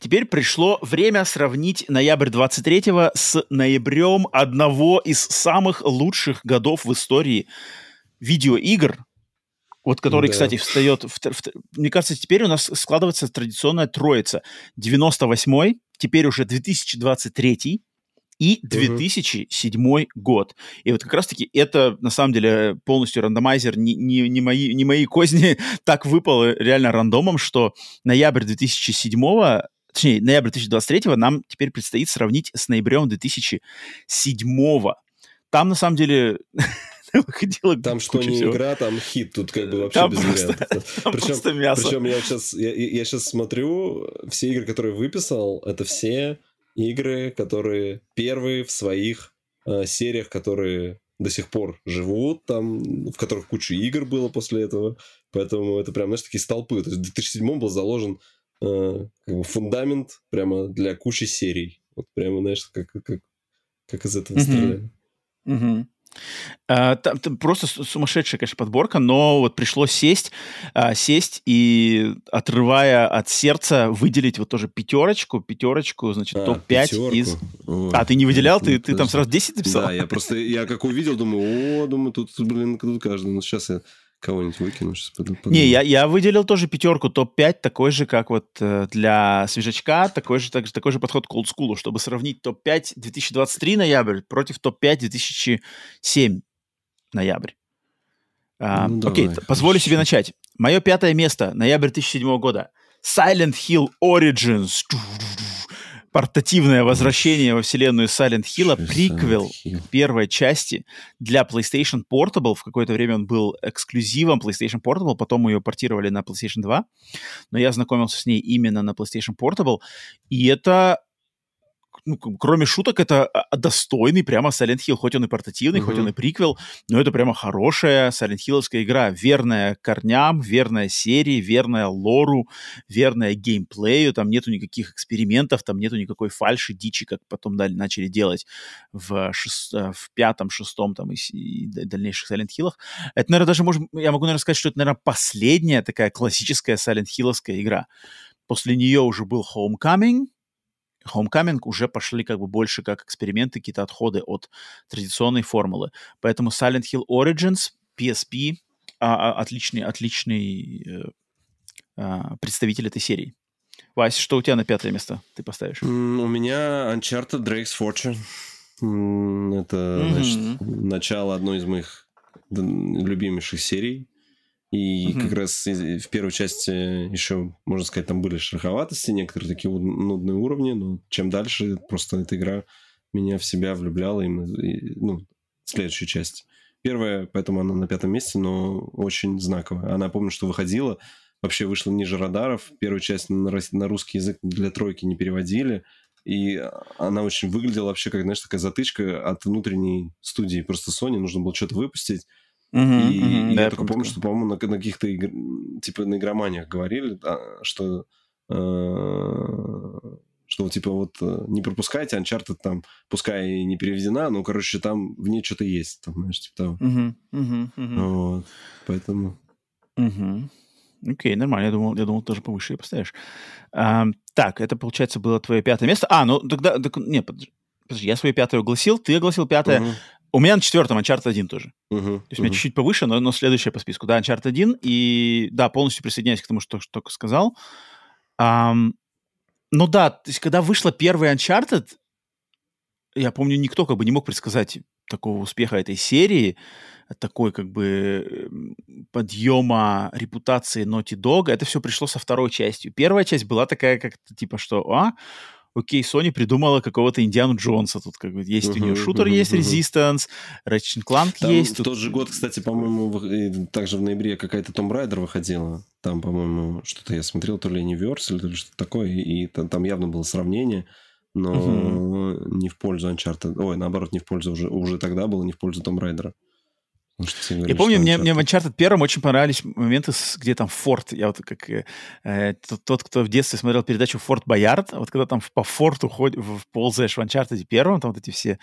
Теперь пришло время сравнить ноябрь 23 с ноябрем одного из самых лучших годов в истории видеоигр, вот который, да. кстати, встает... В, в, мне кажется, теперь у нас складывается традиционная троица. 98-й, теперь уже 2023 и 2007 uh-huh. год. И вот как раз-таки это, на самом деле, полностью рандомайзер, не, не, не, мои, не мои козни, так выпало реально рандомом, что ноябрь 2007 точнее, ноябрь 2023 нам теперь предстоит сравнить с ноябрем 2007 Там, на самом деле, выходило Там что не всего. игра, там хит, тут как бы вообще там без просто, вариантов. Там причем, просто мясо. Причем я сейчас, я, я сейчас смотрю, все игры, которые выписал, это все игры, которые первые в своих э, сериях, которые до сих пор живут, там, в которых куча игр было после этого. Поэтому это прям, знаешь, такие столпы. То есть в 2007 был заложен э, как бы фундамент прямо для кучи серий. Вот прямо, знаешь, как, как, как из этого mm-hmm. стреляли. Mm-hmm. Uh, там, там просто сумасшедшая, конечно, подборка, но вот пришлось сесть, uh, сесть и, отрывая от сердца, выделить вот тоже пятерочку, пятерочку, значит, а, топ-5 из... Ой, а, ты не выделял? Ты, ты там сразу 10 написал? Да, я просто, я как увидел, думаю, о, думаю, тут, блин, тут каждый, ну, сейчас я Кого-нибудь. Подумаю. Не, я, я выделил тоже пятерку, топ-5, такой же, как вот э, для свежачка, такой же, так, такой же подход к олдскулу, чтобы сравнить топ-5 2023 ноябрь против топ-5 2007 ноябрь. А, ну, окей, давай, позволю себе начать. Мое пятое место, ноябрь 2007 года. Silent Hill Origins портативное возвращение во вселенную Silent Hill, приквел Hill. первой части для PlayStation Portable. В какое-то время он был эксклюзивом PlayStation Portable, потом ее портировали на PlayStation 2. Но я знакомился с ней именно на PlayStation Portable. И это ну, кроме шуток, это а, достойный прямо Silent Hill, хоть он и портативный, mm-hmm. хоть он и приквел, но это прямо хорошая Silent Hillовская игра, верная корням, верная серии, верная лору, верная геймплею, там нету никаких экспериментов, там нету никакой фальши, дичи, как потом дали, начали делать в, шест... Э, в пятом, шестом там и, и дальнейших Silent Hill'ах. Это, наверное, даже, может, я могу, наверное, сказать, что это, наверное, последняя такая классическая Silent Hill'овская игра. После нее уже был Homecoming, Homecoming уже пошли как бы больше как эксперименты, какие-то отходы от традиционной формулы. Поэтому Silent Hill Origins, PSP, а, а, отличный, отличный э, а, представитель этой серии. Вась, что у тебя на пятое место ты поставишь? Mm, у меня Uncharted Drake's Fortune. Mm, это, mm-hmm. значит, начало одной из моих любимейших серий. И угу. как раз в первой части еще, можно сказать, там были шероховатости, некоторые такие нудные уровни, но чем дальше, просто эта игра меня в себя влюбляла, и, и ну, следующая часть. Первая, поэтому она на пятом месте, но очень знаковая. Она, помню, что выходила, вообще вышла ниже радаров. Первую часть на, на русский язык для тройки не переводили. И она очень выглядела вообще как, знаешь, такая затычка от внутренней студии. Просто Sony нужно было что-то выпустить. Uh-huh, и uh-huh, я да, только помню, что, по-моему, на, на каких-то игр... типа на игроманиях говорили, да, что э, что типа вот э, не пропускайте Uncharted там, пускай и не переведена, но, короче, там в ней что-то есть, там, знаешь, типа того. Uh-huh, uh-huh, uh-huh. Вот, поэтому... Uh-huh. Окей, okay, нормально. Я думал, я думал, тоже повыше и поставишь. А, так, это, получается, было твое пятое место. А, ну тогда... Так, нет, подожди, подожди, я свое пятое огласил, ты огласил пятое. Uh-huh. У меня на четвертом Uncharted 1 тоже. Мгм, То есть у мгм. меня чуть-чуть повыше, но, но следующее по списку. Да, Uncharted 1. И да, полностью присоединяюсь к тому, что что только сказал. Ам, ну да, то есть когда вышла первая Uncharted, я помню, никто как бы не мог предсказать такого успеха этой серии, такой как бы эм, подъема репутации Naughty Dog. Это все пришло со второй частью. Первая часть была такая как-то типа, что, а, окей, Sony придумала какого-то Индиану Джонса. Тут как бы есть у нее шутер, мгм, есть мгм. Resistance, Ratchet Clank Там есть. в тут- тот же год, кстати, по-моему, также в ноябре какая-то Tomb Raider выходила. Там, по-моему, что-то я смотрел, то ли Universal, то ли что-то такое, и, и там, там явно было сравнение, но не в пользу Uncharted. Ой, наоборот, не в пользу уже, уже тогда было не в пользу Tomb Raider. Я говорили, помню, мне, мне в Uncharted- Uncharted первом очень понравились моменты, где там форт. Я вот как э, э, тот, тот, кто в детстве смотрел передачу «Форт Боярд», вот когда там по форту ходишь, ползаешь в Uncharted первом, там вот эти все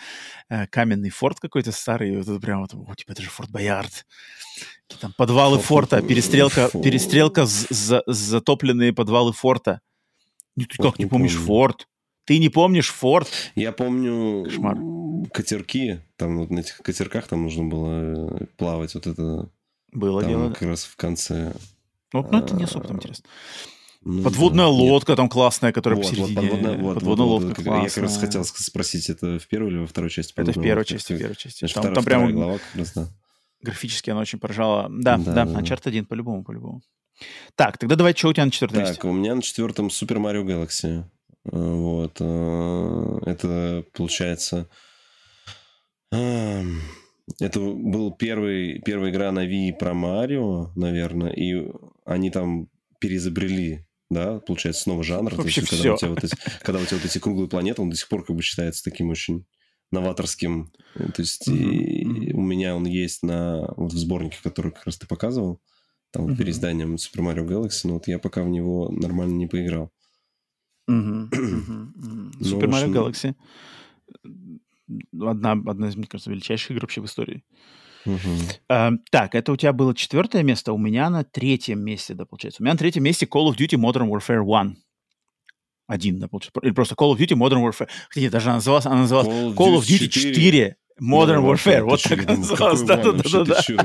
э, каменный форт какой-то старый, вот это прям вот, о, типа, это же Форт Боярд. Какие Там подвалы Фу- форта, перестрелка, фу. перестрелка, за- затопленные подвалы форта. Ну, ты как не не помнишь помню. форт? Ты не помнишь форт? Я помню Кошмар. катерки, там вот на этих катерках там нужно было э, плавать, вот это Было там дело. как раз в конце. Ну, ну, это не особо там интересно. Ну, Подводная да, нет. лодка там классная, которая Вот, вот, посередине. подводная, вот, подводная вот, вот, лодка как- Я как раз классная. хотел спросить, это в первой или во второй части? Это в первой части, в первой части. Там, вторая, там вторая прям глава как раз, да. графически она очень поражала. Да, Да, да, да. Uncharted 1 по-любому, по-любому. Так, тогда давай, что у тебя на четвертом месте? Так, у меня на четвертом Super Mario Galaxy. Вот. э, Это, получается... эм, Это был первый, первая игра на Wii про Марио, наверное, и они там переизобрели да, получается, снова жанр. Вообще есть, когда, у тебя вот эти, когда у тебя вот эти круглые планеты, он до сих пор как бы считается таким очень новаторским. То есть Мгм, и мгм. у меня он есть на вот в сборнике, который как раз ты показывал, там вот Мгм. переизданием Super Mario Galaxy, но вот я пока в него нормально не поиграл. Ну, Mario общем- Galaxy. Одна, одна из, мне кажется, величайших игр вообще в истории. Мгм. А, так, это у тебя было четвертое место, у меня на третьем месте, да, получается. У меня на третьем месте Call of Duty Modern Warfare 1. Один, да, получается. Или просто Call of Duty Modern Warfare. Нет, даже она называлась, она называлась Call, of Duty 4 Modern Warfare. Вот Ты так она называлась. Ван вообще, ты Да-да-да. чё?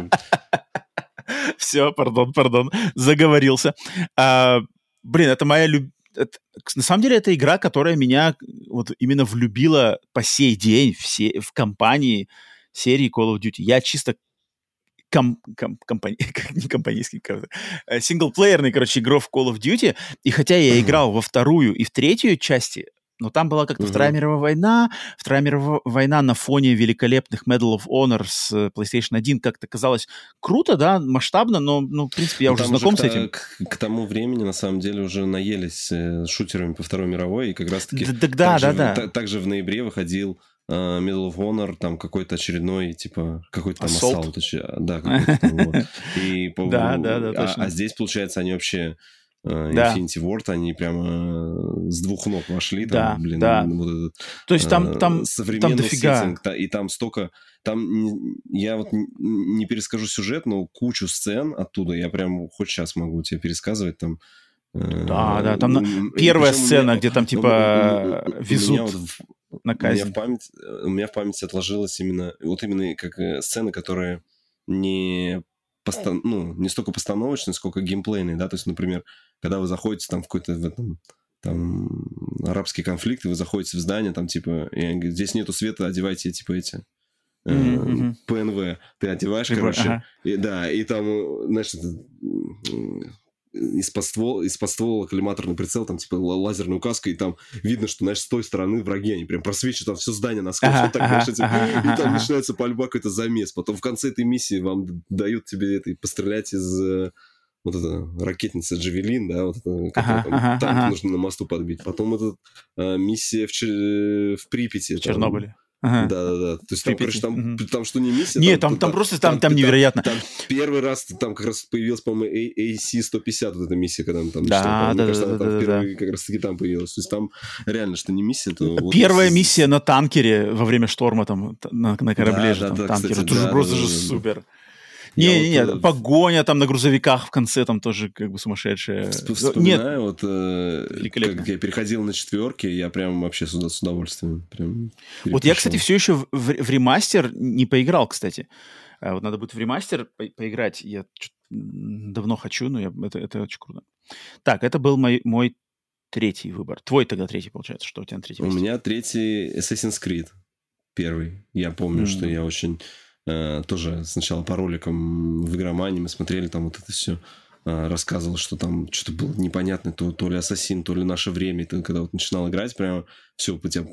Все, пардон, пардон, заговорился. А, блин, это моя люб... это- На самом деле, это игра, которая меня вот именно влюбила по сей день в, се- в компании серии Call of Duty. Я чисто ком... ком- компани- не компанейский, как э, синглплеерный, короче, игру в Call of Duty. И хотя я Мгм. играл во вторую и в третью части, но там была как-то Мгм. Вторая мировая война. Вторая мировая война на фоне великолепных Medal of Honor с э, PlayStation 1 как-то казалось круто, да, масштабно, но, ну, в принципе, я Ну, уже там знаком к, с этим. К, к тому времени, на самом деле, уже наелись э, шутерами по Второй мировой, и как раз-таки... Да, да, да. та- также в ноябре выходил э, Medal of Honor, там какой-то очередной, типа, какой-то там Assault. еще, Да, какой-то там, вот. И, Да, да, да, а- точно. А, здесь, получается, они вообще... э, Да. Infinity Ward, они прямо э, с двух ног вошли. Да, Там, блин, да. вот этот, То есть там, э, там, современный дофига. сеттинг, и там столько... Там я вот не перескажу сюжет, но кучу сцен оттуда я прям хоть сейчас могу тебе пересказывать там. Да, да, там м, первая сцена, меня- где там, ну, типа, у- у- у- у меня везут вот в- на у меня казнь. в память, у меня в памяти отложилось именно вот именно как сцены, которые не постан- ну, не столько постановочные, сколько геймплейные, да, то есть, например, когда вы заходите там в какой-то в этом там арабский конфликт, и вы заходите в здание, там типа, и они говорят, здесь нету света, одевайте типа эти э. ПНВ. Ты одеваешь, короче, ага. и, да, и там, э, м, из-под ствола, из-под ствола коллиматорный прицел, там, типа, ла- лазерная указка, и там видно, что, знаешь, с той стороны враги, они прям просвечивают там все здание насквозь, Ага, вот так, ага, знаешь, эти- ага, и там ага. начинается пальба, какой-то замес. Потом в конце этой миссии вам дают тебе это, пострелять из э, вот это ракетница Джавелин, да, вот это, Ага, там ага, танк ага. нужно на мосту подбить. Потом это э, миссия в, Чер- в Припяти. В там, Ага. да-да-да. То есть там, короче, там, мгм. там что не миссия. Не, там, там просто там, там невероятно. Там первый раз там как раз появилась, по-моему, AC-150, вот эта миссия, когда он там Да, да, кажется, да, она да, там да, впервые как раз-таки там появилась. То есть там реально, что не миссия, то... вот Первая с- миссия на танкере во время шторма там на, на корабле Да, же да, там да, танкер. кстати, Это же да, просто да, же да, да. Супер. Не-не-не, вот, погоня там на грузовиках в конце там тоже как бы сумасшедшая. Вспоминаю, Нет. вот э, как я переходил на четверки, я прям вообще с, с удовольствием прям Вот я, кстати, все еще в, в, в ремастер не поиграл, кстати. А вот надо будет в ремастер по поиграть. Я давно хочу, но я, это, это очень круто. Так, это был мой, мой третий выбор. Твой тогда третий, получается. Что у тебя на третий? У меня третий Assassin's Creed. Первый. Я помню, mm. что я очень... Э, тоже сначала по роликам в игромании мы смотрели там вот это все э, рассказывал, что там что-то было непонятно, то, то ли Ассасин, то ли наше время. И ты когда вот начинал играть, прямо все, по тебя...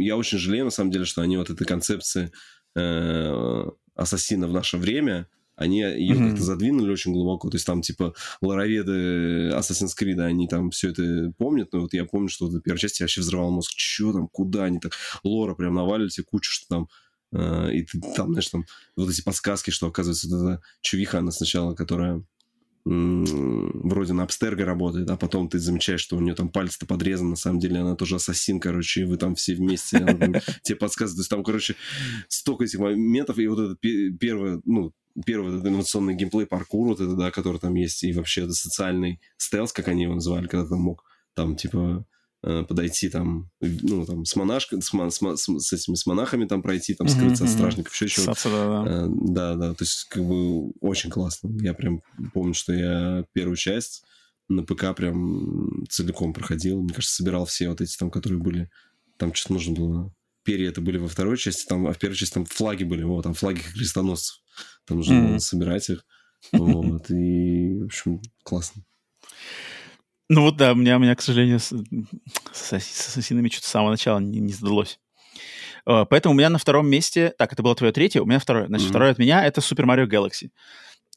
я очень жалею, на самом деле, что они вот этой концепции э, Ассасина в наше время они ее mm-hmm. как-то задвинули очень глубоко. То есть там, типа, лороведы Assassin's Creed, они там все это помнят. Но вот я помню, что в первой части я вообще взрывал мозг. Че там, куда они так? Лора прям навалили тебе кучу, что там и ты там, знаешь, там вот эти подсказки, что, оказывается, вот эта чувиха, она сначала, которая вроде на Абстерго работает, а потом ты замечаешь, что у нее там палец-то подрезан, на самом деле она тоже ассасин, короче, и вы там все вместе, тебе подсказывают, то есть там, короче, столько этих моментов, и вот это первое, ну, первый этот инновационный геймплей паркур, вот это, да, который там есть, и вообще это социальный стелс, как они его называли, когда ты мог там, типа, э, подойти там, ну, там, с монашкой, с, с, с, с этими, с монахами там пройти, там, скрыться mm-hmm. от стражников, еще чего да, да. да, да, то есть, как бы, очень классно. Я прям помню, что я первую часть на ПК прям целиком проходил. Мне кажется, собирал все вот эти там, которые были... Там что-то нужно было... Перья это были во второй части, там, а в первой части там флаги были, вот, там флаги крестоносцев. Там нужно mm-hmm. собирать их. Вот, и, в общем, классно. Ну вот да, у меня, у меня к сожалению, с, с, с ассасинами что-то с самого начала не, не сдалось. Uh, поэтому у меня на втором месте... Так, это было твое третье, у меня второе. Значит, mm-hmm. второе от меня — это Super Mario Galaxy.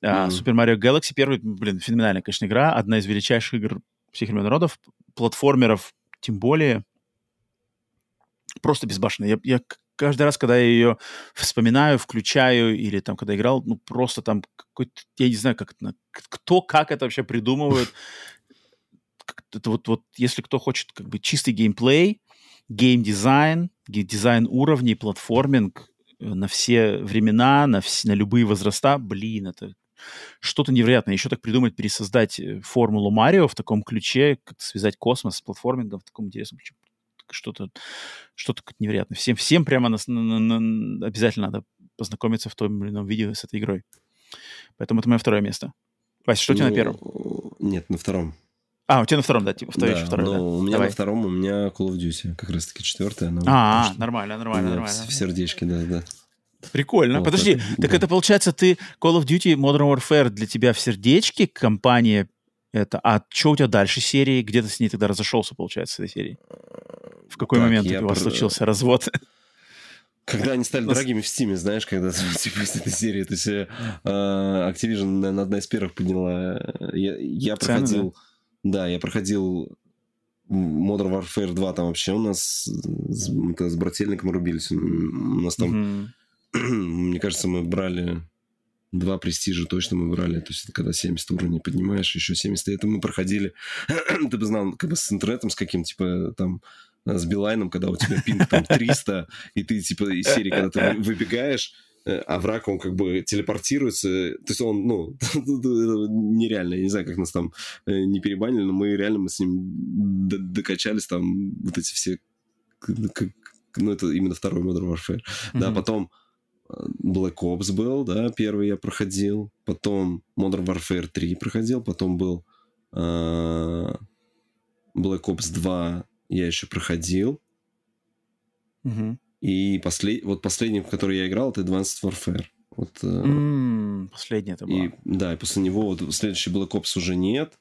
Uh, mm-hmm. Super Mario Galaxy первый, блин, феноменальная, конечно, игра. Одна из величайших игр всех времен народов. Платформеров тем более. Просто безбашенная. Я, я каждый раз, когда я ее вспоминаю, включаю или там, когда играл, ну, просто там какой-то, я не знаю, как это, кто, как это вообще придумывает. Это вот, вот, если кто хочет как бы чистый геймплей, геймдизайн, дизайн уровней, платформинг э, на все времена, на, все, на любые возраста, блин, это что-то невероятное. Еще так придумать, пересоздать э, формулу Марио в таком ключе, как связать космос с платформингом в таком интересном ключе что-то что-то невероятное. Всем, всем прямо на, на, на, обязательно надо познакомиться в том или ином видео с этой игрой. Поэтому это мое второе место. Вася, что ну, у тебя на первом? Нет, на втором. А, у тебя на втором, да, типа, второй, да, второй, да. у меня Давай. на втором, у меня Call of Duty, как раз-таки четвертая. а, нормально, нормально, нормально. В сердечке, да, да. Прикольно. Вот Подожди, это, так да. это получается, ты Call of Duty Modern Warfare для тебя в сердечке компания это. А что у тебя дальше серии? Где ты с ней тогда разошелся, получается, с этой серией? В какой так, момент у вас про... случился развод? Когда они стали дорогими в Стиме, знаешь, когда типа из этой серии, то есть э, Activision, наверное, одна из первых подняла. Я, я проходил, да? Да, я проходил Modern Warfare 2, там вообще у нас с, с брательником рубились. У нас там, mm-hmm. мне кажется, мы брали два престижа точно мы брали. То есть это когда 70 уровней поднимаешь, еще 70. Это мы проходили, ты бы знал, как бы с интернетом, с каким, типа, там, с Билайном, когда у тебя пинг там 300, и ты, типа, из серии, когда ты выбегаешь, э, а враг, он как бы телепортируется. То есть он, ну, нереально. Я не знаю, как нас там э, не перебанили, но мы реально мы с ним докачались там вот эти все... Ну, это именно второй Modern Warfare. Да, потом Black Ops был, да, первый я проходил. Потом Modern Warfare 3 проходил. Потом был э, Black Ops 2 я еще проходил. Угу. И послед... вот последний, в который я играл, это Advanced Warfare. Вот, mm, последний это был. И, да, и после него вот следующий Black Ops уже нет.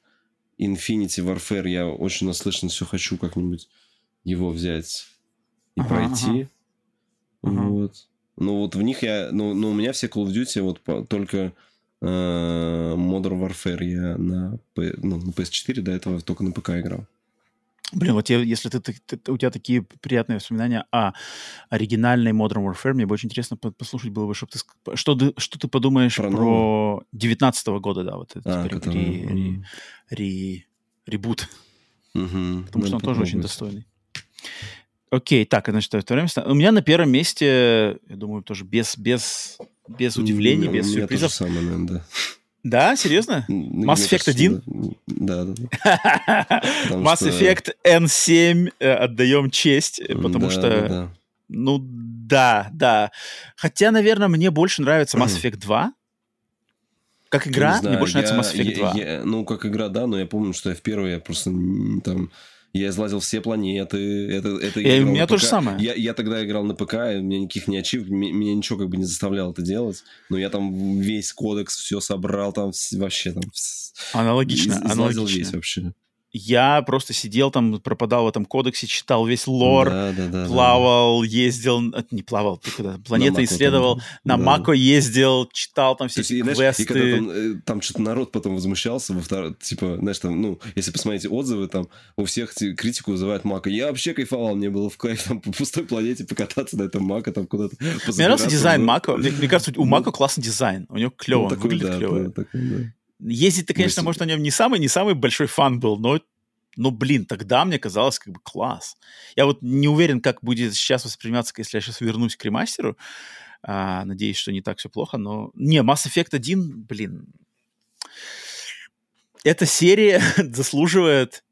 Infinity Warfare я очень наслышан, все хочу как-нибудь его взять и ага, пройти. Ага. Вот. Ну, вот в них я... Ну, ну у меня все Call of Duty вот по, только э, Modern Warfare я на, ну, на PS4 до этого только на ПК играл. Блин, вот я, если ты, ты, ты, у тебя такие приятные воспоминания о оригинальной Modern Warfare, мне бы очень интересно послушать было бы, чтобы ты, что, ты, что ты подумаешь про, про 19 -го года, да, вот этот а, типа, который... ре, ре, ре, ребут. Угу. Потому что он тоже очень достойный. Окей, так, значит, второе место. У меня на первом месте, я думаю, тоже без, без без удивлений, без сюрпризов. самое, наверное, да. Да, серьезно? Ну, Mass Effect кажется, 1? Да, да. Mass что- Effect N7 э, отдаем честь, э, потому Да, что, да, ну да, да. Хотя, наверное, мне больше нравится Mass Effect 2. Как игра, знаю, мне больше нравится Mass Effect 2. я- я- ну, как игра, да, но я помню, что я в первой, я просто там... Я излазил все планеты. Это, это Я- у меня то же самое. Я, я тогда играл на ПК, у меня никаких не ачив, меня ничего как бы не заставляло это делать. Но я там весь кодекс все собрал, там вообще там... Аналогично, из- аналогично. весь вообще. Я просто сидел там, пропадал в этом кодексе, читал весь лор, Да, да, да, да. плавал, ездил, э, не плавал, ты куда, планеты Мако исследовал, там, на да. Мако ездил, читал там все есть, эти и, знаешь, квесты. и когда там, э, там что-то народ потом возмущался, во втор- типа, знаешь, там, ну, если посмотрите отзывы, там, у всех критику вызывает Мака. Я вообще кайфовал, мне было в кайф там по пустой планете покататься на этом Мака, там куда-то Мне нравился дизайн ну, Мако. Мне, мне кажется, у Ну, Мако классный дизайн. У него клево, ну, такой, выглядит да, клево. да, такой, да. Ездить-то, конечно, Если- может, на нем не самый, не самый большой фан был, но, но, блин, тогда мне казалось как бы класс. Я вот не уверен, как будет сейчас восприниматься, если я сейчас вернусь к ремастеру. А, надеюсь, что не так все плохо, но... Не, Mass Effect 1, блин... Эта серия заслуживает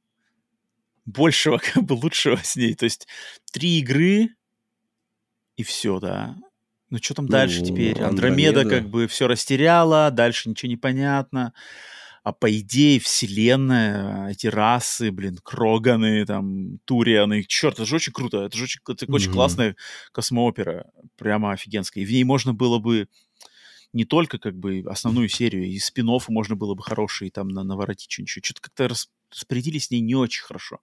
большего, как бы лучшего с ней. То есть три игры и все, да. Ну что там дальше Ну, теперь? Андромеда, Андромеда. как бы все растеряла, дальше ничего не понятно. А по идее вселенная, эти расы, блин, Кроганы, там, Турианы, черт, это же очень круто, это же очень, это очень Мгм. классная космоопера, прямо офигенская. И в ней можно было бы не только как бы основную серию, и спин можно было бы хорошие там на, наворотить что-нибудь. Что-то как-то рас- распорядились с ней не очень хорошо.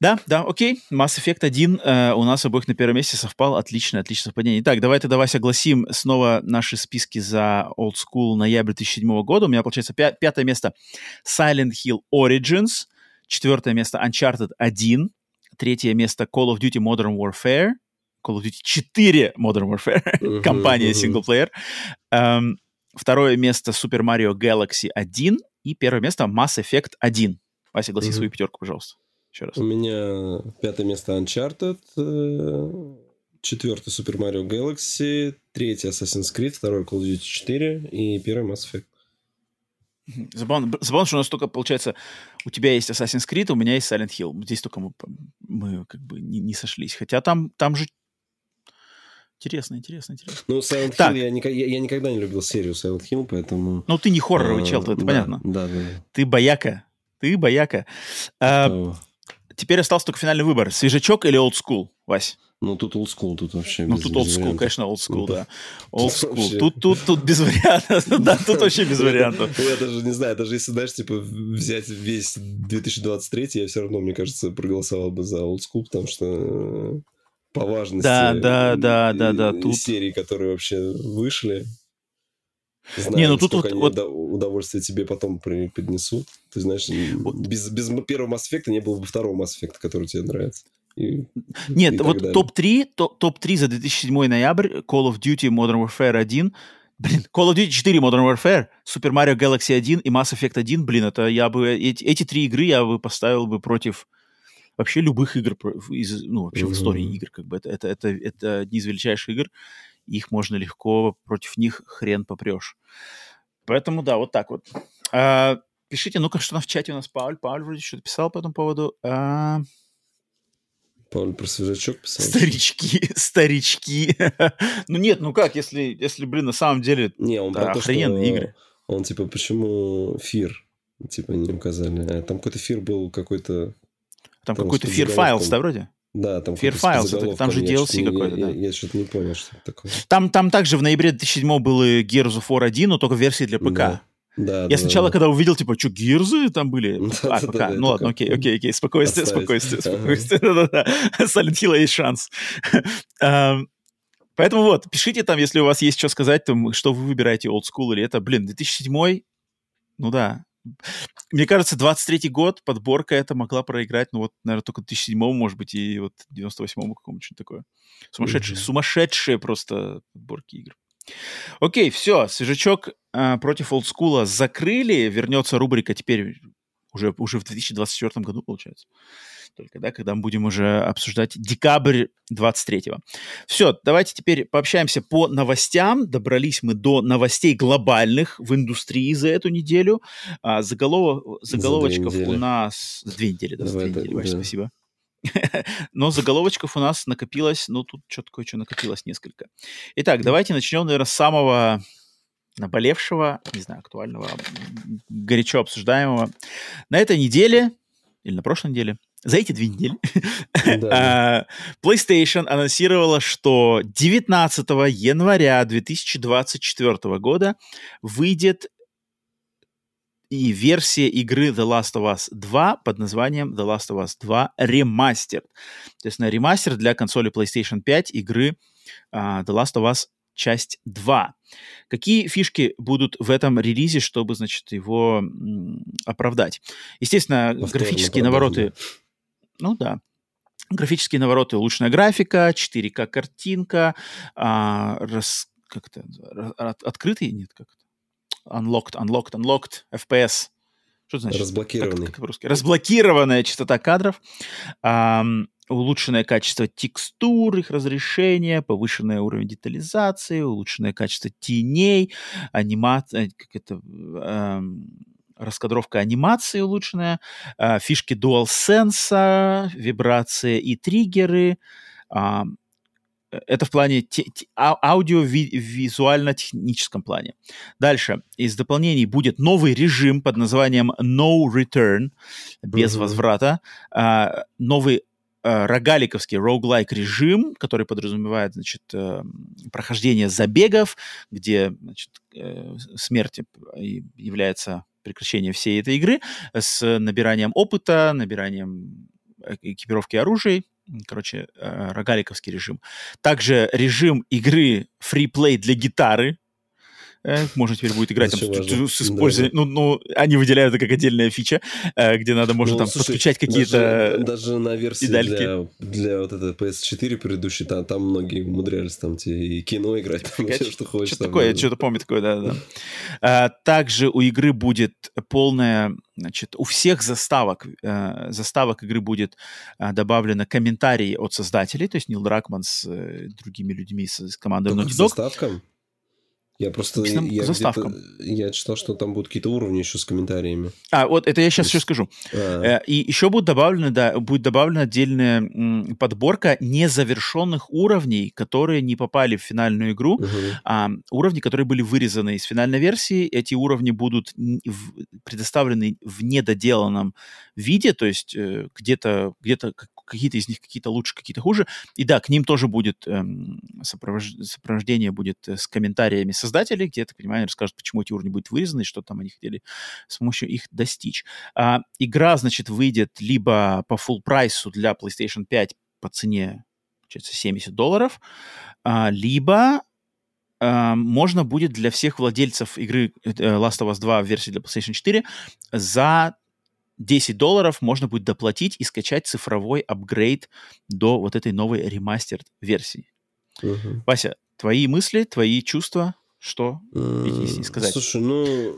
Да, да, окей. Mass Effect 1 э, у нас обоих на первом месте совпал. Отлично, отличное совпадение. Итак, давай тогда, Вася, огласим снова наши списки за Old School ноябрь 2007 года. У меня, получается, пя- пятое место Silent Hill Origins, четвертое место Uncharted 1, третье место Call of Duty Modern Warfare, Call of Duty 4 Modern Warfare, компания мгм. синглплеер. Эм, второе место Super Mario Galaxy 1 и первое место Mass Effect 1. Вася, гласи свою пятерку, пожалуйста. Еще раз. У меня пятое место Uncharted, э, четвертое Super Mario Galaxy, третье Assassin's Creed, второе Call of Duty 4 и первый Mass Effect. Забавно, забавно, что у нас только, получается, у тебя есть Assassin's Creed, у меня есть Silent Hill. Здесь только мы, мы как бы не, не сошлись. Хотя там, там же... Интересно, интересно, интересно. Ну, Silent Так. Hill, я, нико- я- я никогда не любил серию Silent Hill, поэтому... Ну, ты не хорроровый э, чел, это да, понятно. Да, да. да. Ты бояка. Ты бояка. А, теперь остался только финальный выбор. Свежачок или old school, Вась? Ну, тут old school, тут вообще Ну, без- тут school, конечно, old school, Ну, да. Old Тут school. Тут, тут, тут без вариантов. Да, тут вообще без вариантов. Я даже не знаю, даже если, знаешь, типа, взять весь 2023, я все равно, мне кажется, проголосовал бы за Old School, потому что э, по важности Да, да, да, да, да, тут- серий, которые вообще вышли, знаю, Не, ну тут вот- вот- удо- удовольствие тебе потом преподнесут. Ты знаешь, без, без первого Mass Effect не было бы второго Mass Effect, который тебе нравится. И- Нет, и вот далее. топ-3, топ- топ-3 за 2007 ноябрь, Call of Duty Modern Warfare 1, блин, Call of Duty 4 Modern Warfare, Super Mario Galaxy 1 и Mass Effect 1, блин, это я бы, эти, эти три игры я бы поставил бы против вообще любых игр, из, ну, вообще в истории игр, как бы, это, это, это, это одни из величайших игр, их можно легко, против них хрен попрешь. Поэтому, да, вот так вот. А, пишите, ну-ка, что там в чате у нас Пауль, Пауль вроде что-то писал по этому поводу. А, Пауль про свежачок писал. Старички, старички. ну нет, ну как, если, если, блин, на самом деле Не, он Да, про то, охрененные что игры. он типа почему фир типа не указали. А Там какой-то фир был какой-то. там Там какой-то Files, подзаголовком. да, вроде? Да, там Fear какой-то с Files, это- там же я DLC какой-то, я, да. Я, что-то не понял, что это такое. Там, там также в ноябре 2007 был Gears of War 1, но только в версии для ПК. Да. Да, Я да, сначала, да. когда увидел, типа, что, гирзы там были? Да, А, да, ПК. да, ну ладно, окей, окей, окей, спокойствие, оставить. спокойствие, спокойствие. Да-да-да. Silent Hill есть шанс. Поэтому вот, пишите там, если у вас есть что сказать, там, что вы выбираете, old school или это. Блин, 2007 ну да. Мне кажется, 23-й год, подборка это могла проиграть, ну вот, наверное, только 2007 может быть, и вот 98-му какому-то что-то такое. Сумасшедшие, Мгм. сумасшедшие просто подборки игр. Окей, все, свежачок а, против олдскула закрыли, вернется рубрика теперь Уже, уже в 2024 году, получается. Только, да, когда мы будем уже обсуждать декабрь 23-го. Все, давайте теперь пообщаемся по новостям. Добрались мы до новостей глобальных в индустрии за эту неделю. А, заголов... Заголовочков за у нас... Две недели, да, Давай, две недели, Вася, да. спасибо. Но заголовочков у нас накопилось, ну, тут что-то кое-что накопилось несколько. Итак, давайте начнем, наверное, с самого наболевшего, не знаю, актуального, горячо обсуждаемого. На этой неделе, или на прошлой неделе, за эти две недели, а, PlayStation анонсировала, что 19 января 2024 года выйдет и версия игры The Last of Us 2 под названием The Last of Us 2 Remastered. То есть на ремастер для консоли PlayStation 5 игры uh, The Last of Us часть 2. Какие фишки будут в этом релизе, чтобы, значит, его оправдать? Естественно, Повторно графические навороты... Ну да. Графические навороты, улучшенная графика, 4К картинка, а, рас, как это, открытый, нет, как unlocked, unlocked, unlocked, FPS. Что это значит? Разблокированный. Как, как по-русски? Разблокированная частота кадров, улучшенное качество текстур, их разрешение, повышенный уровень детализации, улучшенное качество теней, анимация, как это, эм, раскадровка анимации улучшенная, э, фишки DualSense, вибрации и триггеры, э, это в плане те, те, а, аудио-визуально-техническом плане. Дальше. Из дополнений будет новый режим под названием No Return, без mm-hmm. возврата. А, новый рогаликовский roguelike режим, который подразумевает, значит, э, прохождение забегов, где, значит, э, смерть является прекращением всей этой игры с набиранием опыта, набиранием э, экипировки оружия короче, э, рогаликовский режим. Также режим игры фриплей для гитары, э, можно теперь будет играть там, с, использованием, да. ну, ну, они выделяют это как отдельная фича, э, где надо, можно ну, там слушай, подключать какие-то даже, даже на версии для, для вот этой PS4 предыдущей, там, там многие умудрялись там те и кино играть, там, все, что хочешь. Что такое, я что-то помню такое, да-да. А, также у игры будет полная Значит, у всех заставок, э, заставок игры будет э, добавлено комментарии от создателей, то есть Нил Дракман с э, другими людьми с, с командой Naughty Dog. заставкам? Я просто я, заставкам. я читал, что там будут какие-то уровни еще с комментариями. А, вот это я сейчас есть... еще скажу. А. И еще будет добавлено, да, будет добавлена отдельная подборка незавершенных уровней, которые не попали в финальную игру, угу. а уровни, которые были вырезаны из финальной версии. Эти уровни будут предоставлены в недоделанном виде, то есть э, где-то где-то какие-то из них какие-то лучше, какие-то хуже. И да, к ним тоже будет эм, сопровож... сопровождение будет э, с комментариями создателей, где, я так понимаю, расскажут, почему эти уровни будут вырезаны, что там они хотели с помощью их достичь. А, игра, значит, выйдет либо по full прайсу для PlayStation 5 по цене, получается, 70 долларов, а, либо Uh, можно будет для всех владельцев игры uh, Last of Us 2 в версии для PlayStation 4 за 10 долларов можно будет доплатить и скачать цифровой апгрейд до вот этой новой ремастер версии. Угу. Вася, твои мысли, твои чувства, что, если сказать? Слушай, ну,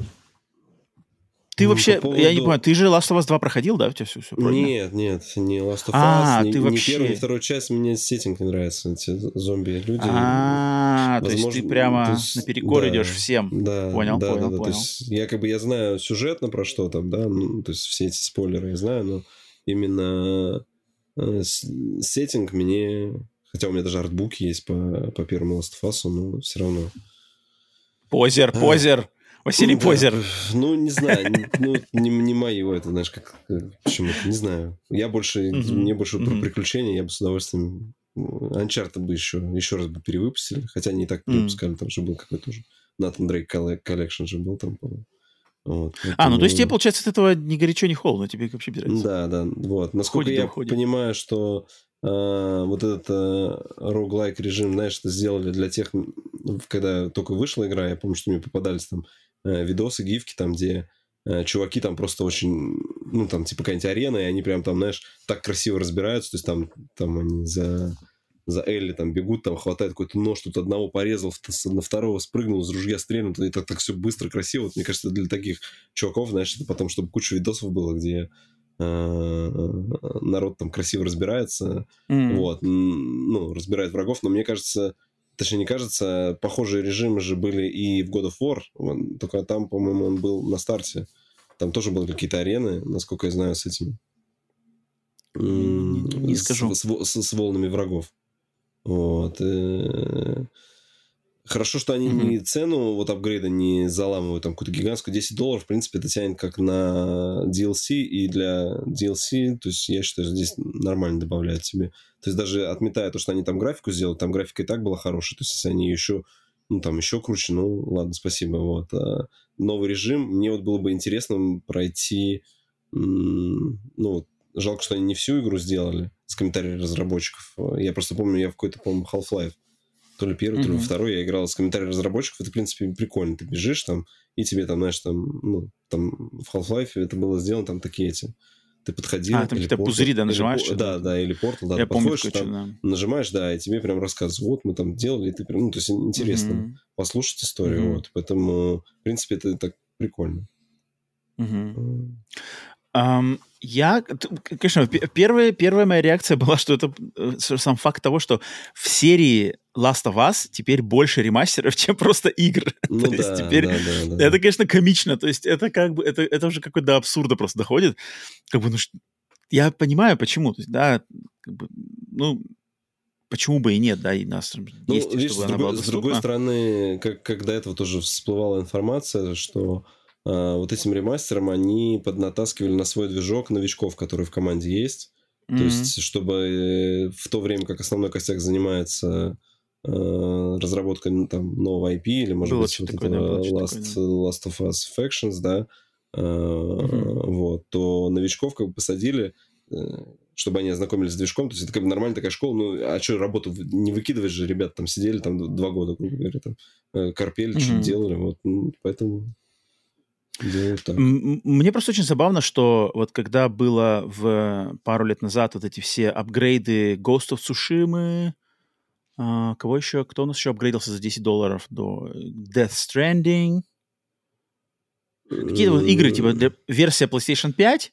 ты ну, вообще, по поводу... я не понимаю, ты же Last of Us 2 проходил, да? У тебя все, все Нет, нет, не Last of Us, а, ни, ты вообще... ни первую, ни вторую часть, мне сеттинг не нравится, эти зомби-люди. А, то есть ты прямо то есть, наперекор да, идешь всем. Да, понял, да, понял, да, понял. То есть я как бы, я знаю сюжетно про что там, да, ну, то есть все эти спойлеры я знаю, но именно э, сеттинг мне... Хотя у меня даже артбуки есть по, по первому Last of Us, но все равно... Позер, позер! Василий Позер. Ну, не знаю, ну, не, не мое это, знаешь, как, почему-то, не знаю. Я больше, мне больше про приключения, я бы с удовольствием... Uncharted бы еще, еще раз бы перевыпустили, хотя не так перевыпускали, там же был какой-то уже Nathan Drake Collection же был там, по-моему. Вот, поэтому... А, ну то есть тебе, получается, от этого ни горячо, ни холодно, тебе вообще без разницы. Да, да, вот. Насколько Ходит, я уходит. понимаю, что э, вот этот э, роглайк режим, знаешь, это сделали для тех, когда только вышла игра, я помню, что мне попадались там э, видосы, гифки, там, где э, чуваки там просто очень, ну, там, типа, какая-нибудь арена, и они прям там, знаешь, так красиво разбираются, то есть там, там они за за Элли там бегут, там хватает какой-то нож, тут одного порезал, на второго спрыгнул, из ружья стрельнул, и так, так все быстро, красиво. Вот, мне кажется, для таких чуваков, знаешь, это потом, чтобы куча видосов было, где э, народ там красиво разбирается, mm. вот, ну, разбирает врагов, но мне кажется, точнее не кажется, похожие режимы же были и в God of War, только там, по-моему, он был на старте. Там тоже были какие-то арены, насколько я знаю, с этими. Не, не скажу. С, с, с волнами врагов. Вот. Хорошо, что они mm-hmm. не цену вот апгрейда не заламывают, там какую-то гигантскую 10 долларов, в принципе, это тянет как на DLC, и для DLC, то есть я считаю, здесь нормально добавляют себе. То есть даже отметая то, что они там графику сделали, там графика и так была хорошая, то есть если они еще ну, там еще круче, ну, ладно, спасибо, вот. А новый режим, мне вот было бы интересно пройти, ну, жалко, что они не всю игру сделали, с комментариями разработчиков. Я просто помню, я в какой-то, по-моему, Half-Life, то ли первый, mm-hmm. то ли второй, я играл с комментариями разработчиков. Это, в принципе, прикольно. Ты бежишь там, и тебе там, знаешь, там, ну, там в Half-Life это было сделано, там такие эти... Ты подходил... А, там какие-то пузыри, да, нажимаешь? Или, да, да, или портал, да. Я ты помню, там, да. нажимаешь, да, и тебе прям рассказывают, вот мы там делали, и ты прям, ну, то есть интересно mm-hmm. послушать историю, mm-hmm. вот. Поэтому, в принципе, это так прикольно. Mm-hmm. Um, я, конечно, первая, первая моя реакция была, что это э, сам факт того, что в серии Last of Us теперь больше ремастеров, чем просто игр. Ну, то да, есть теперь да, да, да. это, конечно, комично. То есть это как бы это, это уже какой-то до абсурда просто доходит. Как бы, ну, я понимаю, почему. То есть, да, как бы, ну, почему бы и нет, да, и нас ну, есть, видишь, чтобы с, другой, с другой стороны, как, как до этого тоже всплывала информация, что а, вот этим ремастером они поднатаскивали на свой движок новичков, которые в команде есть. Mm-hmm. То есть, чтобы э, в то время, как основной костяк занимается э, разработкой ну, там, нового IP или, может было быть, вот такое, этого да, Last, такое, Last of Us Factions, да, mm-hmm. вот, то новичков как бы посадили, э, чтобы они ознакомились с движком. То есть, это как бы нормальная такая школа. Ну, а что, работу не выкидываешь же, ребята там сидели там два года, грубо говоря, там, корпели, mm-hmm. что-то делали, вот, ну, поэтому... Да, Мне просто очень забавно, что вот когда было в пару лет назад вот эти все апгрейды Ghost of Tsushima, а, кого еще, кто у нас еще апгрейдился за 10 долларов до Death Stranding, какие-то вот игры, типа для, версия PlayStation 5,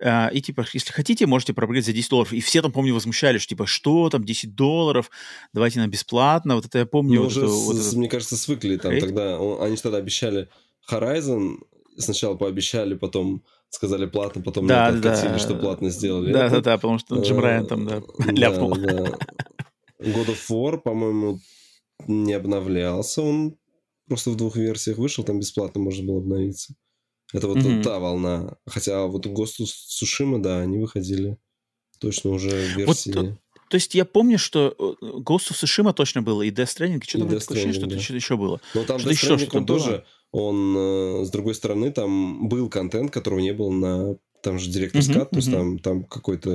Uh, и типа, если хотите, можете проапгрейдить за 10 долларов. И все там, помню, возмущались, что типа, что там, 10 долларов, давайте на бесплатно. Вот это я помню. Ну, вот уже, это, с, вот это... мне кажется, свыкли там Хейт? тогда. Он, они тогда обещали Horizon сначала пообещали, потом сказали платно, потом да, откатили, да. что платно сделали. Да, да, да, потому что Джим Райан там, да, ляпнул. Да, да. God of War, по-моему, не обновлялся, он просто в двух версиях вышел, там бесплатно можно было обновиться. Это вот mm-hmm. та волна. Хотя вот of Tsushima, да, они выходили точно уже в версии... Вот, то есть я помню, что э, Ghost of Tsushima точно было, и Death Stranding, что-то такое ощущение, что-то да. еще было. Но там что Death Stranding, еще, он тоже... Было? он, э, с другой стороны, там был контент, которого не было на там же директор скат, uh-huh, то есть там, там какой-то,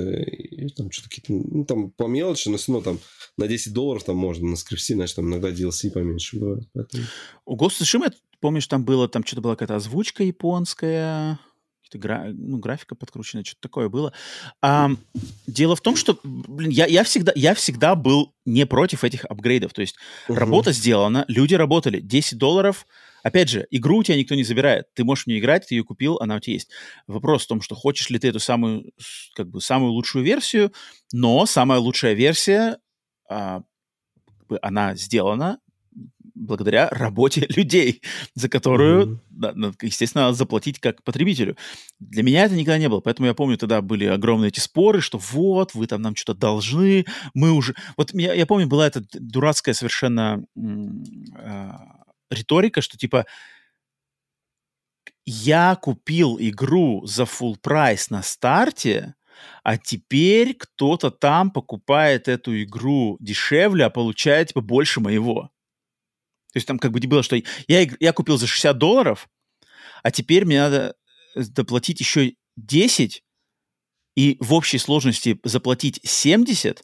там что-то какие-то, ну, там по мелочи, но все равно там на 10 долларов там можно, на скрипсе, значит, там иногда DLC поменьше бывает. Поэтому... У Ghost of Tsushima, помнишь, там было, там что-то была какая-то озвучка японская, гра... ну, графика подкрученная, что-то такое было. А, дело в том, что, блин, я, я, всегда, я всегда был не против этих апгрейдов. То есть uh-huh. работа сделана, люди работали, 10 долларов – Опять же, игру у тебя никто не забирает. Ты можешь не играть, ты ее купил, она у тебя есть. Вопрос в том, что хочешь ли ты эту самую, как бы, самую лучшую версию, но самая лучшая версия, а, она сделана благодаря работе людей, за которую, mm-hmm. естественно, надо заплатить как потребителю. Для меня это никогда не было, поэтому я помню, тогда были огромные эти споры, что вот, вы там нам что-то должны, мы уже... Вот я, я помню, была эта дурацкая совершенно а, риторика, что типа я купил игру за full прайс на старте, а теперь кто-то там покупает эту игру дешевле, а получает типа больше моего. То есть там как бы не было, что я, я купил за 60 долларов, а теперь мне надо доплатить еще 10 и в общей сложности заплатить 70,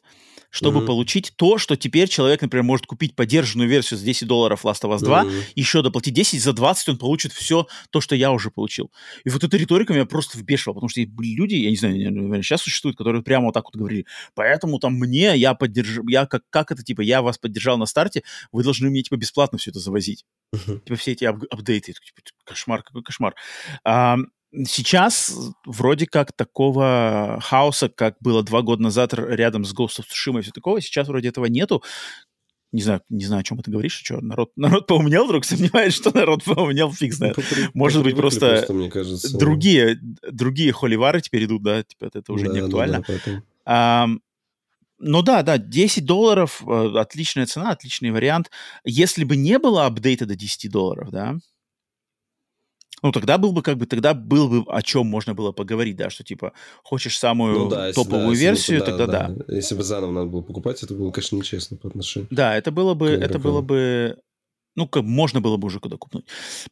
чтобы mm-hmm. получить то, что теперь человек, например, может купить поддержанную версию за 10 долларов Last of Us 2, mm-hmm. еще доплатить 10, за 20 он получит все то, что я уже получил. И вот эта риторика меня просто вбешивала, потому что были люди, я не знаю, наверное, сейчас существуют, которые прямо вот так вот говорили, поэтому там мне, я поддержу, я как, как это, типа, я вас поддержал на старте, вы должны мне, типа, бесплатно все это завозить. Uh-huh. Типа, все эти ап- апдейты, типа, кошмар, какой кошмар. А, сейчас вроде как такого хаоса, как было два года назад рядом с Ghost of Tsushima и все такого, сейчас вроде этого нету. Не знаю, не знаю, о чем ты говоришь, что народ, народ поумнел вдруг, сомневаюсь, что народ поумнел, фиг знает. Ну, Может быть, просто, просто мне кажется, другие, другие холивары теперь идут, да, типа это уже да, не актуально. Да, да, а, ну да, да, 10 долларов, э, отличная цена, отличный вариант. Если бы не было апдейта до 10 долларов, да, ну, тогда был бы, как бы, тогда был бы о чем можно было поговорить, да, что, типа, хочешь самую ну, да, топовую да, версию, бы, тогда да, да. Если бы заново надо было покупать, это было, конечно, нечестно по отношению Да, это было бы, это было бы, ну, как можно было бы уже куда купнуть.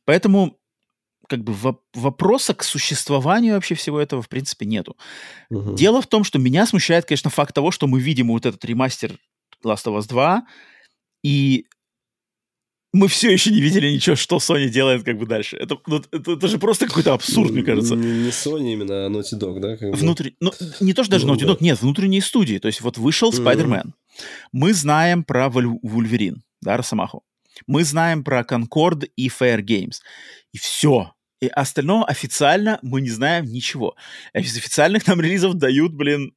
Поэтому, как бы, вопроса к существованию вообще всего этого, в принципе, нету. Угу. Дело в том, что меня смущает, конечно, факт того, что мы видим вот этот ремастер Last of Us 2, и мы все еще не видели ничего, что Sony делает как бы дальше. Это, ну, это, это же просто какой-то абсурд, мне кажется. Не, не Sony именно, а Naughty Dog, да? Как Внутри... Ну, не то, что даже ну, Naughty да. Dog, нет, внутренние студии. То есть вот вышел Spider-Man. Mm-hmm. Мы знаем про Вульверин, да, Росомаху. Мы знаем про Concord и Fair Games. И все. И остальное официально мы не знаем ничего. Из официальных нам релизов дают, блин,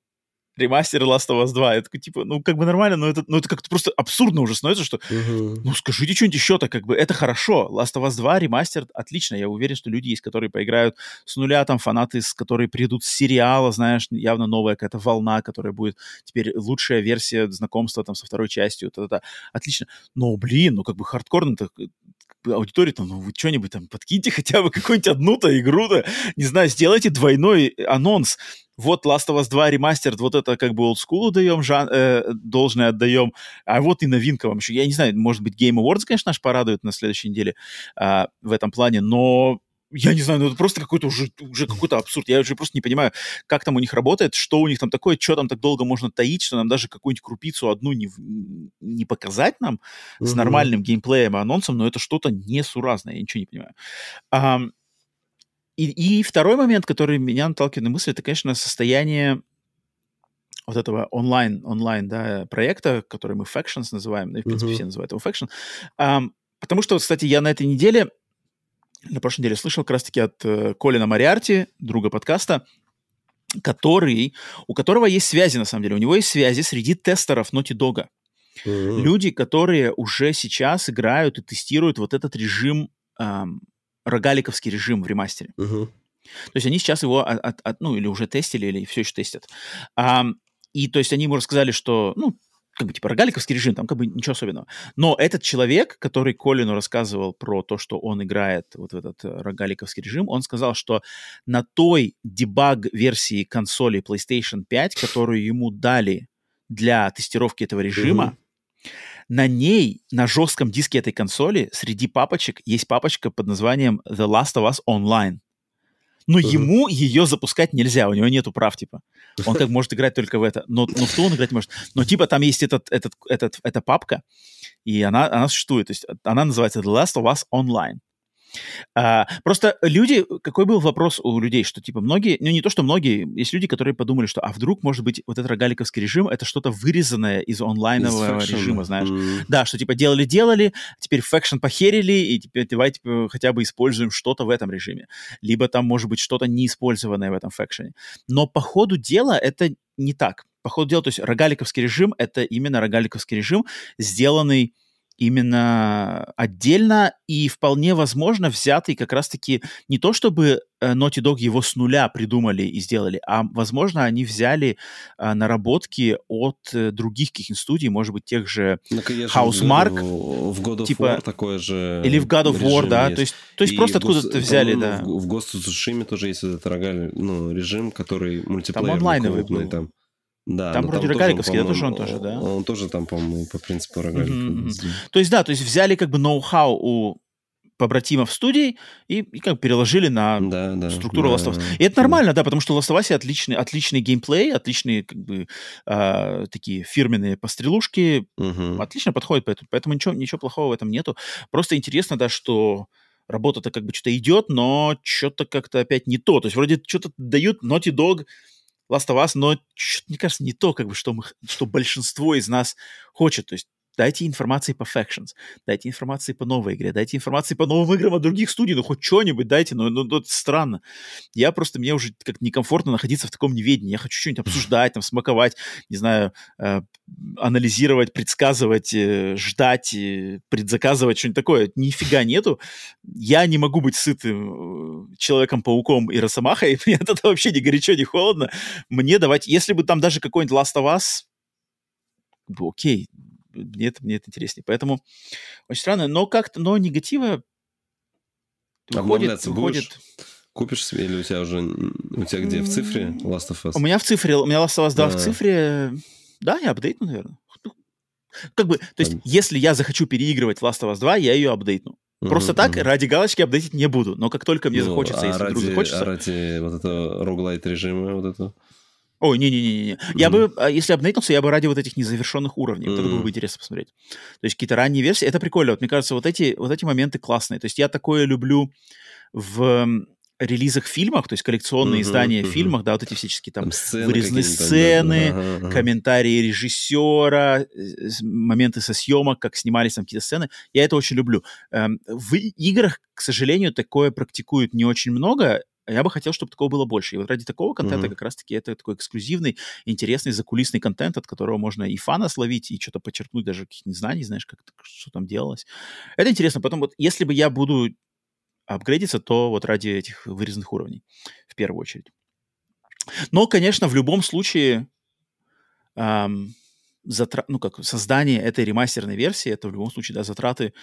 ремастер Last of Us 2. Я такой, типа, ну, как бы нормально, но это, ну, это как-то просто абсурдно уже становится, что, uh-huh. ну, скажите что-нибудь еще-то, как бы, это хорошо. Last of Us 2, ремастер, отлично. Я уверен, что люди есть, которые поиграют с нуля, там, фанаты, с которые придут с сериала, знаешь, явно новая какая-то волна, которая будет теперь лучшая версия знакомства, там, со второй частью, та-та-та. Отлично. Но, блин, ну, как бы хардкорно-то аудитории, там, ну, вы что-нибудь там подкиньте хотя бы какую-нибудь одну-то игру-то, не знаю, сделайте двойной анонс. Вот Last of Us 2 ремастер, вот это как бы олдскулу даем, жан, э, должное отдаем, а вот и новинка вам еще. Я не знаю, может быть, Game Awards, конечно, наш порадует на следующей неделе э, в этом плане, но я не знаю, ну это просто какой-то уже, уже какой-то абсурд. Я уже просто не понимаю, как там у них работает, что у них там такое, что там так долго можно таить, что нам даже какую-нибудь крупицу одну не, не показать нам uh-huh. с нормальным геймплеем и анонсом, но это что-то несуразное, я ничего не понимаю. А, и, и второй момент, который меня наталкивает на мысль, это, конечно, состояние вот этого онлайн, онлайн да, проекта, который мы Factions называем, да, и, в принципе, uh-huh. все называют его Faction. А, потому что, кстати, я на этой неделе на прошлой неделе слышал как раз-таки от э, Колина Мариарти, друга подкаста, который, у которого есть связи, на самом деле. У него есть связи среди тестеров Naughty Dog. Mm-hmm. Люди, которые уже сейчас играют и тестируют вот этот режим, эм, рогаликовский режим в ремастере. Mm-hmm. То есть они сейчас его, от, от, от, ну, или уже тестили, или все еще тестят. Um, и то есть они ему рассказали, что, ну, как бы типа рогаликовский режим, там как бы ничего особенного. Но этот человек, который Колину рассказывал про то, что он играет вот в этот э, рогаликовский режим, он сказал, что на той дебаг-версии консоли PlayStation 5, которую ему дали для тестировки этого режима. На ней, на жестком диске этой консоли, среди папочек есть папочка под названием The Last of Us Online но uh-huh. ему ее запускать нельзя, у него нету прав, типа. Он как может играть только в это, но, но в то он играть может. Но типа там есть этот, этот, этот, эта папка, и она, она существует, то есть она называется The Last of Us Online. А, просто люди, какой был вопрос у людей, что типа многие, ну не то, что многие, есть люди, которые подумали, что а вдруг, может быть, вот этот рогаликовский режим это что-то вырезанное из онлайнового из режима, знаешь. Mm. Да, что типа делали-делали, теперь Faction похерили, и теперь давайте типа, хотя бы используем что-то в этом режиме. Либо там может быть что-то неиспользованное в этом Faction е. Но по ходу дела это не так. По ходу дела, то есть рогаликовский режим это именно рогаликовский режим, сделанный именно отдельно и вполне возможно взятый как раз-таки не то, чтобы э, Naughty Dog его с нуля придумали и сделали, а, возможно, они взяли а, наработки от а, других каких-нибудь студий, может быть, тех же ну, Housemark. В God of типа, War такое же Или в God of War, да, есть. то есть, то есть просто откуда-то взяли, да. В, в Ghost of Tsushima тоже есть этот рогаль, ну, режим, который мультиплеер. Там онлайновый был. Там. Да, там вроде там рогаликовский, да, тоже он тоже, да? Он тоже там, по-моему, по принципу рогалика. Mm-hmm. То есть, да, то есть взяли как бы ноу-хау у побратимов студий и, и как переложили на да, да, структуру да, Last of Us. И это нормально, да, потому что Last of Us отличный, отличный геймплей, отличные как бы э, такие фирменные пострелушки, Мгм. отлично подходит, поэтому, поэтому ничего, ничего плохого в этом нету. Просто интересно, да, что работа-то как бы что-то идет, но что-то как-то опять не то. То есть вроде что-то дают Naughty Dog, Last of Us, но мне кажется, не то, как бы, что, мы, что большинство из нас хочет. То есть дайте информации по Factions, дайте информации по новой игре, дайте информации по новым играм от других студий, ну хоть что-нибудь дайте, ну, ну, ну, это странно. Я просто, мне уже как некомфортно находиться в таком неведении. Я хочу что-нибудь обсуждать, там, смаковать, не знаю, э, анализировать, предсказывать, э, ждать, э, предзаказывать, что-нибудь такое. Нифига нету. Я не могу быть сытым э, Человеком-пауком и Росомахой. Мне от этого вообще ни горячо, ни холодно. Мне давать... Если бы там даже какой-нибудь Last of Us, бы окей, мне это, мне это интереснее. Поэтому очень странно. Но как-то, но негатива выходит, Обновляться выходит... будешь? Купишь себе или у тебя уже... У тебя где, в цифре Last of Us? У меня в цифре, у меня Last of Us 2 в А. цифре, да, я апдейтну, наверное. Как бы, то есть, Там. если я захочу переигрывать Last of Us 2, я ее апдейтну. Просто Мгм, так, ради галочки апдейтить не буду. Но как только мне Ну, захочется, а если вдруг ради, захочется... а ради вот этого роглайт режима, вот это... Ой, не-не-не. Я бы, а, если апдейтнулся, я бы ради вот этих незавершенных уровней. Вот это было бы интересно посмотреть. То есть какие-то ранние версии. Это прикольно. Вот мне кажется, вот эти, вот эти моменты классные. То есть я такое люблю в релизах фильмах, то есть коллекционные Мгм, издания в мгм. фильмах, да, вот эти всяческие там Там сцены вырезанные какие-нибудь там, сцены, да, ага, ага. комментарии режиссера, э, моменты со съемок, как снимались там какие-то сцены. Я это очень люблю. Эм, В играх, к сожалению, такое практикуют не очень много. Я бы хотел, чтобы такого было больше. И вот ради такого контента Мгм. как раз-таки это такой эксклюзивный, интересный, закулисный контент, от которого можно и фана словить, и что-то почерпнуть, даже каких-нибудь знаний, знаешь, как что там делалось. Это интересно. Потом вот, если бы я буду апгрейдиться, то вот ради этих вырезанных уровней в первую очередь. Но, конечно, в любом случае ам, затра- ну, как создание этой ремастерной версии, это в любом случае, да, затраты,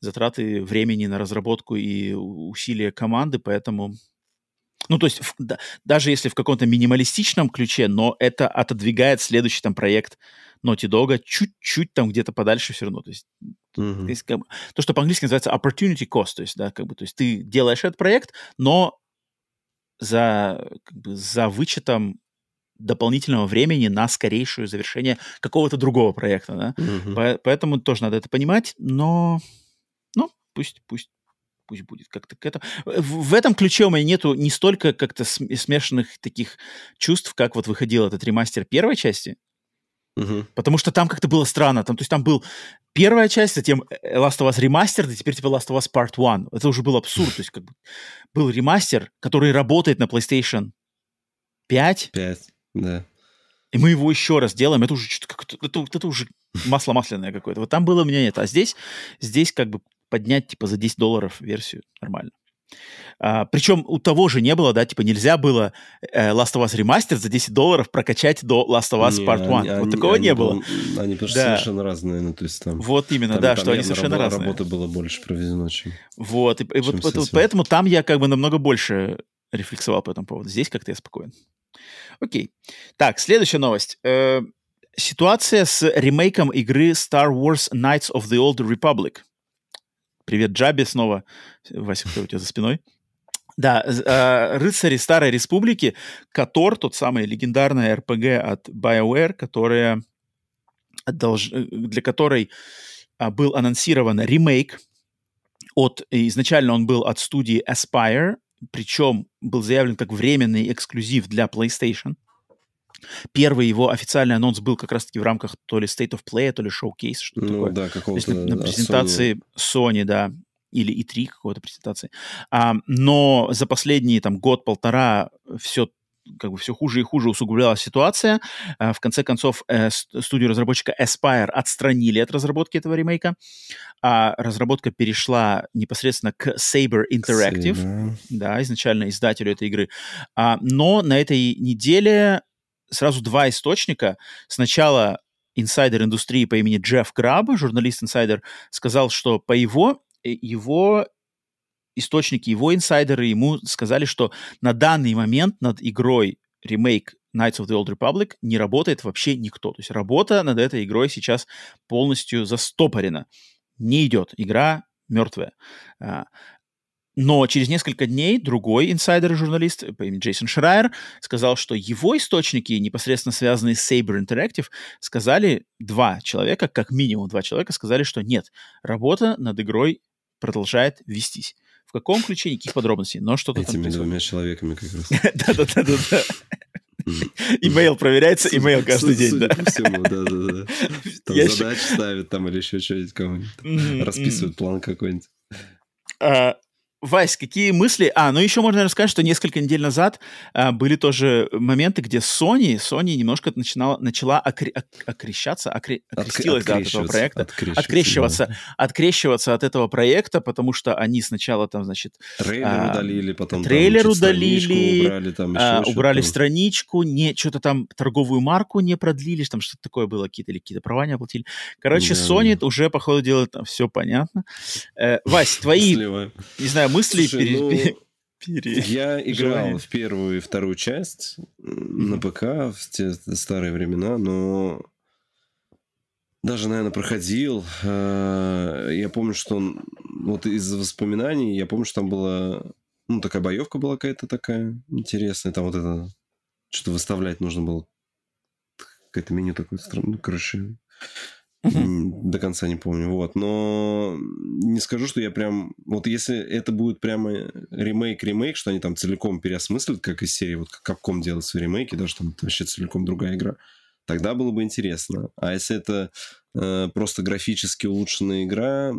затраты времени на разработку и усилия команды, поэтому... Ну, то есть, в- да- даже если в каком-то минималистичном ключе, но это отодвигает следующий там проект Naughty Dog чуть-чуть там где-то подальше все равно. То есть, Мгм. то есть, как бы, то, что по-английски называется opportunity cost, то есть, да, как бы, то есть ты делаешь этот проект, но за, как бы, за вычетом дополнительного времени на скорейшее завершение какого-то другого проекта, да. Мгм. По- Поэтому тоже надо это понимать, но, ну, пусть, пусть, пусть будет как-то к этому. В, в этом ключе у меня нету не столько как-то см- смешанных таких чувств, как вот выходил этот ремастер первой части, Мгм. Потому что там как-то было странно. Там, то есть там был первая часть, затем э, Last of Us Remastered, и теперь типа Last of Us Part 1. Это уже был абсурд. То есть как бы был ремастер, который работает на PlayStation 5, Пять, да. и мы его еще раз делаем. Это уже что-то как-то, это, это уже масло масляное какое-то. Вот там было у меня нет. А здесь, здесь как бы поднять типа за 10 долларов версию нормально. А, причем у того же не было, да, типа нельзя было э, Last of Us Remastered за 10 долларов прокачать до Last of Us Не, Part 1. они- вот они- такого они не было. был- Они Да. совершенно разные, ну, то есть там... Вот именно, там- да, там что они совершенно рабо- разные. Работы было больше проведено, чем... Вот, и, и чем вот- вот поэтому там я как бы намного больше рефлексовал по этому поводу. Здесь как-то я спокоен. Окей. Так, следующая новость. Э, ситуация с ремейком игры Star Wars Knights of the Old Republic. Привет, Джаби снова. Вася, кто у тебя за спиной? Да, э, рыцари Старой Республики, Котор, тот самый легендарный RPG от BioWare, которая э, для которой а, был анонсирован ремейк от, изначально он был от студии Aspire, причем был заявлен как временный эксклюзив для PlayStation. Первый его официальный анонс был как раз-таки в рамках то ли State of Play, то ли Showcase, что-то Ну такое. да, То есть какого-то... на, на презентации Sony, да, или E3 какой-то презентации. А, но за последние там год-полтора все как бы все хуже и хуже усугублялась ситуация. А, в конце концов, э, студию разработчика Aspire отстранили от разработки этого ремейка. А разработка перешла непосредственно к Saber Interactive Saber. да, изначально издателю этой игры. А, но на этой неделе сразу два источника. Сначала инсайдер индустрии по имени Джефф Граб, журналист-инсайдер, сказал, что по его, э, его источники, его инсайдеры ему сказали, что на данный момент над игрой ремейк Knights of the Old Republic не работает вообще никто. То есть работа над этой игрой сейчас полностью застопорена. Не идет. Игра мертвая. А, но через несколько дней другой инсайдер и журналист по имени Джейсон Шрайер сказал, что его источники, непосредственно связанные с Saber Interactive, сказали, два человека, как минимум два человека, сказали, что нет, работа над игрой продолжает вестись. В каком ключе, никаких подробностей, но что-то там Этими двумя человеками как раз. Да-да-да. Имейл проверяется, имейл каждый день, да. всему, да-да-да. Там задачи ставят там или еще что-нибудь кому-нибудь. Расписывают план какой-нибудь. Вась, какие мысли? А, ну еще можно рассказать, что несколько недель назад а, были тоже моменты, где Sony, Sony немножко начинала, начала окре, окрещаться, окре, окрестилась да, от этого проекта, открещиваться, да. открещиваться от этого проекта, потому что они сначала там, значит... Трейлер а, удалили, потом трейлер там, удалили, убрали, там, еще а, убрали страничку, не, что-то там торговую марку не продлили, там что-то такое было, какие-то или какие-то права не оплатили. Короче, да, Sony да. уже, по ходу дела, там все понятно. Э, Вась, твои, не знаю, мысли Слушай, пере... ну... Пере... Я играл в первую и вторую часть на ПК в те старые времена, но даже, наверное, проходил. Э, я помню, что он... Вот из воспоминаний я помню, что там была... Ну, такая боевка была какая-то такая интересная. Там вот это... Что-то выставлять нужно было. Какое-то меню такое странное. Ну, короче, до конца не помню, вот. Но не скажу, что я прям... Вот если это будет прямо ремейк-ремейк, что они там целиком переосмыслят, как из серии, вот как Capcom делает свои ремейки, даже там вообще целиком другая игра, тогда было бы интересно. А если это э, просто графически улучшенная игра,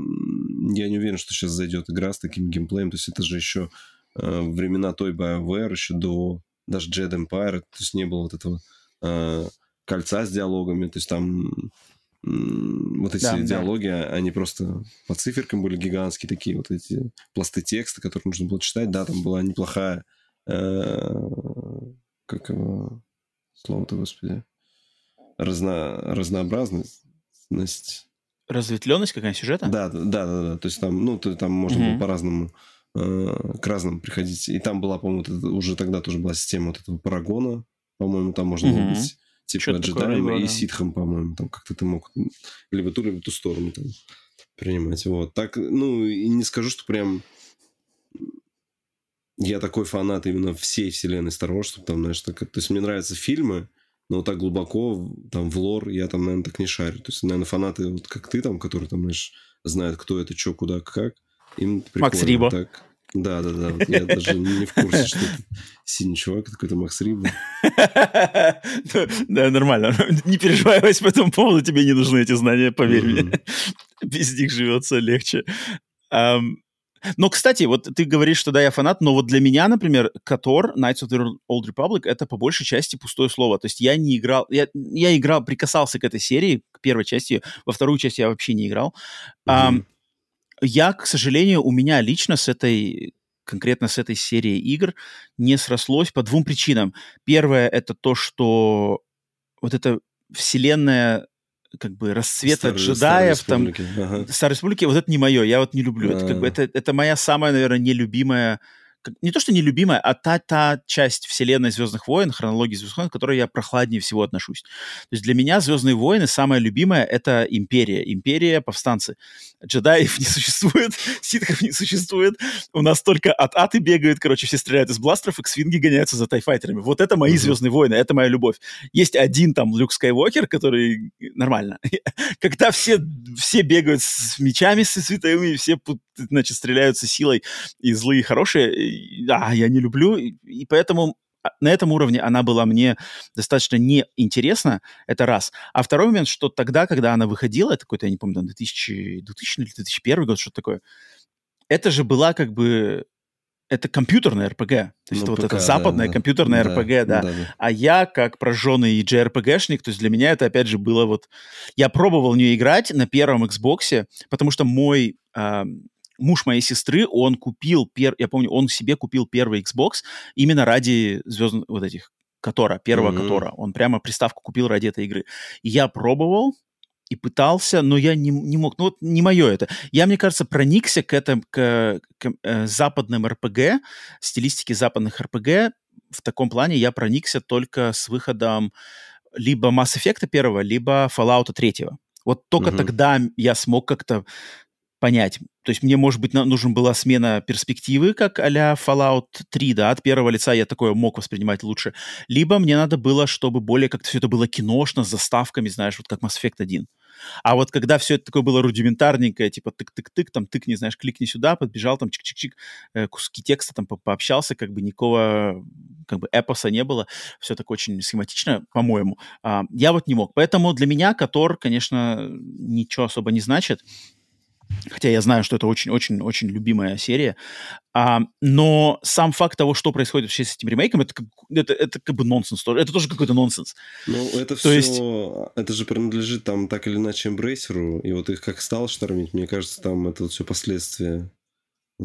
я не уверен, что сейчас зайдет игра с таким геймплеем. То есть это же еще э, времена той BioWare, еще до даже Jedi Empire, то есть не было вот этого э, кольца с диалогами, то есть там вот эти да, диалоги, да. они просто по циферкам были гигантские, такие вот эти пласты текста, которые нужно было читать. Да, там была неплохая... Э, как его... Слово-то, господи. Разно, разнообразность. Разветвленность какая сюжета? Да, да, да, да, да. То есть там, ну, то, там можно mm-hmm. было по-разному э, к разному приходить. И там была, по-моему, вот уже тогда тоже была система вот этого парагона. По-моему, там можно mm-hmm. было быть типа джедаем и да. ситхом, по-моему, там как-то ты мог либо ту, либо ту сторону там принимать. Вот. Так, ну, и не скажу, что прям я такой фанат именно всей вселенной Star Wars, чтобы там, знаешь, так... То есть мне нравятся фильмы, но вот так глубоко там в лор я там, наверное, так не шарю. То есть, наверное, фанаты, вот как ты там, которые там, знаешь, знают, кто это, что, куда, как, им прикольно. Макс Рибо. Так. Да, да, да. Я даже не в курсе, что это синий чувак, какой-то Макс Риба. Да, нормально. Не переживай, по этому поводу, тебе не нужны эти знания, поверь мне. Без них живется легче. Но, кстати, вот ты говоришь, что да, я фанат, но вот для меня, например, Котор, Knights of the Old Republic, это по большей части пустое слово. То есть я не играл, я, я играл, прикасался к этой серии, к первой части, во вторую часть я вообще не играл. Mm-hmm. Um, я, к сожалению, у меня лично с этой конкретно с этой серией игр не срослось по двум причинам. Первое это то, что вот эта вселенная как бы расцвета Старые, джедаев, Старой там, ага. Старой Республики, вот это не мое, я вот не люблю. Это, как бы, это, это моя самая, наверное, нелюбимая не то что нелюбимая, а та, та часть вселенной Звездных войн, хронологии Звездных войн, к которой я прохладнее всего отношусь. То есть для меня Звездные войны самая любимая — это Империя. Империя — повстанцы. Джедаев не существует, ситхов не существует. У нас только от-аты бегают, короче, все стреляют из бластеров, и свинги гоняются за тайфайтерами. Вот это мои mm-hmm. Звездные войны, это моя любовь. Есть один там Люк Скайуокер, который нормально. Когда все, все бегают с мечами, с световыми, все значит, стреляются силой, и злые, и хорошие, а, я не люблю, и поэтому а, на этом уровне она была мне достаточно неинтересна, это раз. А второй момент, что тогда, когда она выходила, это какой-то, я не помню, там, 2000, 2000 или 2001 год, что-то такое, это же была как бы это компьютерная РПГ. То есть ну, вот ПК, это западная да, компьютерная да, РПГ, да. Да, да. А я, как прожженный JRPG-шник, то есть для меня это, опять же, было вот... Я пробовал в нее играть на первом Xbox, потому что мой... Э, муж моей сестры, он купил, пер... я помню, он себе купил первый Xbox именно ради звездных вот этих Котора, первого mm-hmm. Котора. Он прямо приставку купил ради этой игры. И я пробовал, и пытался, но я не, не мог. Ну вот не мое это. Я, мне кажется, проникся к этому, к, к э, западным РПГ, стилистике западных РПГ. В таком плане я проникся только с выходом либо Mass Effect первого, либо Fallout третьего. Вот только mm-hmm. тогда я смог как-то понять. То есть мне, может быть, нужна была смена перспективы, как а-ля Fallout 3, да, от первого лица я такое мог воспринимать лучше. Либо мне надо было, чтобы более как-то все это было киношно, с заставками, знаешь, вот как Mass Effect 1. А вот когда все это такое было рудиментарненькое, типа тык-тык-тык, там тык, не знаешь, кликни сюда, подбежал, там чик-чик-чик, э, куски текста там по пообщался, как бы никакого как бы эпоса не было, все так очень схематично, по-моему. А, я вот не мог. Поэтому для меня Котор, конечно, ничего особо не значит. Хотя я знаю, что это очень-очень-очень любимая серия. А, но сам факт того, что происходит вообще с этим ремейком, это, это, это как бы нонсенс тоже. Это тоже какой-то нонсенс. Ну, это То все... Есть... Это же принадлежит там так или иначе эмбрейсеру. И вот их как стал штормить, мне кажется, там это вот все последствия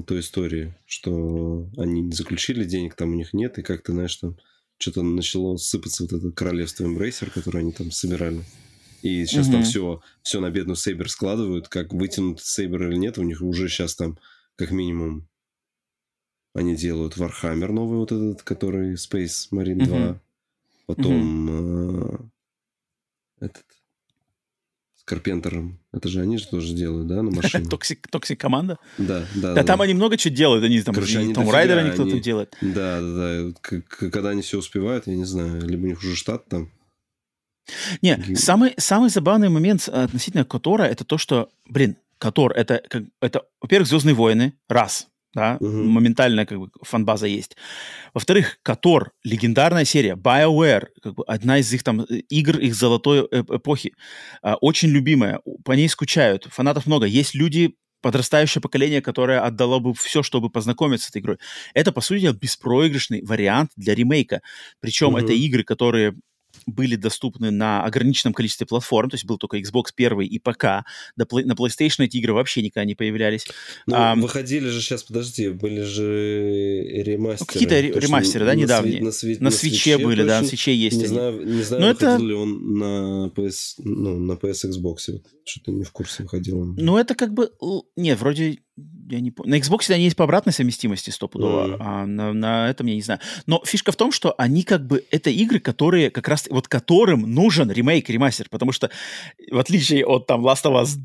той истории, что они не заключили денег, там у них нет, и как-то, знаешь, там что-то начало сыпаться вот это королевство эмбрейсер, которое они там собирали. И сейчас mm-hmm. там все, все на бедную Сейбер складывают. Как вытянут Сейбер или нет, у них уже сейчас там как минимум они делают Warhammer новый вот этот, который Space Marine mm-hmm. 2. Потом mm-hmm. э, этот с Карпентером. Это же они же тоже делают, да, на машине? Toxic, Toxic Commando? Да, да. Да, там они много чего делают. Они там Короче, они Tomb Raider они кто-то делает. Да, да, да. Когда они все успевают, я не знаю, либо у них уже штат там. Не, самый, самый забавный момент относительно KOTOR а это то, что, блин, KOTOR это, как, это во-первых, Звездные войны, раз, да, угу. моментально как бы фанбаза есть. Во-вторых, KOTOR, легендарная серия, BioWare, как бы одна из их там э, игр их золотой эпохи, а, очень любимая, по ней скучают, фанатов много. Есть люди, подрастающее поколение, которое отдало бы все, чтобы познакомиться с этой игрой. Это, по сути, беспроигрышный вариант для ремейка. Причем угу. это игры, которые были доступны на ограниченном количестве платформ, то есть был только Xbox 1 и ПК. На PlayStation эти игры вообще никогда не появлялись. Ну, а, выходили же сейчас, подожди, были же ремастеры. Ну, какие-то ремастеры, да, недавние. На, сви- на, на свече были, точно. да, на свече есть Не они. знаю, не знаю выходил это... ли он на PS, ну, на PS Xbox. Что-то не в курсе выходил он. Ну, это как бы... Не, вроде я не помню. На Xbox они есть по обратной совместимости стопудово, mm. а на, на этом я не знаю. Но фишка в том, что они как бы... Это игры, которые как раз... Вот которым нужен ремейк, ремастер, потому что в отличие от там Last of Us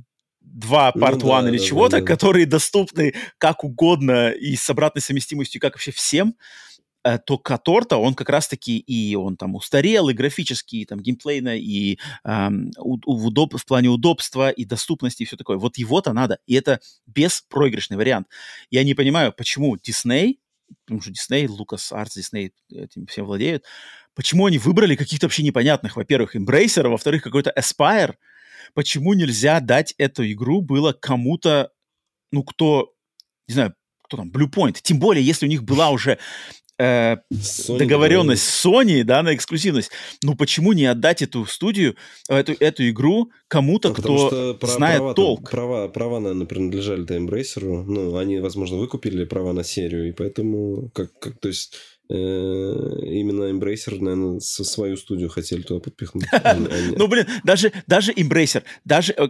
2 Part ну, 1 да, или да, чего-то, да, да. которые доступны как угодно и с обратной совместимостью, как вообще всем, то Котор-то, он как раз-таки и он там устарел, и графически, и там геймплейно, и эм, удоб, в плане удобства, и доступности, и все такое. Вот его-то надо. И это беспроигрышный вариант. Я не понимаю, почему Disney, потому что Disney, Lucas Arts, Disney этим всем владеют, почему они выбрали каких-то вообще непонятных, во-первых, Embracer, а во-вторых, какой-то Aspire, почему нельзя дать эту игру было кому-то, ну, кто, не знаю, кто там, Bluepoint, тем более, если у них была уже э, договоренность с Sony, да, на эксклюзивность. Ну почему не отдать эту студию, эту, эту игру кому-то, ну, кто что знает права, толк? Права, права, наверное, принадлежали Embracer. Ну, они, возможно, выкупили права на серию, и поэтому, как, как то есть, э, именно Embracer, наверное, со свою студию хотели туда подпихнуть. А ну, блин, даже, даже Embracer, даже, э,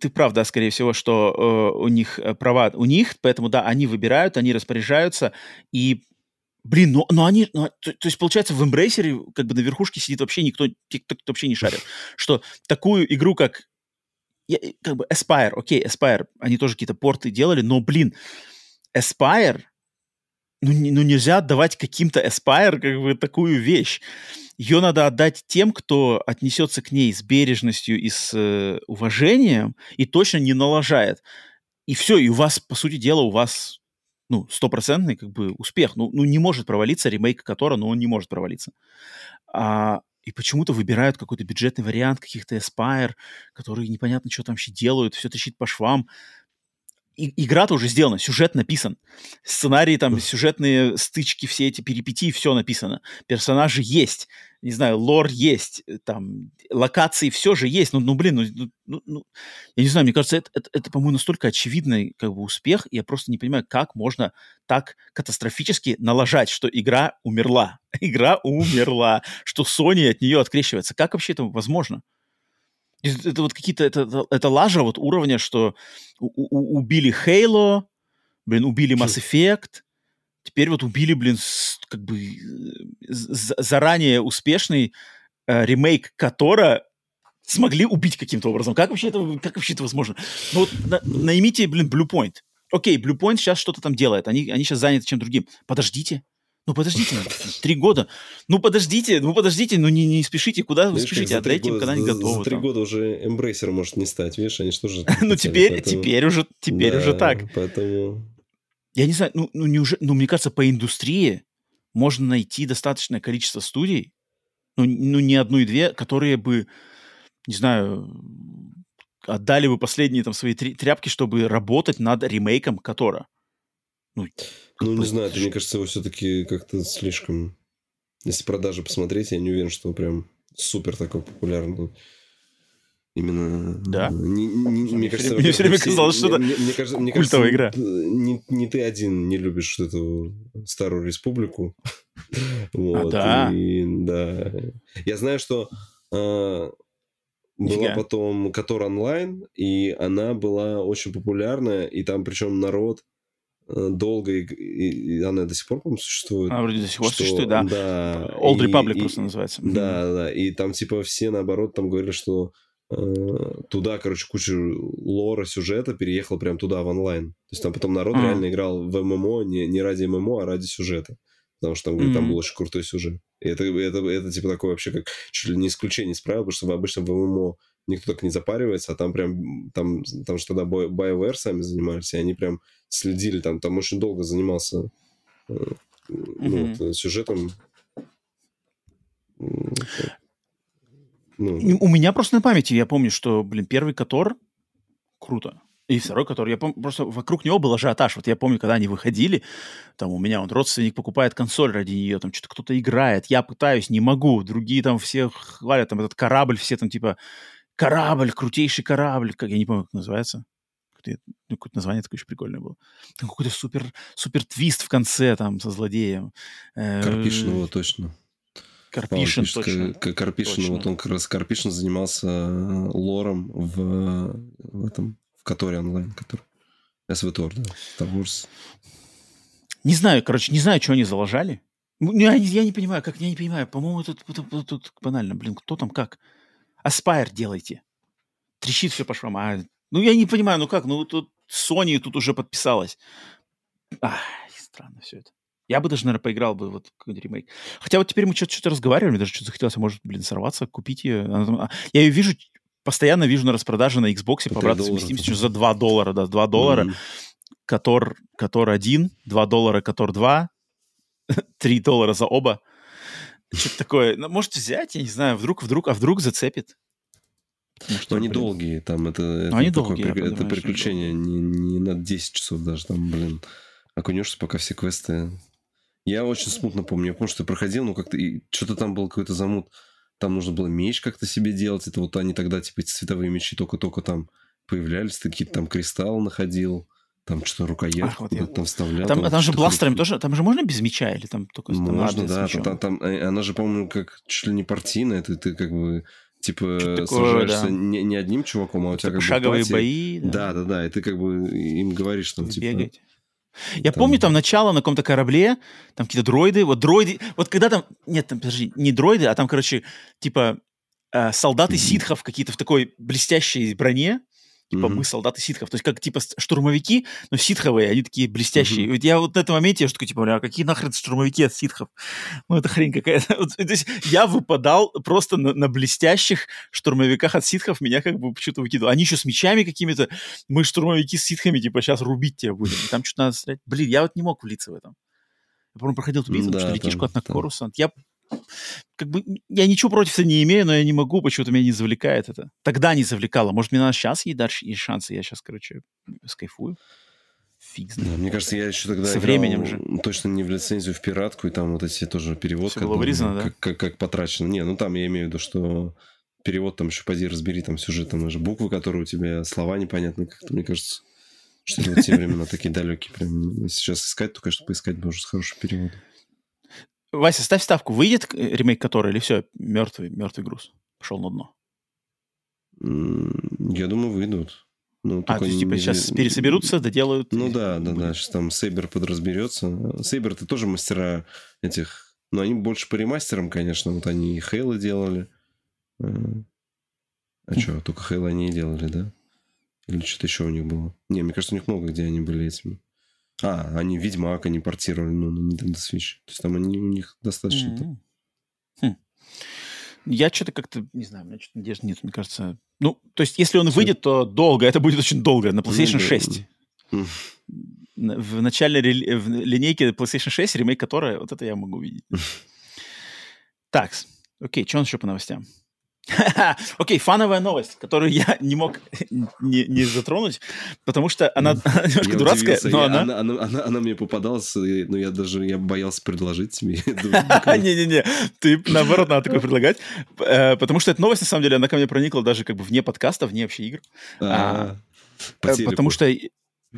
ты прав, да, скорее всего, что у них права у них, поэтому, да, они выбирают, они распоряжаются, и Блин, ну, ну они, ну, то, то есть получается в эмбрейсере как бы на верхушке сидит вообще никто, кто, вообще не шарит, что такую игру как как бы Aspire, окей, Aspire, они тоже какие-то порты делали, но, блин, Aspire, ну, не, ну нельзя отдавать каким-то Aspire как бы такую вещь. Ее надо отдать тем, кто отнесется к ней с бережностью и с э, уважением и точно не налажает. И все, и у вас, по сути дела, у вас ну, стопроцентный как бы успех. Ну, ну, не может провалиться ремейк которого, но он не может провалиться. А, и почему-то выбирают какой-то бюджетный вариант каких-то Aspire, которые непонятно, что там вообще делают, все тащит по швам и, игра-то уже сделана, сюжет написан. Сценарии, там, сюжетные стычки, все эти перипетии, все написано. Персонажи есть, не знаю, лор есть, э, там, локации, все же есть. Ну, ну блин, ну, ну, ну, ну я не знаю, мне кажется, это, это, это по-моему, настолько очевидный как бы успех, я просто не понимаю, как можно так катастрофически налажать, что игра умерла. игра умерла, что Sony от нее открещивается. Как вообще это возможно? Это вот какие-то, это, это, лажа вот уровня, что у, у, убили Halo, блин, убили Mass Effect, теперь вот убили, блин, как бы заранее успешный э, ремейк которого смогли убить каким-то образом. Как вообще это, как вообще это возможно? Ну вот на, наймите, блин, Blue Point. Окей, Blue Point сейчас что-то там делает, они, они сейчас заняты чем другим. Подождите, ну подождите, три года. Ну подождите, ну подождите, ну не, не спешите, куда вы спешите, отдайте им, когда они готовы. За три года уже эмбрейсер может не стать, видишь, они что же... Ну теперь, теперь уже, теперь уже так. Поэтому... Я не знаю, ну, ну, неужели, ну мне кажется, по индустрии можно найти достаточное количество студий, ну, ну не одну и две, которые бы, не знаю, отдали бы последние там свои тряпки, чтобы работать над ремейком Котора. Ну, ну не знаю, это, мне кажется, его все-таки как-то слишком... Если продажи посмотреть, я не уверен, что прям супер такой популярный. Именно... Да? Не, не, мне кажется, мне все время казалось, что это мне, мне кажется, мне культовая игра. Не, не ты один не любишь эту старую республику. вот, а, да? И, да. Я знаю, что э, была потом Котор онлайн, и она была очень популярная, и там причем народ долго, и, и она до сих пор, по-моему, существует. Она вроде до сих пор что, существует, да. да Old и, Republic и, просто называется. Да, mm-hmm. да, и там, типа, все, наоборот, там говорили, что э, туда, короче, куча лора, сюжета переехал прям туда, в онлайн. То есть там потом народ mm-hmm. реально играл в ММО не, не ради ММО, а ради сюжета. Потому что там, говорит, mm-hmm. там был очень крутой сюжет. И это, это, это, типа, такое вообще как чуть ли не исключение из правил, потому что в обычном в ММО никто так не запаривается, а там прям, там, там что тогда BioWare сами занимались, и они прям следили, там, там очень долго занимался э, ну, mm-hmm. вот, сюжетом. Ну. У меня просто на памяти, я помню, что, блин, первый Котор круто. И второй, который, я помню, просто вокруг него был ажиотаж. Вот я помню, когда они выходили, там у меня вот родственник покупает консоль ради нее, там что-то кто-то играет, я пытаюсь, не могу, другие там все хвалят, там этот корабль, все там типа корабль, крутейший корабль, как я не помню, как называется. Ну, какое-то название такое еще прикольное было. Там какой-то супер, супер твист в конце там со злодеем. Э, Карпишин точно. Карпишин, точно. Карпишин, точно. вот он как раз Карпишин занимался э, лором в, в этом, в Которе онлайн, который SVTOR, да, Star Wars. Не знаю, короче, не знаю, что они заложали. Ну, я, я не понимаю, как я не понимаю. По-моему, тут, тут, тут банально. Блин, кто там как? Aspire делайте. Трещит все по швам. А, ну, я не понимаю, ну как? Ну, тут Sony тут уже подписалась. Ах, странно все это. Я бы даже, наверное, поиграл бы вот какой-нибудь ремейк. Хотя вот теперь мы что-то, что разговаривали, мне даже что-то захотелось, а может, блин, сорваться, купить ее. А, я ее вижу, постоянно вижу на распродаже на Xbox по обратной совместимости за 2 доллара, да, 2 доллара. Mm-hmm. Котор, Котор 1, 2 доллара, Котор 2, 3 доллара за оба. Что-то такое. Ну, можете взять, я не знаю, вдруг, вдруг, а вдруг зацепит. Что, они блин. долгие, там это, это, они такое, долгие, при, это приключение не, не на 10 часов даже, там, блин, окунешься, пока все квесты... Я очень смутно помню, я помню, что я проходил, но как-то что-то там был какой-то замут, там нужно было меч как-то себе делать, это вот они тогда, типа, эти цветовые мечи только-только там появлялись, такие там кристалл находил, там что рукоять Ах, вот я... там вставлял. Там, там, там же бластерами тоже, там же можно без меча или там только Можно, да, там, там, э, она же, по-моему, как чуть ли не партийная, ты, ты как бы типа такое, сражаешься да. не, не одним чуваком, а у тебя как шаговые бы бои. Да. да, да, да, и ты как бы им говоришь, что типа... Бегать. Я там... помню там начало на каком-то корабле, там какие-то дроиды, вот дроиды, вот когда там, нет, там, подожди, не дроиды, а там, короче, типа э, солдаты ситхов какие-то в такой блестящей броне, Типа mm-hmm. мы солдаты ситхов. То есть как типа штурмовики, но ситховые, они такие блестящие. Mm-hmm. Вот я вот на этом моменте, я что такой, типа, а какие нахрен штурмовики от ситхов? Ну это хрень какая-то. Вот, то есть я выпадал просто на, на блестящих штурмовиках от ситхов, меня как бы почему-то выкидывало. Они еще с мечами какими-то. Мы штурмовики с ситхами, типа, сейчас рубить тебя будем. И там что-то надо стрелять. Блин, я вот не мог влиться в этом. Я, по-моему, проходил эту битву, да, что летишку от Накоруса. Я как бы я ничего против этого не имею, но я не могу, почему-то меня не завлекает это. Тогда не завлекало. Может, мне надо сейчас ей дать есть шансы, я сейчас, короче, скайфую. Фиг знает. Да, мне кажется, я еще тогда Со временем же. точно не в лицензию, в пиратку, и там вот эти тоже перевод. Все было вырезано, да? Как, как, как потрачено. Не, ну там я имею в виду, что перевод там еще поди разбери, там сюжет, там даже буквы, которые у тебя, слова непонятные, как-то, мне кажется, что вот те времена такие далекие. Прям сейчас искать, то, конечно, поискать бы уже с хорошим переводом. Вася, ставь ставку. Выйдет ремейк который или все, мертвый, мертвый груз? Пошел на дно. Я думаю, выйдут. Ну, а, то есть, типа, не... сейчас пересоберутся, доделают? Ну, да, да, будет. да. Сейчас там Сейбер подразберется. Сейбер это тоже мастера этих... Но они больше по ремастерам, конечно. Вот они и Хейла делали. Э, А что, только Хейла они и делали, да? Или что-то еще у них было? Не, мне кажется, у них много где они были этими. А, они Ведьмак, они портировали ну, на Nintendo Switch. То есть там они у них достаточно... Mm-hmm. Хм. Я что-то как-то, не знаю, у меня что-то надежды нет, мне кажется. Ну, то есть, если он выйдет, то долго, это будет очень долго, на PlayStation 6. Mm-hmm. В начальной рели... в линейке PlayStation 6, ремейк которой, вот это я могу увидеть. Так, окей, что у нас еще по новостям? Окей, okay, фановая новость, которую я не мог не, не затронуть, потому что она, она немножко дурацкая, но я, она... Она, она, она... она мне попадалась, но я даже я боялся предложить тебе. Не-не-не, ты наоборот надо такое предлагать, э, потому что эта новость, на самом деле, она ко мне проникла даже как бы вне подкаста, вне вообще игр. А, э, потому что...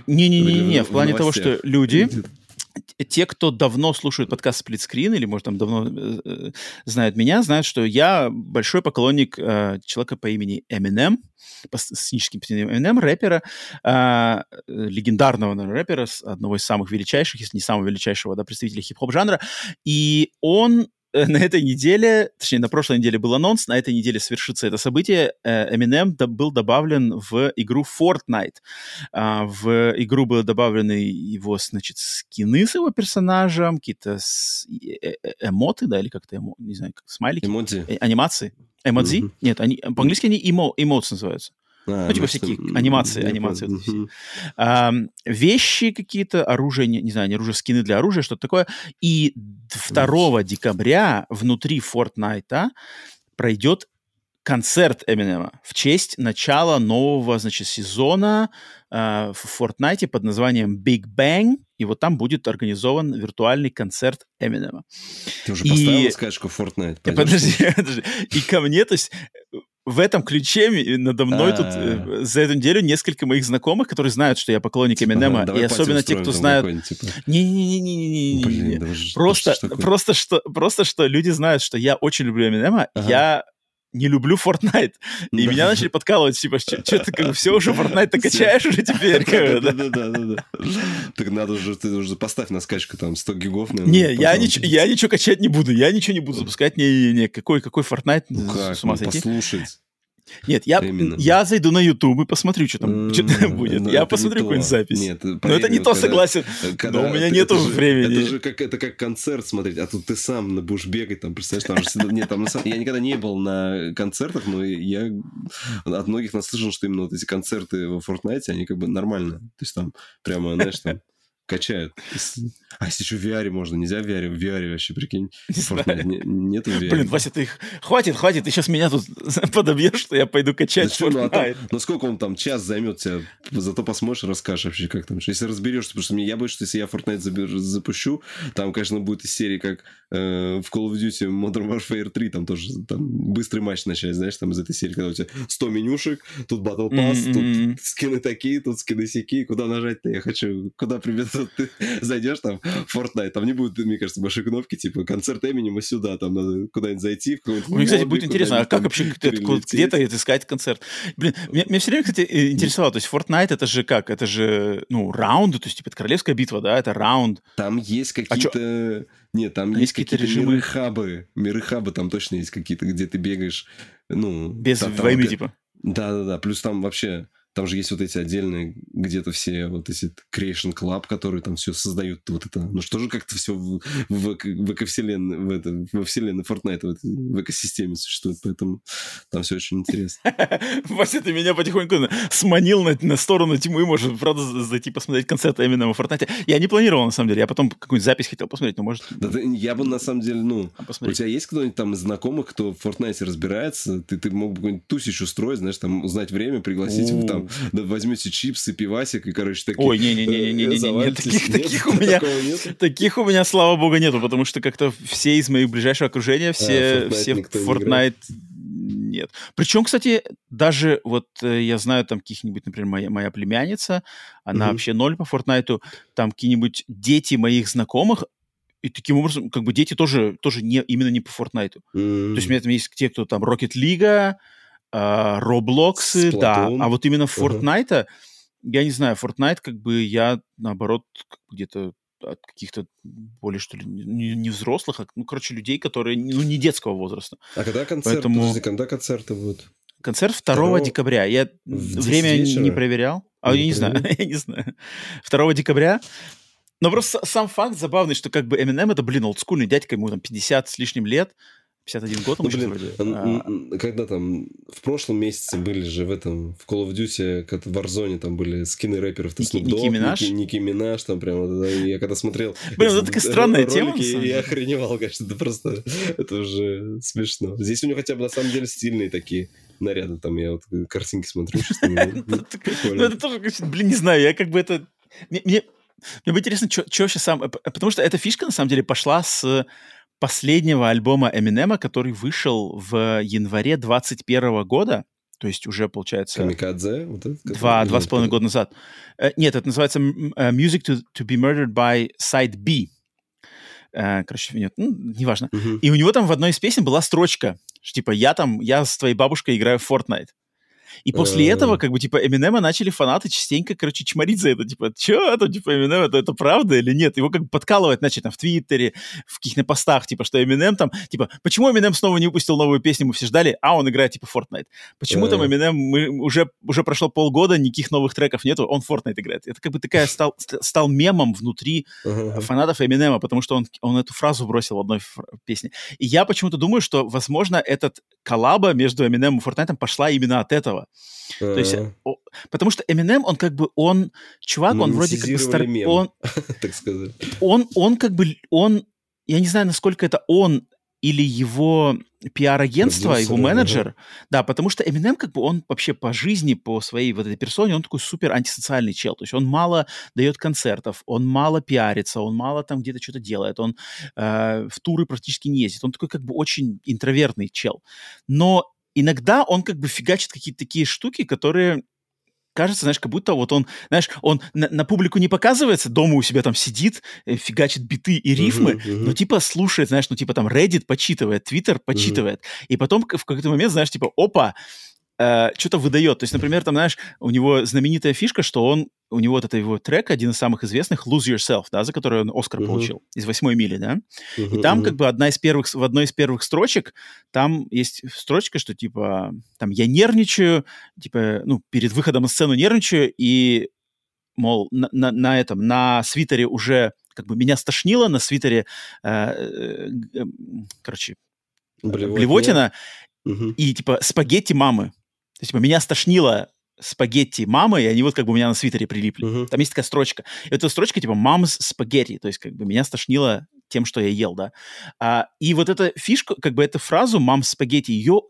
Не-не-не, в плане того, что люди те, кто давно слушают подкаст «Сплитскрин» или, может, там давно э, э, знают меня, знают, что я большой поклонник э, человека по имени Eminem, по сценическим псевдонимом Eminem, рэпера, э, легендарного наверное, рэпера, одного из самых величайших, если не самого величайшего да, представителя хип-хоп жанра. И он на этой неделе, точнее, на прошлой неделе был анонс, на этой неделе свершится это событие. Э, Eminem был добавлен в игру Fortnite. А, в игру были добавлены его, значит, скины с его персонажем, какие-то э, эмоты, да, или как-то, не знаю, как смайлики. Эмодзи. Анимации. Эмодзи? Mm-hmm. Нет, они, по-английски они эмо, эмоции называются. А, ну, типа всякие анимации, анимации. Вот угу. а, вещи какие-то, оружие, не, не знаю, не оружие, скины для оружия, что-то такое. И 2 декабря внутри Fortnite пройдет концерт Эминема в честь начала нового, значит, сезона э, в Fortnite под названием Big Bang, и вот там будет организован виртуальный концерт Эминема. Ты уже и... поставил скачку Fortnite? Подожди, подожди. И ко мне, то есть в этом ключе надо мной тут э, за эту неделю несколько моих знакомых, которые знают, что я поклонник типа, Эминема, и особенно те, кто знают... Типа. Не-не-не-не-не-не. Просто, просто, что, просто что люди знают, что я очень люблю Эминема, я не люблю Fortnite. И меня начали подкалывать, типа, что-то как бы все уже Fortnite-то качаешь уже теперь. Да-да-да. Так надо уже, ты уже поставь на скачку там 100 гигов. Не, я ничего качать не буду, я ничего не буду запускать, не-не-не, какой Fortnite, ну с ума сойти. послушать. Нет, я, я зайду на YouTube и посмотрю, что там, что там будет. Ну, я посмотрю какую-нибудь запись. Нет, Но это не то, согласен. Когда, Но у меня нету времени. Это же как, это как концерт смотреть, а тут ты сам будешь бегать, там, представляешь, там же... Нет, там, я никогда не был на концертах, но я от многих наслышан, что именно вот эти концерты в Fortnite, они как бы нормально. То есть там прямо, знаешь, там качают. А если еще в VR можно? Нельзя в VR? В VR вообще, прикинь. Не нет в VR. Блин, Вася, ты их... Хватит, хватит, ты сейчас меня тут подобьешь, что я пойду качать да что, ну, а там, ну сколько он там, час займет тебя, зато посмотришь, расскажешь вообще, как там. Если разберешься, потому что мне, я боюсь, что если я Fortnite запущу, там, конечно, будет из серии, как э, в Call of Duty Modern Warfare 3, там тоже там быстрый матч начать, знаешь, там из этой серии, когда у тебя 100 менюшек, тут Battle Pass, mm-hmm. тут скины такие, тут скины сякие, куда нажать-то я хочу, куда привет, ты зайдешь там, Fortnite, там не будет, мне кажется, большой кнопки, типа, концерт Эминема сюда, там надо куда-нибудь зайти. Мне, кстати, будет интересно, а как вообще где-то искать концерт? Блин, меня все время, кстати, интересовало, то есть Fortnite это же как? Это же, ну, раунды, то есть, типа, это королевская битва, да, это раунд. Там есть а какие-то... Нет, там есть какие-то режимы миры-хабы. Миры-хабы там точно есть какие-то, где ты бегаешь, ну... Без войны, типа. Да-да-да, плюс там вообще там же есть вот эти отдельные, где-то все вот эти Creation Club, которые там все создают вот это. Ну что же как-то все в, в, в эковселенной, в это, во вселенной Fortnite, в, в экосистеме существует, поэтому там все очень интересно. Вася, ты меня потихоньку сманил на, на сторону тьмы, может, правда, зайти посмотреть концерт именно в Fortnite. Я не планировал, на самом деле, я потом какую-нибудь запись хотел посмотреть, но может... Да, ты, я бы, на самом деле, ну, а у тебя есть кто-нибудь там из знакомых, кто в Fortnite разбирается? Ты, ты мог бы какую-нибудь тусич устроить, знаешь, там узнать время, пригласить там да, возьмете чипсы, пивасик и, короче, такие... Ой, не-не-не-не-не, таких, таких у меня... Таких у меня, слава богу, нету, потому что как-то все из моих ближайшего окружения, а, все, все Fortnite нет. Причем, кстати, даже вот э, я знаю там каких-нибудь, например, моя, моя племянница, она mm-hmm. вообще ноль по Fortnite, там какие-нибудь дети моих знакомых, и таким образом, как бы дети тоже, тоже не, именно не по Fortnite. Mm-hmm. То есть у меня там есть те, кто там Rocket League, Роблоксы, uh, да. А вот именно Fortnite, uh-huh. я не знаю, Fortnite как бы я, наоборот, где-то от каких-то более, что ли, не, не взрослых, а, ну, короче, людей, которые, ну, не детского возраста. А когда концерт? Поэтому... Подожди, когда концерты будут? Концерт 2 Второго... декабря. Я время вечера? не проверял. А, я не знаю, я не знаю. 2 декабря. Но просто сам факт забавный, что как бы Eminem это, блин, олдскульный дядька, ему там 50 с лишним лет, 51 год, ну, блин, вроде. А... Когда там в прошлом месяце были же в этом, в Call of Duty, как в Warzone, там были скины рэперов, ты Ники, Ники Минаж? Ники, Ники Минаж, там прям, вот, я когда смотрел... Блин, это такая странная тема, Я охреневал, конечно, это просто, это уже смешно. Здесь у него хотя бы на самом деле стильные такие наряды, там я вот картинки смотрю. Ну, это тоже, блин, не знаю, я как бы это... Мне мне бы интересно, что вообще сам... Потому что эта фишка, на самом деле, пошла с последнего альбома Эминема, который вышел в январе 21 года, то есть уже, получается... Камикадзе? Вот это, два, два с половиной года назад. Э, нет, это называется э, Music to, to be Murdered by Side B. Э, короче, нет, ну, неважно. Uh-huh. И у него там в одной из песен была строчка, что типа я там, я с твоей бабушкой играю в Fortnite. И после этого, как бы, типа, Эминема начали фанаты частенько, короче, чморить за это. Типа, что это, типа, Эминем, это, это правда или нет? Его как бы подкалывать начали там в Твиттере, в каких-то постах, типа, что Эминем там, типа, почему Эминем снова не выпустил новую песню, мы все ждали, а он играет, типа, Fortnite. Почему там Эминем, мы, уже, уже прошло полгода, никаких новых треков нету, он Fortnite играет. Это как бы такая стал, стал мемом внутри фанатов Эминема, потому что он, он эту фразу бросил в одной песне. И я почему-то думаю, что, возможно, этот коллаба между Эминемом и Fortnite пошла именно от этого. То есть, о, потому что Eminem, он как бы, он, чувак, он вроде как бы стар... Мем, он, так сказать. Он, он как бы, он, я не знаю, насколько это он или его пиар-агентство, его менеджер. Ага. Да, потому что Eminem, как бы, он вообще по жизни, по своей вот этой персоне, он такой супер антисоциальный чел. То есть он мало дает концертов, он мало пиарится, он мало там где-то что-то делает, он э, в туры практически не ездит. Он такой как бы очень интровертный чел. Но иногда он как бы фигачит какие-то такие штуки, которые кажется, знаешь, как будто вот он, знаешь, он на, на публику не показывается, дома у себя там сидит, э, фигачит биты и рифмы, uh-huh, uh-huh. но типа слушает, знаешь, ну типа там Reddit почитывает, Twitter почитывает, uh-huh. и потом в какой-то момент, знаешь, типа, опа, э, что-то выдает. То есть, например, там, знаешь, у него знаменитая фишка, что он, у него вот это его трек, один из самых известных, Lose Yourself, да, за который он Оскар uh-huh. получил, из восьмой мили, да. Uh-huh, и там uh-huh. как бы одна из первых, в одной из первых строчек, там есть строчка, что типа, там, я нервничаю, типа, ну, перед выходом на сцену нервничаю, и, мол, на, на, на этом, на свитере уже как бы меня стошнило, на свитере, э, э, э, короче, Блевотина, Блевотина угу. и типа спагетти мамы есть, типа, меня стошнило спагетти мамы, и они вот как бы у меня на свитере прилипли. Uh-huh. Там есть такая строчка. И эта строчка типа «мамс спагетти», то есть как бы меня стошнило тем, что я ел, да. А, и вот эта фишка, как бы эту фразу «мамс спагетти», ее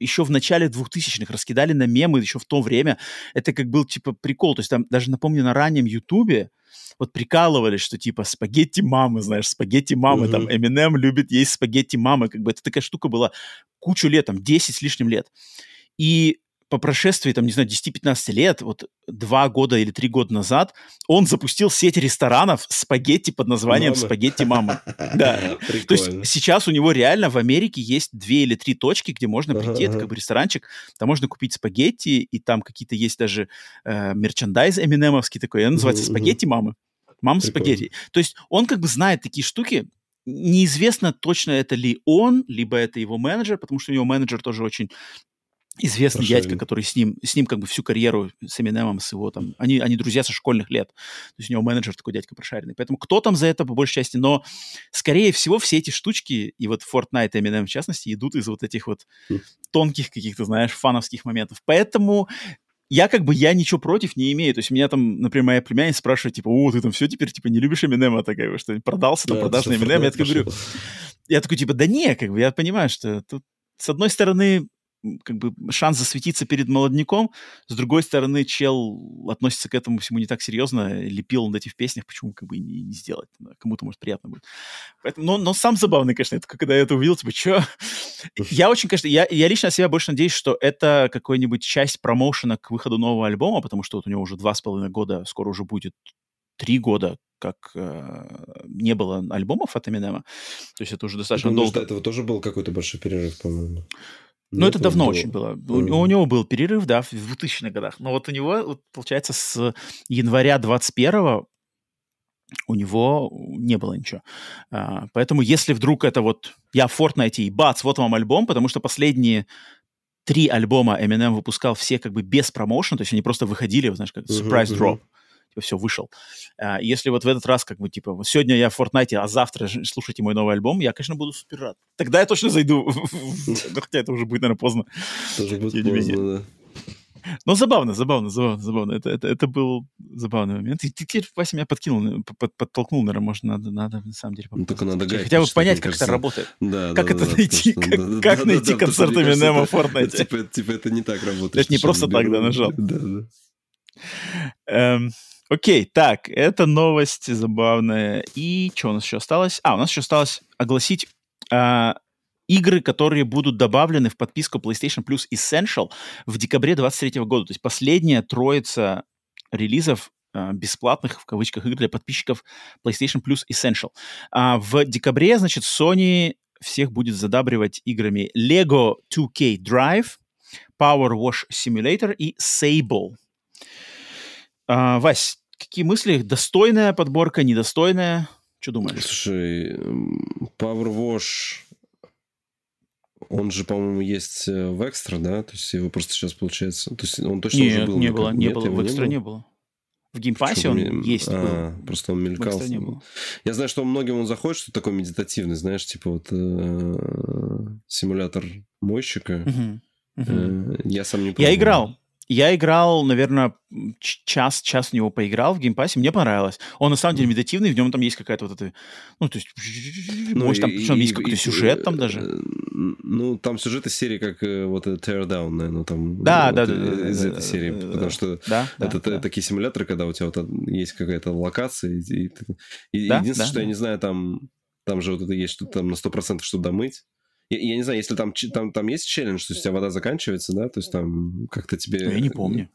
еще в начале 2000-х раскидали на мемы еще в то время. Это как был, типа, прикол. То есть там даже, напомню, на раннем Ютубе вот прикалывались, что типа спагетти мамы, знаешь, спагетти мамы, uh-huh. там Эминем любит есть спагетти мамы, как бы это такая штука была кучу лет, там 10 с лишним лет. И по прошествии, там, не знаю, 10-15 лет, вот два года или три года назад, он запустил сеть ресторанов спагетти под названием Мама. «Спагетти мама». Да. То есть сейчас у него реально в Америке есть две или три точки, где можно прийти, это как бы ресторанчик, там можно купить спагетти, и там какие-то есть даже э, мерчандайз эминемовский такой, он называется «Спагетти мамы». Мама спагетти. То есть он как бы знает такие штуки, неизвестно точно это ли он, либо это его менеджер, потому что у него менеджер тоже очень известный Прошарен. дядька, который с ним, с ним как бы всю карьеру, с Эминемом, с его там, они, они друзья со школьных лет. То есть у него менеджер такой дядька прошаренный. Поэтому кто там за это по большей части, но скорее всего все эти штучки, и вот Fortnite и Eminem в частности, идут из вот этих вот хм. тонких каких-то, знаешь, фановских моментов. Поэтому я как бы, я ничего против не имею. То есть меня там, например, моя племянница спрашивает, типа, о, ты там все теперь, типа, не любишь Эминема, такая, что продался, там, да, продаж на Эминем. Я такой говорю, я такой, типа, да не, как бы, я понимаю, что тут, с одной стороны, как бы шанс засветиться перед молодняком. С другой стороны, чел относится к этому всему не так серьезно, лепил над эти в песнях, почему как бы не, не сделать? Кому-то, может, приятно будет. Поэтому, но, но сам забавный, конечно, это, когда я это увидел, типа, что? Я очень, конечно, я, я лично себя больше надеюсь, что это какая-нибудь часть промоушена к выходу нового альбома, потому что вот у него уже два с половиной года, скоро уже будет три года, как э, не было альбомов от Эминема. То есть это уже достаточно Думаю, долго. Что этого тоже был какой-то большой перерыв, по-моему. Ну, это давно было. очень было. Mm-hmm. У, у него был перерыв, да, в 2000-х годах. Но вот у него, вот, получается, с января 21 у него не было ничего. А, поэтому если вдруг это вот я в Fortnite и бац, вот вам альбом, потому что последние три альбома Eminem выпускал все как бы без промоушена, то есть они просто выходили, знаешь, как surprise uh-huh, drop. Uh-huh типа, все, вышел. А, если вот в этот раз, как бы, типа, сегодня я в Fortnite, а завтра слушайте мой новый альбом, я, конечно, буду супер рад. Тогда я точно зайду. Хотя это уже будет, наверное, поздно. Тоже будет поздно, да. Но забавно, забавно, забавно, забавно. Это, это, это был забавный момент. И ты, ты Вася, меня подкинул, под, подтолкнул, наверное, может, надо, надо на самом деле Ну, только надо Хотя бы понять, как кажется, это работает. Да, как да, это да, найти, как, да, как да, найти да, концерт Эминема в Fortnite. Типа, типа, это не так работает. Это не просто так, да, нажал. Да, да. Окей, так, это новость забавная. И что у нас еще осталось? А, у нас еще осталось огласить а, игры, которые будут добавлены в подписку PlayStation Plus Essential в декабре 2023 года. То есть последняя троица релизов а, бесплатных, в кавычках, игр для подписчиков PlayStation Plus Essential. А в декабре, значит, Sony всех будет задабривать играми Lego 2K Drive, Power Wash Simulator и Sable. А, Вась, какие мысли? Достойная подборка, недостойная? Что думаешь? Слушай, Power Wash, он же, по-моему, есть э, в экстра, да? То есть его просто сейчас получается... То есть он точно Нет, уже был? не было, не Нет, было, в экстра не было. было. В Game Pass е он мне- есть. А, был. просто он мелькал. не было. Я знаю, что многим он заходит, что такой медитативный, знаешь, типа вот э, симулятор мойщика. Э, Я сам не пробовал. Я играл. Я играл, наверное, час, час в него поиграл в Game Pass е, мне понравилось. Он на самом деле медитативный, в нем там есть какая-то вот эта, ну, то есть, Ну, может, там, и- причем есть и- какой-то и- сюжет там э, даже. Ну, там сюжет из серии, как э, вот э, Teardown, наверное, там. Да, вот, да, э, да, Из да, этой да, серии, да, потому да. что Да, это да. та- такие симуляторы, когда у тебя вот есть какая-то локация, и, и и Да, единственное, да, что я да. не знаю, там, там же вот это есть, что там на 100% что домыть. Я, я не знаю, если там, там, там есть челлендж, то есть у тебя вода заканчивается, да, то есть там как-то тебе... Ну, Я не помню.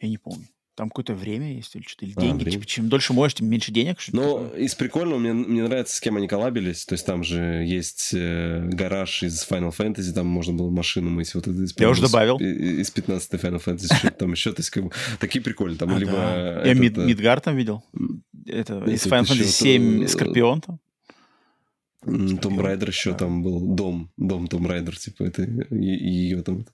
Я не помню. Там какое-то время есть или что-то, или А, деньги. время. Типа, чем дольше моешь, тем меньше денег. такое. из прикольного мне, мне нравится, с кем они коллабились. То есть там же есть э, гараж из Final Fantasy, там можно было машину мыть. Вот это из, Я уже добавил. Из, из 15 Final Fantasy, что там еще. То есть как бы такие прикольные. Там А, либо... да. Я этот, Мид- э, Мидгар там видел. Это, из Final Fantasy 7 э, Скорпион там. Том Райдер еще да. там был. Дом. Дом Том Райдер, типа, это ее там...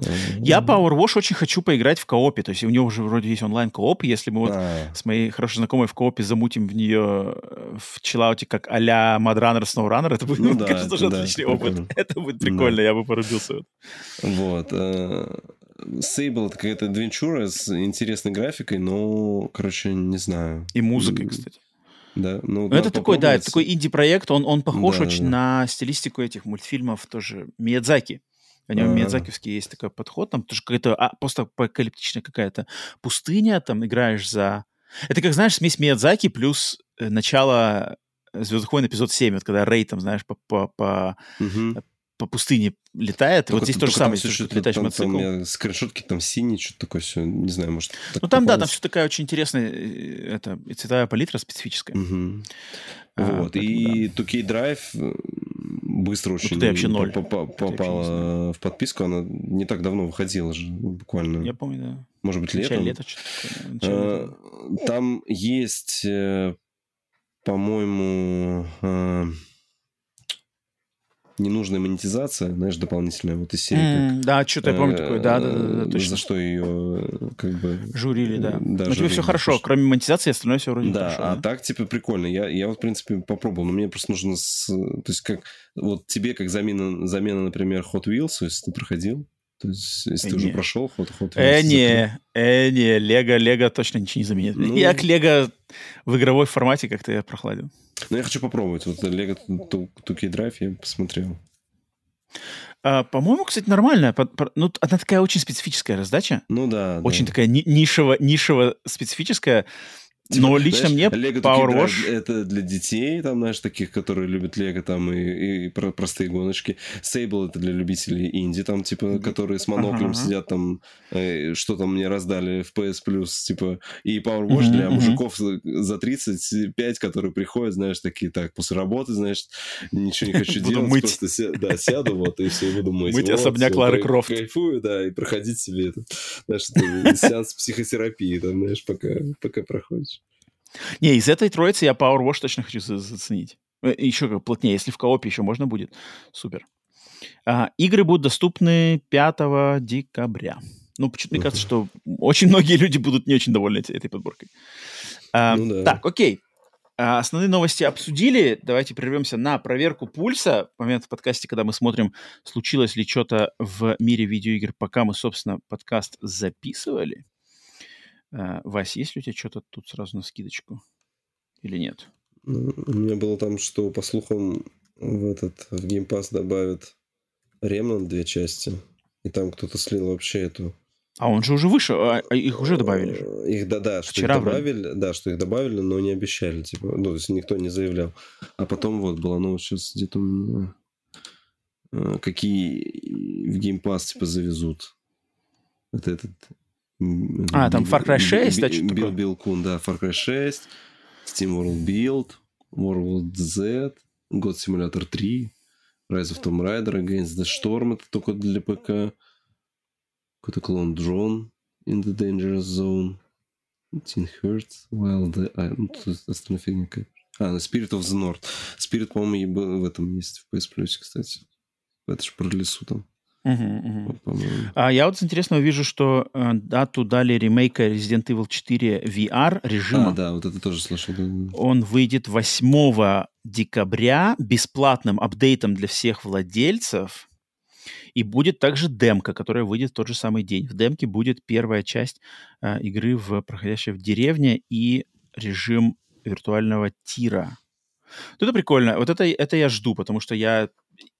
э, Я Power Wash очень хочу поиграть в коопе. То есть у него уже вроде есть онлайн-кооп. и Если мы вот с моей хорошей знакомой в коопе замутим в нее э, в чиллауте как а-ля Mudrunner, SnowRunner, это будет, Ну да, кажется, тоже да, отличный опыт. прикольно. Это будет Да. прикольно, я бы порубился. Вот. э, Sable это какая-то адвенчура с интересной графикой, но, короче, не знаю. И музыкой, кстати. Да, ну, Ну, это такой, да, это такой инди-проект, он, он похож Да, очень да. на стилистику этих мультфильмов тоже Миядзаки. У него А. Миядзакивский есть такой подход, там тоже какая-то а, постапокалиптичная какая-то пустыня, там играешь за... Это как, знаешь, смесь Миядзаки плюс э, начало Звездных войн эпизод 7, вот когда Рей там, знаешь, по, по, по, Мгм. По пустыне летает. Только- вот здесь то же самое, есть что-то- летающий там- мотоцикл. Там скриншотки там синие, что-то такое все, не знаю, может. так Ну там, да, там попалось. все такая очень интересная э, это, и цветовая палитра специфическая. Мгм. А, Вот. поэтому И 2K Drive э, быстро очень это вообще ноль. по- по- Это вообще не попала в подписку. Она не так давно выходила же, ну, буквально. Я помню, да. Может быть, летом. что-то такое. да, начале лета. Э, Там есть, по-моему, ненужная монетизация, знаешь, дополнительная вот из серии. как, Да, что-то я помню э, такое. Да, да, да, да, За точно. что ее как бы... Журили, да. Да, Но тебе все хорошо, кроме монетизации, остальное все вроде Да, а так, типа, прикольно. Я, я вот, в принципе, попробовал. Но мне просто нужно... С... То есть, как... Вот тебе как замена, замена, например, Hot Wheels, если ты проходил, то есть, если Э, ты уже не. прошел Hot, Hot Wheels... Э, не, э, не, Лего, Лего точно ничего не заменит. Ну. Я к Лего в игровой формате как-то я прохладил. Ну, я хочу попробовать. Вот Lego 2K Drive я посмотрел. А, по-моему, кстати, нормальная. Ну, она такая очень специфическая раздача. Ну, да, Очень да. такая ни- нишево, нишево специфическая. Типа, Но лично мне знаешь, Lego Power 2K Drive Wash... это для детей, там, знаешь, таких, которые любят Лего там и, и про- простые гоночки. Sable это для любителей инди, там, типа, которые с моноклем Ага, сидят там, э, что там мне раздали в PS Plus, типа, и Power Wash Мгм, для мгм. мужиков за- за 35, которые приходят, знаешь, такие, так, после работы, знаешь, ничего не хочу Буду делать, мыть. просто ся- да, сяду, вот, и все, и буду мыть. Мыть Вот, особняк Лары Крофт. Кайфую, да, и проходить себе это, знаешь, сеанс психотерапии, там, знаешь, пока, пока проходишь. Не, из этой троицы я Power Wash точно хочу за- заценить. Э, Еще как плотнее. Если в коопе еще можно будет, супер. А, игры будут доступны 5 декабря. Ну, почему-то мне кажется, что очень многие люди будут не очень довольны этой подборкой. А, ну, да. Так, окей. А, основные новости обсудили. Давайте прервемся на проверку пульса. В момент в подкасте, когда мы смотрим, случилось ли что-то в мире видеоигр, пока мы, собственно, подкаст записывали. А, Вась, есть ли у тебя что-то тут сразу на скидочку? Или нет? У меня было там, что, по слухам, в этот в Game Pass добавят Ремнант две части. И там кто-то слил вообще эту а он же уже вышел, а, а их уже добавили же. Э, их, да, да, что Вчера их добавили, вроде. да, что их добавили, но не обещали, типа, ну, то есть никто не заявлял. А потом вот была новость сейчас где-то у меня, э, какие в Game Pass, типа, завезут. Это этот... А, там Far Cry 6, да, что Билл Билл Кун, да, Far Cry 6, Steam World Build, World Z, God Simulator 3, Rise of Tomb Raider, Against the Storm, это только для ПК, какой-то клон Дрон in the Dangerous Zone. Teen Hertz, Wild... А, ну, тут остальная фигня какая А, ну, Spirit of the North. Spirit, по-моему, в этом есть, в PS Plus, кстати. Это же про лесу там. А я вот интересного вижу, что э, дату дали ремейка Resident Evil 4 VR режима. А, да, вот это тоже слышал. Он выйдет 8 декабря бесплатным апдейтом для всех владельцев. И будет также демка, которая выйдет в тот же самый день. В демке будет первая часть э, игры, в, проходящая в деревне, и режим виртуального тира. Вот это прикольно. Вот это, это я жду, потому что я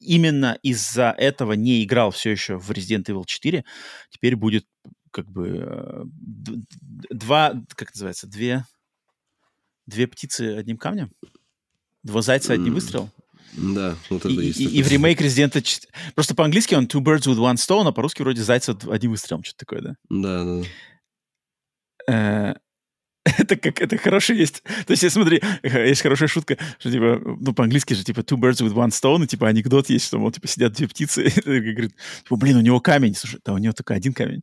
именно из-за этого не играл все еще в Resident Evil 4. Теперь будет как бы э, два, как называется, две, две птицы одним камнем? Два зайца одним выстрелом? Да, вот это и, есть. И, и в ремейк 4... Просто по-английски он Two Birds with One Stone, а по-русски вроде Зайца одним выстрелом, что-то такое, да? Да, да. Э, это как, это хороший есть. То есть, смотри, есть хорошая шутка, что типа, ну, по-английски же, типа, two birds with one stone, и типа анекдот есть, что, мол, типа, сидят две птицы, и говорит, типа, блин, у него камень. Слушай, да у него только один камень.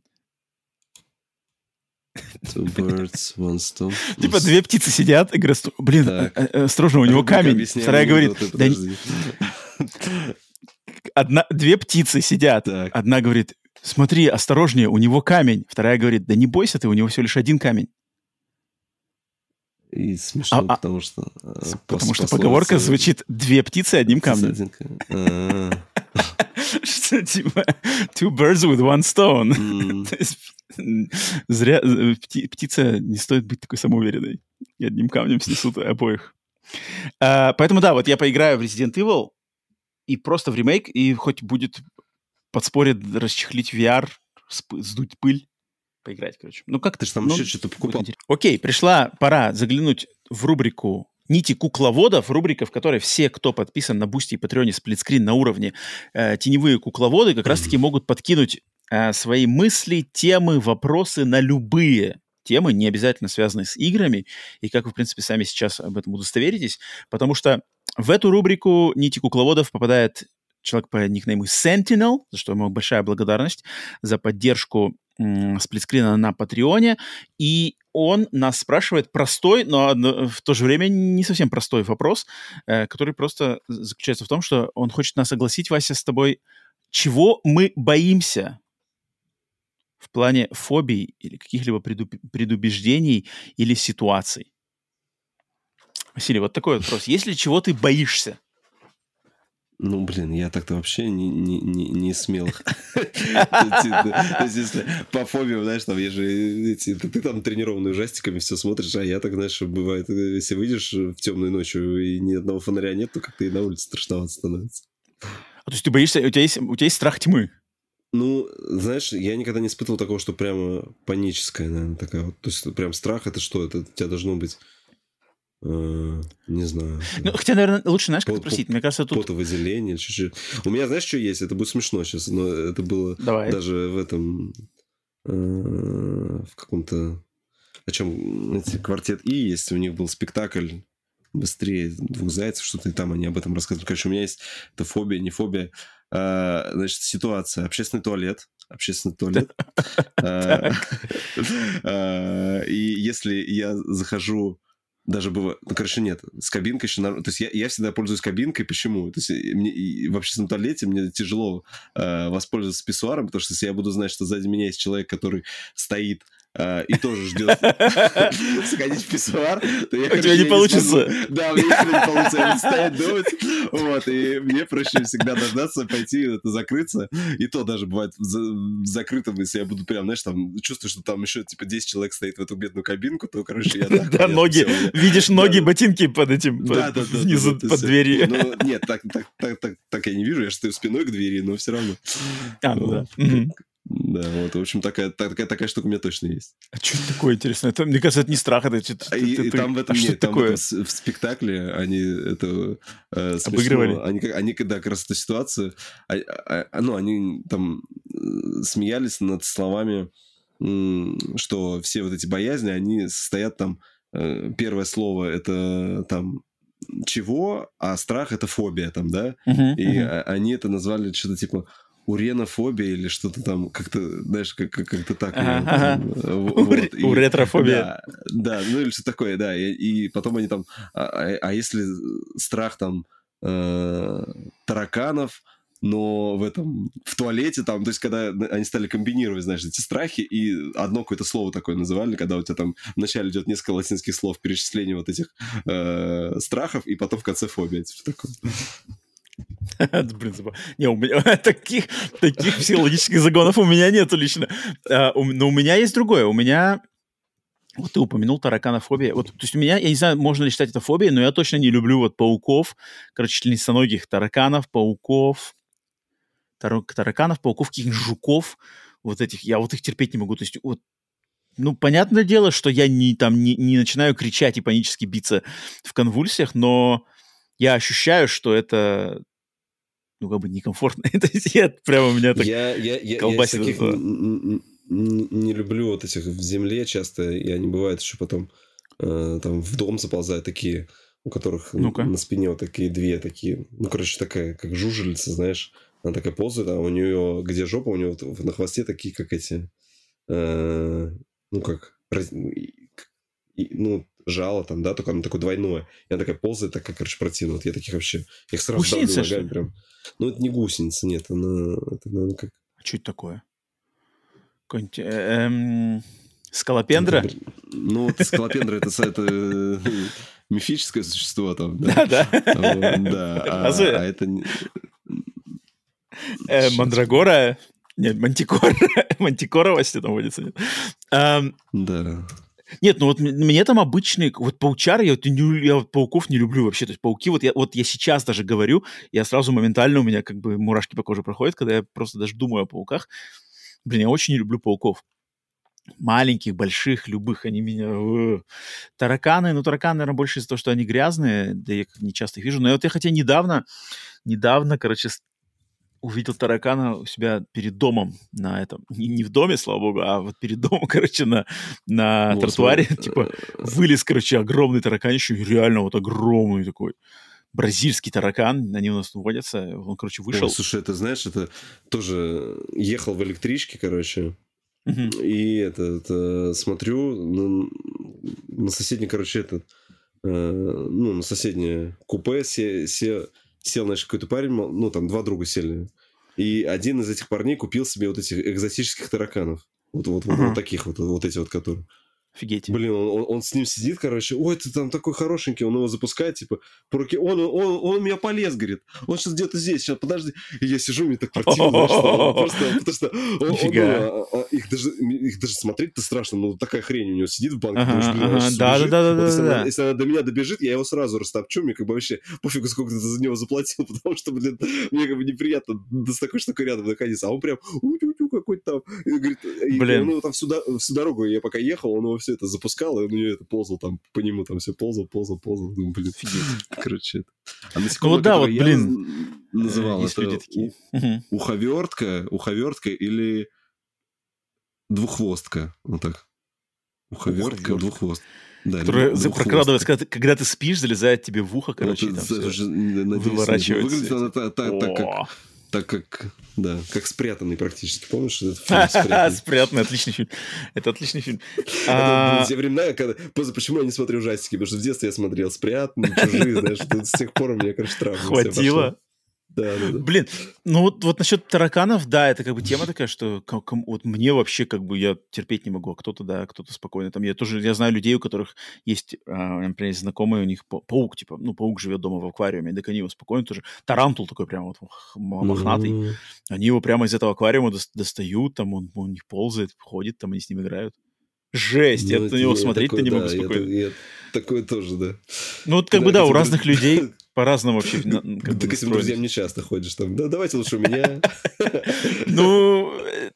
Two birds, one stone. Типа две птицы сидят и говорят, блин, э, э, осторожно, у него камень. Вторая говорит, да Одна, две птицы сидят. Так. Одна говорит, смотри, осторожнее, у него камень. Вторая говорит, да не бойся ты, у него всего лишь один камень. И смешно, а, а потому что... Э, потому что поговорка звучит «две птицы одним камнем». А. Что типа «two birds with one stone». Зря э, птица не стоит быть такой самоуверенной. И одним камнем снесут обоих. А, поэтому да, вот я поиграю в Resident Evil и просто в ремейк, и хоть будет подспорье расчехлить VR, сдуть пыль, поиграть, короче. Ну, как ты же там ну, еще что-то покупал. Окей, пришла пора заглянуть в рубрику «Нити кукловодов», рубрика, в которой все, кто подписан на Бусти и Патреоне сплитскрин на уровне э, теневые кукловоды, как mm-hmm. раз-таки могут подкинуть э, свои мысли, темы, вопросы на любые темы, не обязательно связанные с играми, и как вы, в принципе, сами сейчас об этом удостоверитесь, потому что в эту рубрику «Нити кукловодов» попадает человек по никнейму Sentinel, за что ему большая благодарность за поддержку сплитскрина на Патреоне, и он нас спрашивает простой, но в то же время не совсем простой вопрос, э, который просто заключается в том, что он хочет нас согласить, Вася, с тобой, чего мы боимся в плане фобий или каких-либо предубеждений или ситуаций. Василий, вот такой вопрос. Есть ли чего ты боишься? Ну, блин, я так-то вообще не, не, не, не смел. То есть, если по фобиям, знаешь, там, я же ты там тренированный ужастиками все смотришь, а я так, знаешь, бывает, если выйдешь в темную ночью и ни одного фонаря нет, то как-то и на улице страшновато становится. А то есть ты боишься, у тебя есть, у тебя есть страх тьмы? Ну, знаешь, я никогда не испытывал такого, что прямо паническая, наверное, такая вот. То есть прям страх это что? Это у тебя должно быть не знаю. Ну, хотя, наверное, лучше, знаешь, как спросить. Мне кажется, тут... Потовыделение чуть-чуть. У меня, знаешь, что есть? Это будет смешно сейчас, но это было Давай. даже в этом... Э, в каком-то... О чем эти квартет И есть, у них был спектакль быстрее двух зайцев, что-то и там они об этом рассказывали. Короче, у меня есть это фобия, не фобия. А, значит, ситуация. Общественный туалет. Общественный туалет. И если я захожу даже бывает, ну, короче, нет, с кабинкой еще. То есть я, я всегда пользуюсь кабинкой, почему? То есть мне, и в общественном туалете мне тяжело э, воспользоваться писсуаром, потому что если я буду знать, что сзади меня есть человек, который стоит и тоже ждет сходить в писсуар, то я, У тебя не получится. Да, у меня не получится. Я буду стоять думать. Вот, и мне проще всегда дождаться, пойти, это закрыться. И то даже бывает закрытым, если я буду прям, знаешь, там, чувствую, что там еще, типа, 10 человек стоит в эту бедную кабинку, то, короче, я. Да, ноги, видишь ноги, ботинки под этим, внизу, под дверью. Ну, нет, так я не вижу, я же стою спиной к двери, но все равно. А, ну да. Да, вот, в общем, такая, такая, такая штука у меня точно есть. А что это такое интересное? Это, мне кажется, это не страх, это... это, а, и, это, и там в этом, а нет, что там такое? В, этом, в спектакле они это... Э, смешно, Обыгрывали? Они, они, когда как раз эту ситуацию... А, а, а, ну, они там э, смеялись над словами, что все вот эти боязни, они состоят там... Э, первое слово — это там чего, а страх — это фобия там, да? Uh-huh, и uh-huh. они это назвали что-то типа уренофобия или что-то там, как-то, знаешь, как- как-то так. Ага, Вот, и, Уретрофобия. Да, да, ну или что такое, да. И, и потом они там, а, а, а если страх там э, тараканов, но в этом, в туалете там, то есть когда они стали комбинировать, знаешь, эти страхи, и одно какое-то слово такое называли, когда у тебя там вначале идет несколько латинских слов, перечисление вот этих э, страхов, и потом в конце фобия, типа такое. Блин, Не, у меня таких, таких психологических загонов у меня нету лично. А, но у меня есть другое. У меня... Вот ты упомянул тараканофобия. Вот, то есть у меня, я не знаю, можно ли считать это фобией, но я точно не люблю вот пауков, короче, членистоногих тараканов, пауков, тараканов, пауков, каких-нибудь жуков, вот этих, я вот их терпеть не могу. То есть вот ну, понятное дело, что я не, там, не, не начинаю кричать и панически биться в конвульсиях, но я ощущаю, что это ну, как бы некомфортно. это нет, прямо у меня так я, я, я, колбасит. Я таких не, люблю вот этих в земле часто, и они бывают еще потом э, там в дом заползают такие, у которых ну на спине вот такие две такие, ну, короче, такая, как жужелица, знаешь, она такая ползает, а у нее, где жопа, у нее на хвосте такие, как эти, э, ну, как, раз, ну, жало там, да, только оно такое двойное. И она такая ползает, такая, короче, противно. Вот я таких вообще... Я их сразу Гусеница, ногами прям. Ну, это не гусеница, нет, она... Это, наверное, как... А что это такое? Какой-нибудь... Э, эм... Скалопендра? Ну, вот скалопендра это, это э, мифическое существо там, да? Да, да. Да, а, а это... Э, мандрагора? Нет, мантикора. Мантикора там водится? Да. Нет, ну вот мне там обычные, вот паучар, я, вот, не, я вот пауков не люблю вообще. То есть пауки, вот я, вот я сейчас даже говорю, я сразу моментально у меня как бы мурашки по коже проходят, когда я просто даже думаю о пауках. Блин, я очень не люблю пауков. Маленьких, больших, любых, они меня... Э, тараканы, ну тараканы, наверное, больше из-за того, что они грязные, да я не часто их вижу. Но вот я хотя недавно, недавно, короче, увидел таракана у себя перед домом на этом, не, не в доме, слава богу, а вот перед домом, короче, на, на ну, тротуаре, типа, вылез, короче, огромный таракан, еще реально вот огромный такой бразильский таракан, они у нас водятся, он, короче, вышел. О, слушай, это знаешь, это тоже ехал в электричке, короче, uh-huh. и это, это смотрю на, на соседний, короче, этот, э, ну, на соседнее купе се, се, сел, значит, какой-то парень, ну, там два друга сели. И один из этих парней купил себе вот этих экзотических тараканов. Вот, вот, uh-huh. вот, вот таких вот, вот эти вот, которые. Офигеть. Блин, он, он, он с ним сидит, короче, ой, ты там такой хорошенький, он его запускает, типа, по руке, он, он, он, он у меня полез, говорит, он сейчас где-то здесь, сейчас, подожди. И я сижу, мне так противно, что просто, потому что он, он, ну, а, а, их, даже, их даже смотреть-то страшно, ну, такая хрень у него сидит в банке, ага, да, да, да, да, если, да. Она, если она до меня добежит, я его сразу растопчу, мне как бы вообще пофигу, сколько ты за него заплатил, потому что, блин, мне как бы неприятно с такой штукой рядом находиться, а он прям, какой-то там, и, говорит, Блин. он его там всю, всю дорогу, я пока ехал, он его все это запускал, и у нее это ползал там, по нему там все ползал, ползал, ползал. Думаю, блин, короче. Это. А насекомое, ну да, вот, блин. называл, Есть это такие. Уховертка, уховертка или двуххвостка. Вот так. Уховертка, двуххвостка. Да, которая ну, прокрадывается, когда ты, когда ты спишь, залезает тебе в ухо, короче, вот, там все выворачивается. Выглядит она так, так, так, как Так как, да, как спрятанный практически. Помнишь этот фильм «Спрятанный»? «Спрятанный», отличный фильм. Это отличный фильм. Это а... те времена, когда... Почему я не смотрю ужастики? Потому что в детстве я смотрел «Спрятанный», «Чужие», знаешь, с тех пор у меня, короче, травма Хватило? Да, да, да. Блин, ну вот, вот насчет тараканов, да, это как бы тема такая, что как, вот мне вообще как бы я терпеть не могу, а кто-то, да, кто-то спокойно. Там я тоже, я знаю людей, у которых есть, а, например, знакомые, у них паук, типа, ну, паук живет дома в аквариуме, так они его спокойно тоже. Тарантул такой прям вот мохнатый. Mm-hmm. Они его прямо из этого аквариума достают, там он, он у них ползает, ходит, там они с ним играют. Жесть, ну, я на него смотреть-то не могу спокойно. Я, я, такое тоже, да. Ну, вот как да, бы, да, у разных людей по-разному вообще как Ты к этим друзьям не часто ходишь там. Да, давайте лучше у меня. Ну,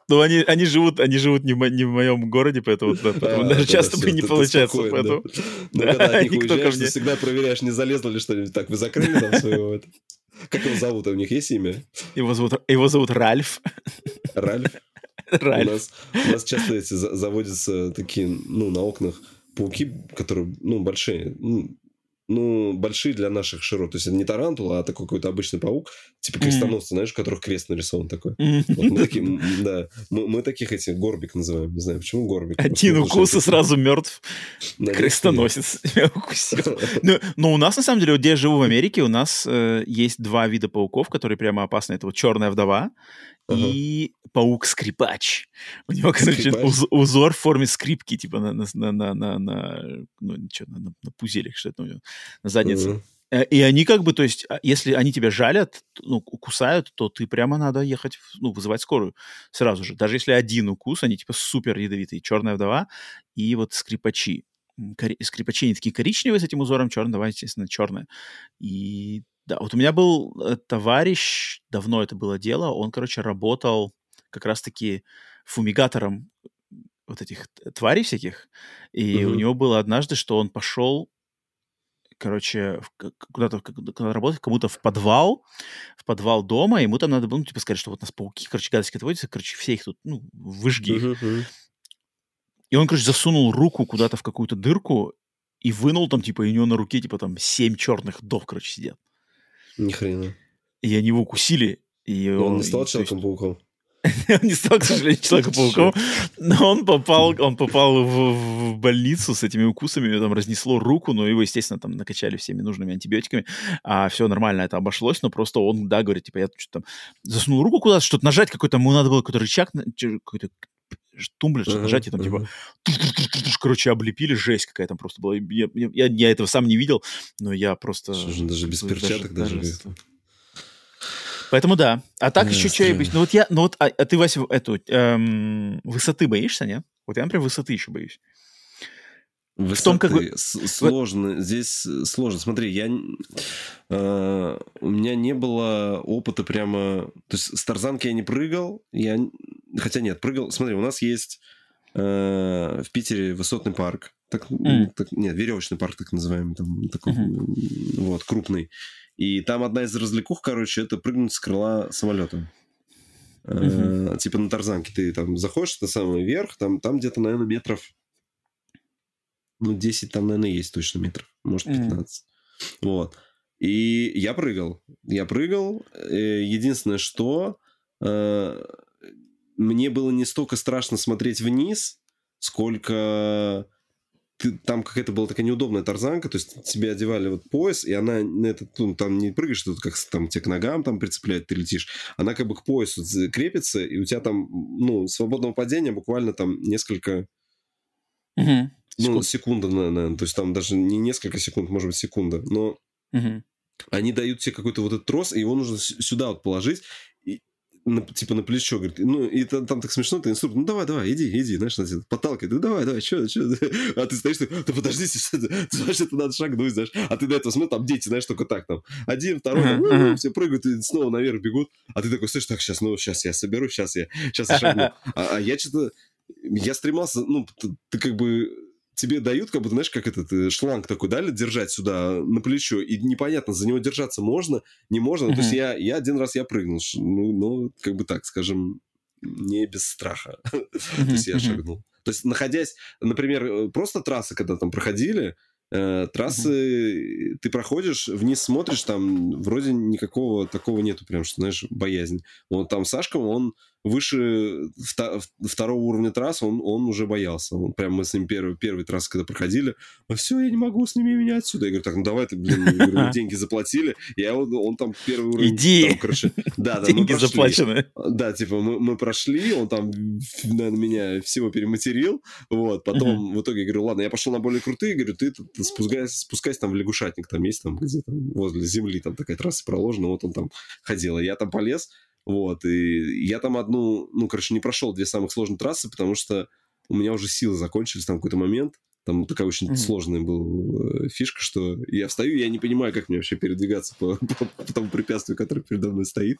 ну они, они живут, они живут не в, не в моем городе, поэтому, да, поэтому а, даже да, часто да, не получается. Поэтому, да. Ну, да, когда от них уезжаешь, ты всегда проверяешь, не залезло ли что-нибудь. Так, вы закрыли там своего... Как его зовут? У них есть имя? Его зовут, его зовут Ральф. Ральф? Ральф. У нас, у нас часто эти заводятся такие, ну, на окнах пауки, которые, ну, большие, ну, ну, большие для наших широт. То есть это не тарантула, а такой какой-то обычный паук, типа крестоносца, mm. знаешь, у которых крест нарисован такой. Mm. Вот мы такие, да, мы, мы таких эти горбик называем. Не знаю, почему горбик. Один укус и сразу мертв. Крестоносец тебя укусил. Но, но у нас, на самом деле, вот где я живу в Америке, у нас э, есть два вида пауков, которые прямо опасны. Это вот черная вдова и паук-скрипач. У него, короче, уз, узор в форме скрипки, типа на, на, на, на, на, ну, что, на, на, на пузелях, что это у него, на заднице. Uh-huh. И они как бы, то есть, а, если они тебя жалят, ну, кусают, то ты прямо надо ехать, ну, вызывать скорую сразу же. Даже если один укус, они типа супер ядовитые. Черная вдова и вот скрипачи. Скрипачи они такие коричневые с этим узором, черная вдова, естественно, черная. И да, вот у меня был э, товарищ, давно это было дело, он, короче, работал как раз-таки фумигатором вот этих тварей всяких, и угу. у него было однажды, что он пошел, короче, куда-то куда работать, кому-то в подвал, в подвал дома, ему там надо было, ну, типа, сказать, что вот у нас пауки, короче, гадости отводятся, короче, все их тут, ну, выжги их. Угу. И он, короче, засунул руку куда-то в какую-то дырку и вынул там, типа, и у него на руке, типа, там, семь черных дов, короче, сидят. Ни хрена. И они его укусили. И он, он не стал Человеком-пауком? он не стал, к сожалению, Человеком-пауком, но он попал, он попал в, в больницу с этими укусами, там разнесло руку, но его, естественно, там накачали всеми нужными антибиотиками, а все нормально, это обошлось, но просто он, да, говорит, типа, я что-то там заснул руку куда-то, что-то нажать, какой-то, ему надо было какой-то рычаг, какой-то тумблер, что нажать, и там типа, короче, облепили, жесть какая там просто была. Я, я, я этого сам не видел, но я просто... Слушай, даже без перчаток даже... даже... Поэтому да. А так еще я боюсь? Ну вот я, ну вот, а, а ты, Вася, эту, эм, высоты боишься, нет? Вот я, например, высоты еще боюсь. Высоты. В том, как бы... Сложно. Вот... Здесь сложно. Смотри, я... Э, у меня не было опыта прямо... То есть с тарзанки я не прыгал. Я... Хотя нет, прыгал... Смотри, у нас есть э, в Питере высотный парк. Так, mm. так, нет, веревочный парк, так называемый. Там, такой, mm-hmm. Вот, крупный. И там одна из развлекух, короче, это прыгнуть с крыла самолета. Mm-hmm. Э, типа на тарзанке ты там заходишь на самый верх, там, там где-то, наверное, метров ну, 10 там, наверное, есть точно метров. Может, 15. Mm. Вот. И я прыгал. Я прыгал. Э, единственное, что э, мне было не столько страшно смотреть вниз, сколько ты, там какая-то была такая неудобная тарзанка, то есть тебе одевали вот пояс, и она на этот, ну, там не прыгаешь, тут как там тебе к ногам там прицепляют, ты летишь, она как бы к поясу крепится, и у тебя там, ну, свободного падения буквально там несколько... Угу. Ну, секунда, наверное. То есть там даже не несколько секунд, может быть, секунда. Но угу. они дают тебе какой-то вот этот трос, и его нужно сюда вот положить. И, на, типа на плечо, говорит, ну, и там, там так смешно, ты инструктор, ну, давай, давай, иди, иди, знаешь, на тебя подталкивает, ну, давай, давай, что, что, а ты стоишь, да подождите, знаешь, это надо шагнуть, знаешь, а ты до этого смотри, там дети, знаешь, только так, там, один, второй, там, uh-huh. все прыгают и снова наверх бегут, а ты такой, слышишь, так, сейчас, ну, сейчас я соберу, сейчас я, сейчас я шагну, а, а я что-то, я стремался, ну, ты, ты как бы тебе дают, как бы, знаешь, как этот э, шланг такой дали держать сюда на плечо, и непонятно, за него держаться можно, не можно. Mm-hmm. То есть я, я один раз я прыгнул, ну, ну, как бы так, скажем, не без страха. Mm-hmm. То есть я шагнул. То есть находясь, например, э, просто трассы, когда там проходили, Э, трассы ты проходишь, вниз смотришь, там вроде никакого такого нету, прям что, знаешь, боязнь. Вот там Сашка, он выше второго уровня трасс он, он уже боялся. Он, прям мы с ним первый, первый трасс, когда проходили, а все, я не могу, сними меня отсюда. Я говорю, так, ну давай ты, блин, говорю, деньги заплатили. Я, он, он там первый уровень... Иди! Там, короче, да, да, деньги заплачены. Да, типа мы, мы прошли, он там, наверное, меня всего перематерил. Вот, потом в итоге я говорю, ладно, я пошел на более крутые, говорю, ты, ты, ты спускайся, спускайся там в лягушатник, там есть там где там возле земли, там такая трасса проложена, вот он там ходил. Я там полез, вот, и я там одну, ну, короче, не прошел две самых сложные трассы, потому что у меня уже силы закончились там какой-то момент. Там такая очень mm-hmm. сложная была э, фишка, что я встаю, я не понимаю, как мне вообще передвигаться по, по, по тому препятствию, которое передо мной стоит.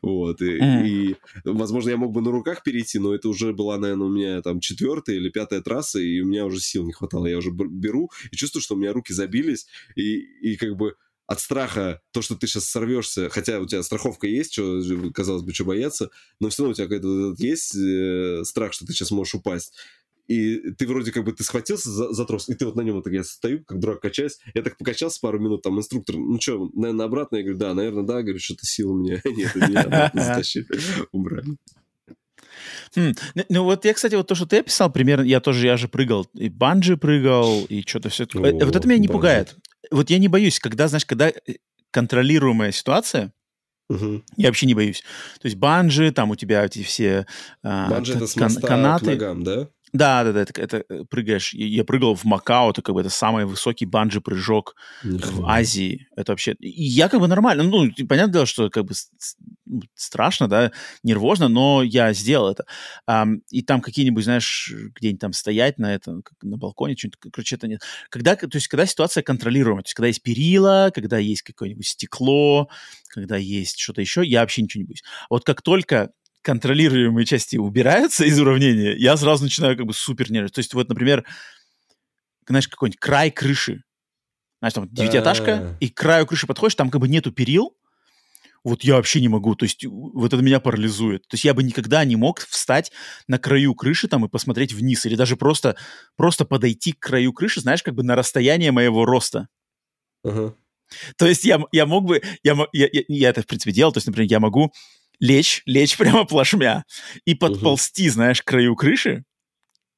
Вот. И, mm-hmm. и, возможно, я мог бы на руках перейти, но это уже была, наверное, у меня там четвертая или пятая трасса, и у меня уже сил не хватало. Я уже беру и чувствую, что у меня руки забились, и, и как бы от страха то, что ты сейчас сорвешься, хотя у тебя страховка есть, что, казалось бы, что бояться, но все равно у тебя какой-то есть э, страх, что ты сейчас можешь упасть. И ты вроде как бы ты схватился за, за трос, и ты вот на нем вот так я стою, как дурак качаюсь. Я так покачался пару минут, там инструктор, ну что, наверное, обратно? Я говорю, да, наверное, да. Говорю, что-то сил у меня нет, меня затащили, убрали. Хм. Ну, вот я, кстати, вот то, что ты описал, примерно, я тоже, я же прыгал, и банджи прыгал, и что-то все. О, вот это меня не банджи. пугает вот я не боюсь, когда, знаешь, когда э, контролируемая ситуация, Угу. Я вообще не боюсь. То есть банджи, там у тебя эти все а, банджи это с моста канаты. к ногам, да? Да, да, да, это, это э, прыгаешь. Я прыгал в Макао, это как бы это самый высокий банджи-прыжок в Азии. Это вообще... Я как бы нормально. Ну, понятное дело, что как бы ну, страшно, да, нервозно, но я сделал это. Um, и там какие-нибудь, знаешь, где-нибудь там стоять на этом, на балконе, что-нибудь, короче, это нет. Когда, то есть, когда ситуация контролируемая, то есть, когда есть перила, когда есть какое-нибудь стекло, когда есть что-то еще, я вообще ничего не боюсь. Вот как только контролируемые части убираются из уравнения, я сразу начинаю как бы супер нервничать. То есть вот, например, знаешь, какой-нибудь край крыши. Знаешь, там девятиэтажка, и к краю крыши подходишь, там как бы нету перил, вот я вообще не могу, то есть вот это меня парализует. То есть я бы никогда не мог встать на краю крыши там и посмотреть вниз, или даже просто, просто подойти к краю крыши, знаешь, как бы на расстояние моего роста. Uh-huh. То есть я, я мог бы, я, я, я, я это в принципе делал, то есть, например, я могу лечь, лечь прямо плашмя и подползти, угу. знаешь, к краю крыши,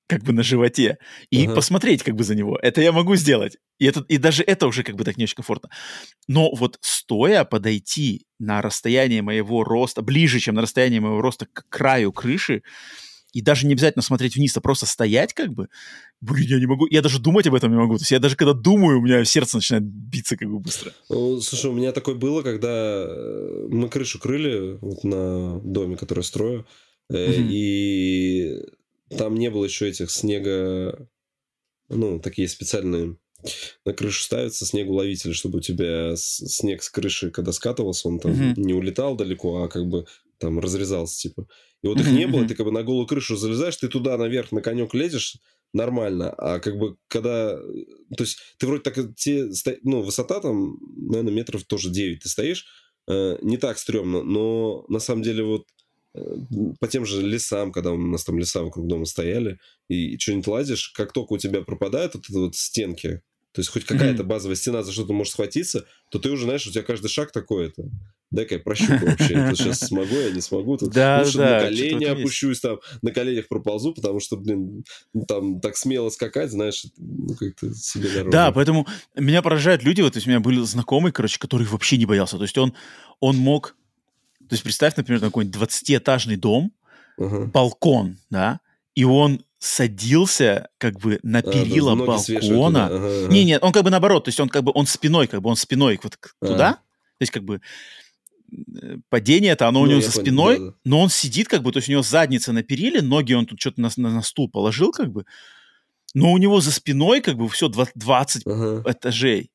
как бы на животе, и ага. посмотреть как бы за него. Это я могу сделать. И, это, и даже это уже как бы так не очень комфортно. Но вот стоя подойти на расстояние моего роста, ближе, чем на расстояние моего роста к краю крыши, и даже не обязательно смотреть вниз, а просто стоять как бы, блин, я не могу, я даже думать об этом не могу. То есть я даже когда думаю, у меня сердце начинает биться как бы быстро. Ну, слушай, у меня такое было, когда э, мы крышу крыли вот на доме, который строю, mm-hmm. и там не было еще этих снега, ну, такие специальные на крышу ставится снегоуловитель, чтобы у тебя снег с крыши, когда скатывался, он там mm-hmm. не улетал далеко, а как бы там разрезался, типа. И вот их не было, ты как бы на голую крышу залезаешь, ты туда наверх на конек лезешь, нормально, а как бы когда... То есть ты вроде так... Те, ну, высота там, наверное, метров тоже 9 ты стоишь, э, не так стрёмно, но на самом деле вот э, по тем же лесам, когда у нас там леса вокруг дома стояли, и, и что-нибудь лазишь, как только у тебя пропадают вот эти вот стенки, то есть хоть какая-то базовая стена, за что ты можешь схватиться, то ты уже знаешь, у тебя каждый шаг такой это дай-ка я прощупаю вообще, это сейчас смогу, я не смогу. Тут да, лучше да, на колени опущусь, там, на коленях проползу, потому что, блин, там так смело скакать, знаешь, ну, как-то себе дорога. Да, поэтому меня поражают люди, вот, то есть у меня были знакомые, короче, который вообще не боялся, то есть он, он мог, то есть представь, например, какой-нибудь 20-этажный дом, uh-huh. балкон, да, и он садился как бы на перила а, балкона. Ага, ага. Не, нет, он как бы наоборот, то есть он как бы он спиной, как бы он спиной вот ага. туда, то есть как бы Падение это оно ну, у него за спиной, понял, да, да. но он сидит как бы, то есть у него задница на периле, ноги он тут что-то на, на, на стул положил как бы, но у него за спиной как бы все 20 ага. этажей.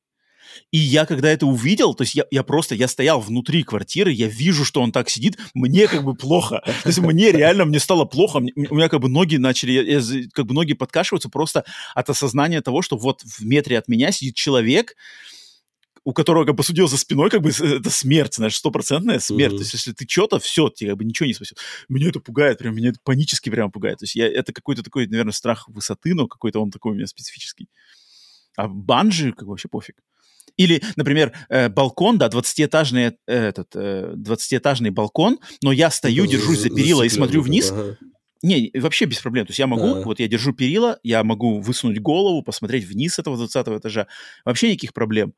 И я когда это увидел, то есть я, я просто, я стоял внутри квартиры, я вижу, что он так сидит, мне как бы плохо. То есть мне реально, мне стало плохо, мне, у меня как бы ноги начали, я, я, как бы ноги подкашиваются просто от осознания того, что вот в метре от меня сидит человек, у которого как бы судил за спиной, как бы это смерть, знаешь, стопроцентная смерть. Mm-hmm. То есть, если ты что-то, все, тебе как бы ничего не спасет. Меня это пугает, прям меня это панически прям пугает. То есть, я, это какой-то такой, наверное, страх высоты, но какой-то он такой у меня специфический. А банжи как бы вообще пофиг. Или, например, э, балкон, да, 20-этажный, э, этот, э, 20-этажный балкон, но я стою, держусь за перила и смотрю вниз. Ага. Не, вообще без проблем. То есть я могу, а. вот я держу перила, я могу высунуть голову, посмотреть вниз этого 20 этажа. Вообще никаких проблем.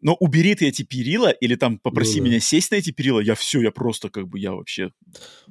Но убери ты эти перила или там попроси ну, да. меня сесть на эти перила, я все, я просто как бы, я вообще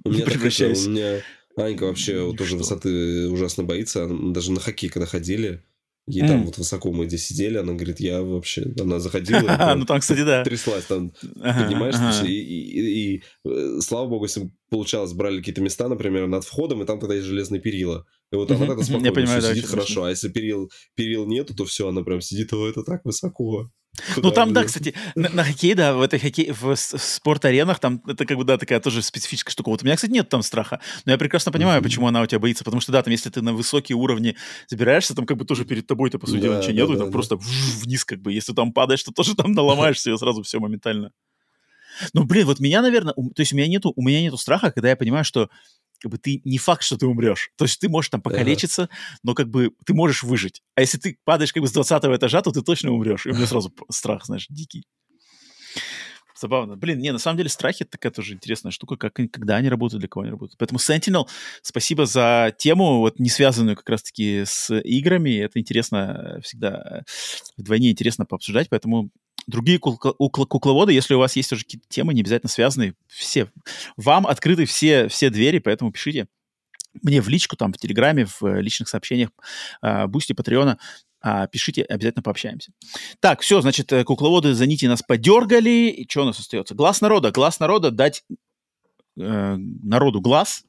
у меня превращаюсь. Это, у меня Анька вообще вот тоже высоты ужасно боится. Даже на хоккей, когда ходили, и mm. там вот высоко мы здесь сидели, она говорит, я вообще... Она заходила, ну там, кстати, да. Тряслась, там поднимаешься, и, э, слава богу, если получалось, брали какие-то места, например, над входом, и там тогда есть железные перила. И вот она тогда спокойно понимаю, сидит хорошо, а если перил, перил нету, то все, она прям сидит, о, это так высоко. Куда ну там, да, кстати, на, на хоккей, да, в этой хоккей, в, в спорт-аренах, там это как бы, да, такая тоже специфическая штука. Вот у меня, кстати, нет там страха, но я прекрасно понимаю, mm-hmm. почему она у тебя боится, потому что, да, там, если ты на высокие уровни забираешься, там как бы тоже перед тобой-то, по сути да, ничего да, нету, да, там да. просто вниз как бы, если там падаешь, то тоже там наломаешься, и сразу все моментально. Ну, блин, вот меня, наверное, то есть у меня нету, у меня нету страха, когда я понимаю, что как бы ты не факт, что ты умрешь. То есть ты можешь там покалечиться, но как бы ты можешь выжить. А если ты падаешь как бы с 20 этажа, то ты точно умрешь. И у меня сразу страх, знаешь, дикий. Забавно. Блин, не, на самом деле страхи такая тоже интересная штука, как, когда они работают, для кого они работают. Поэтому Sentinel, спасибо за тему, вот не связанную как раз-таки с играми. Это интересно всегда, вдвойне интересно пообсуждать, поэтому другие кукловоды, если у вас есть уже какие-то темы, не обязательно связанные, все, вам открыты все, все двери, поэтому пишите мне в личку, там, в Телеграме, в э, личных сообщениях, а, Бусти, Патреона, а, пишите, обязательно пообщаемся. Так, все, значит, э, кукловоды за нити нас подергали. И что у нас остается? Глаз народа. Глаз народа дать э, народу глаз.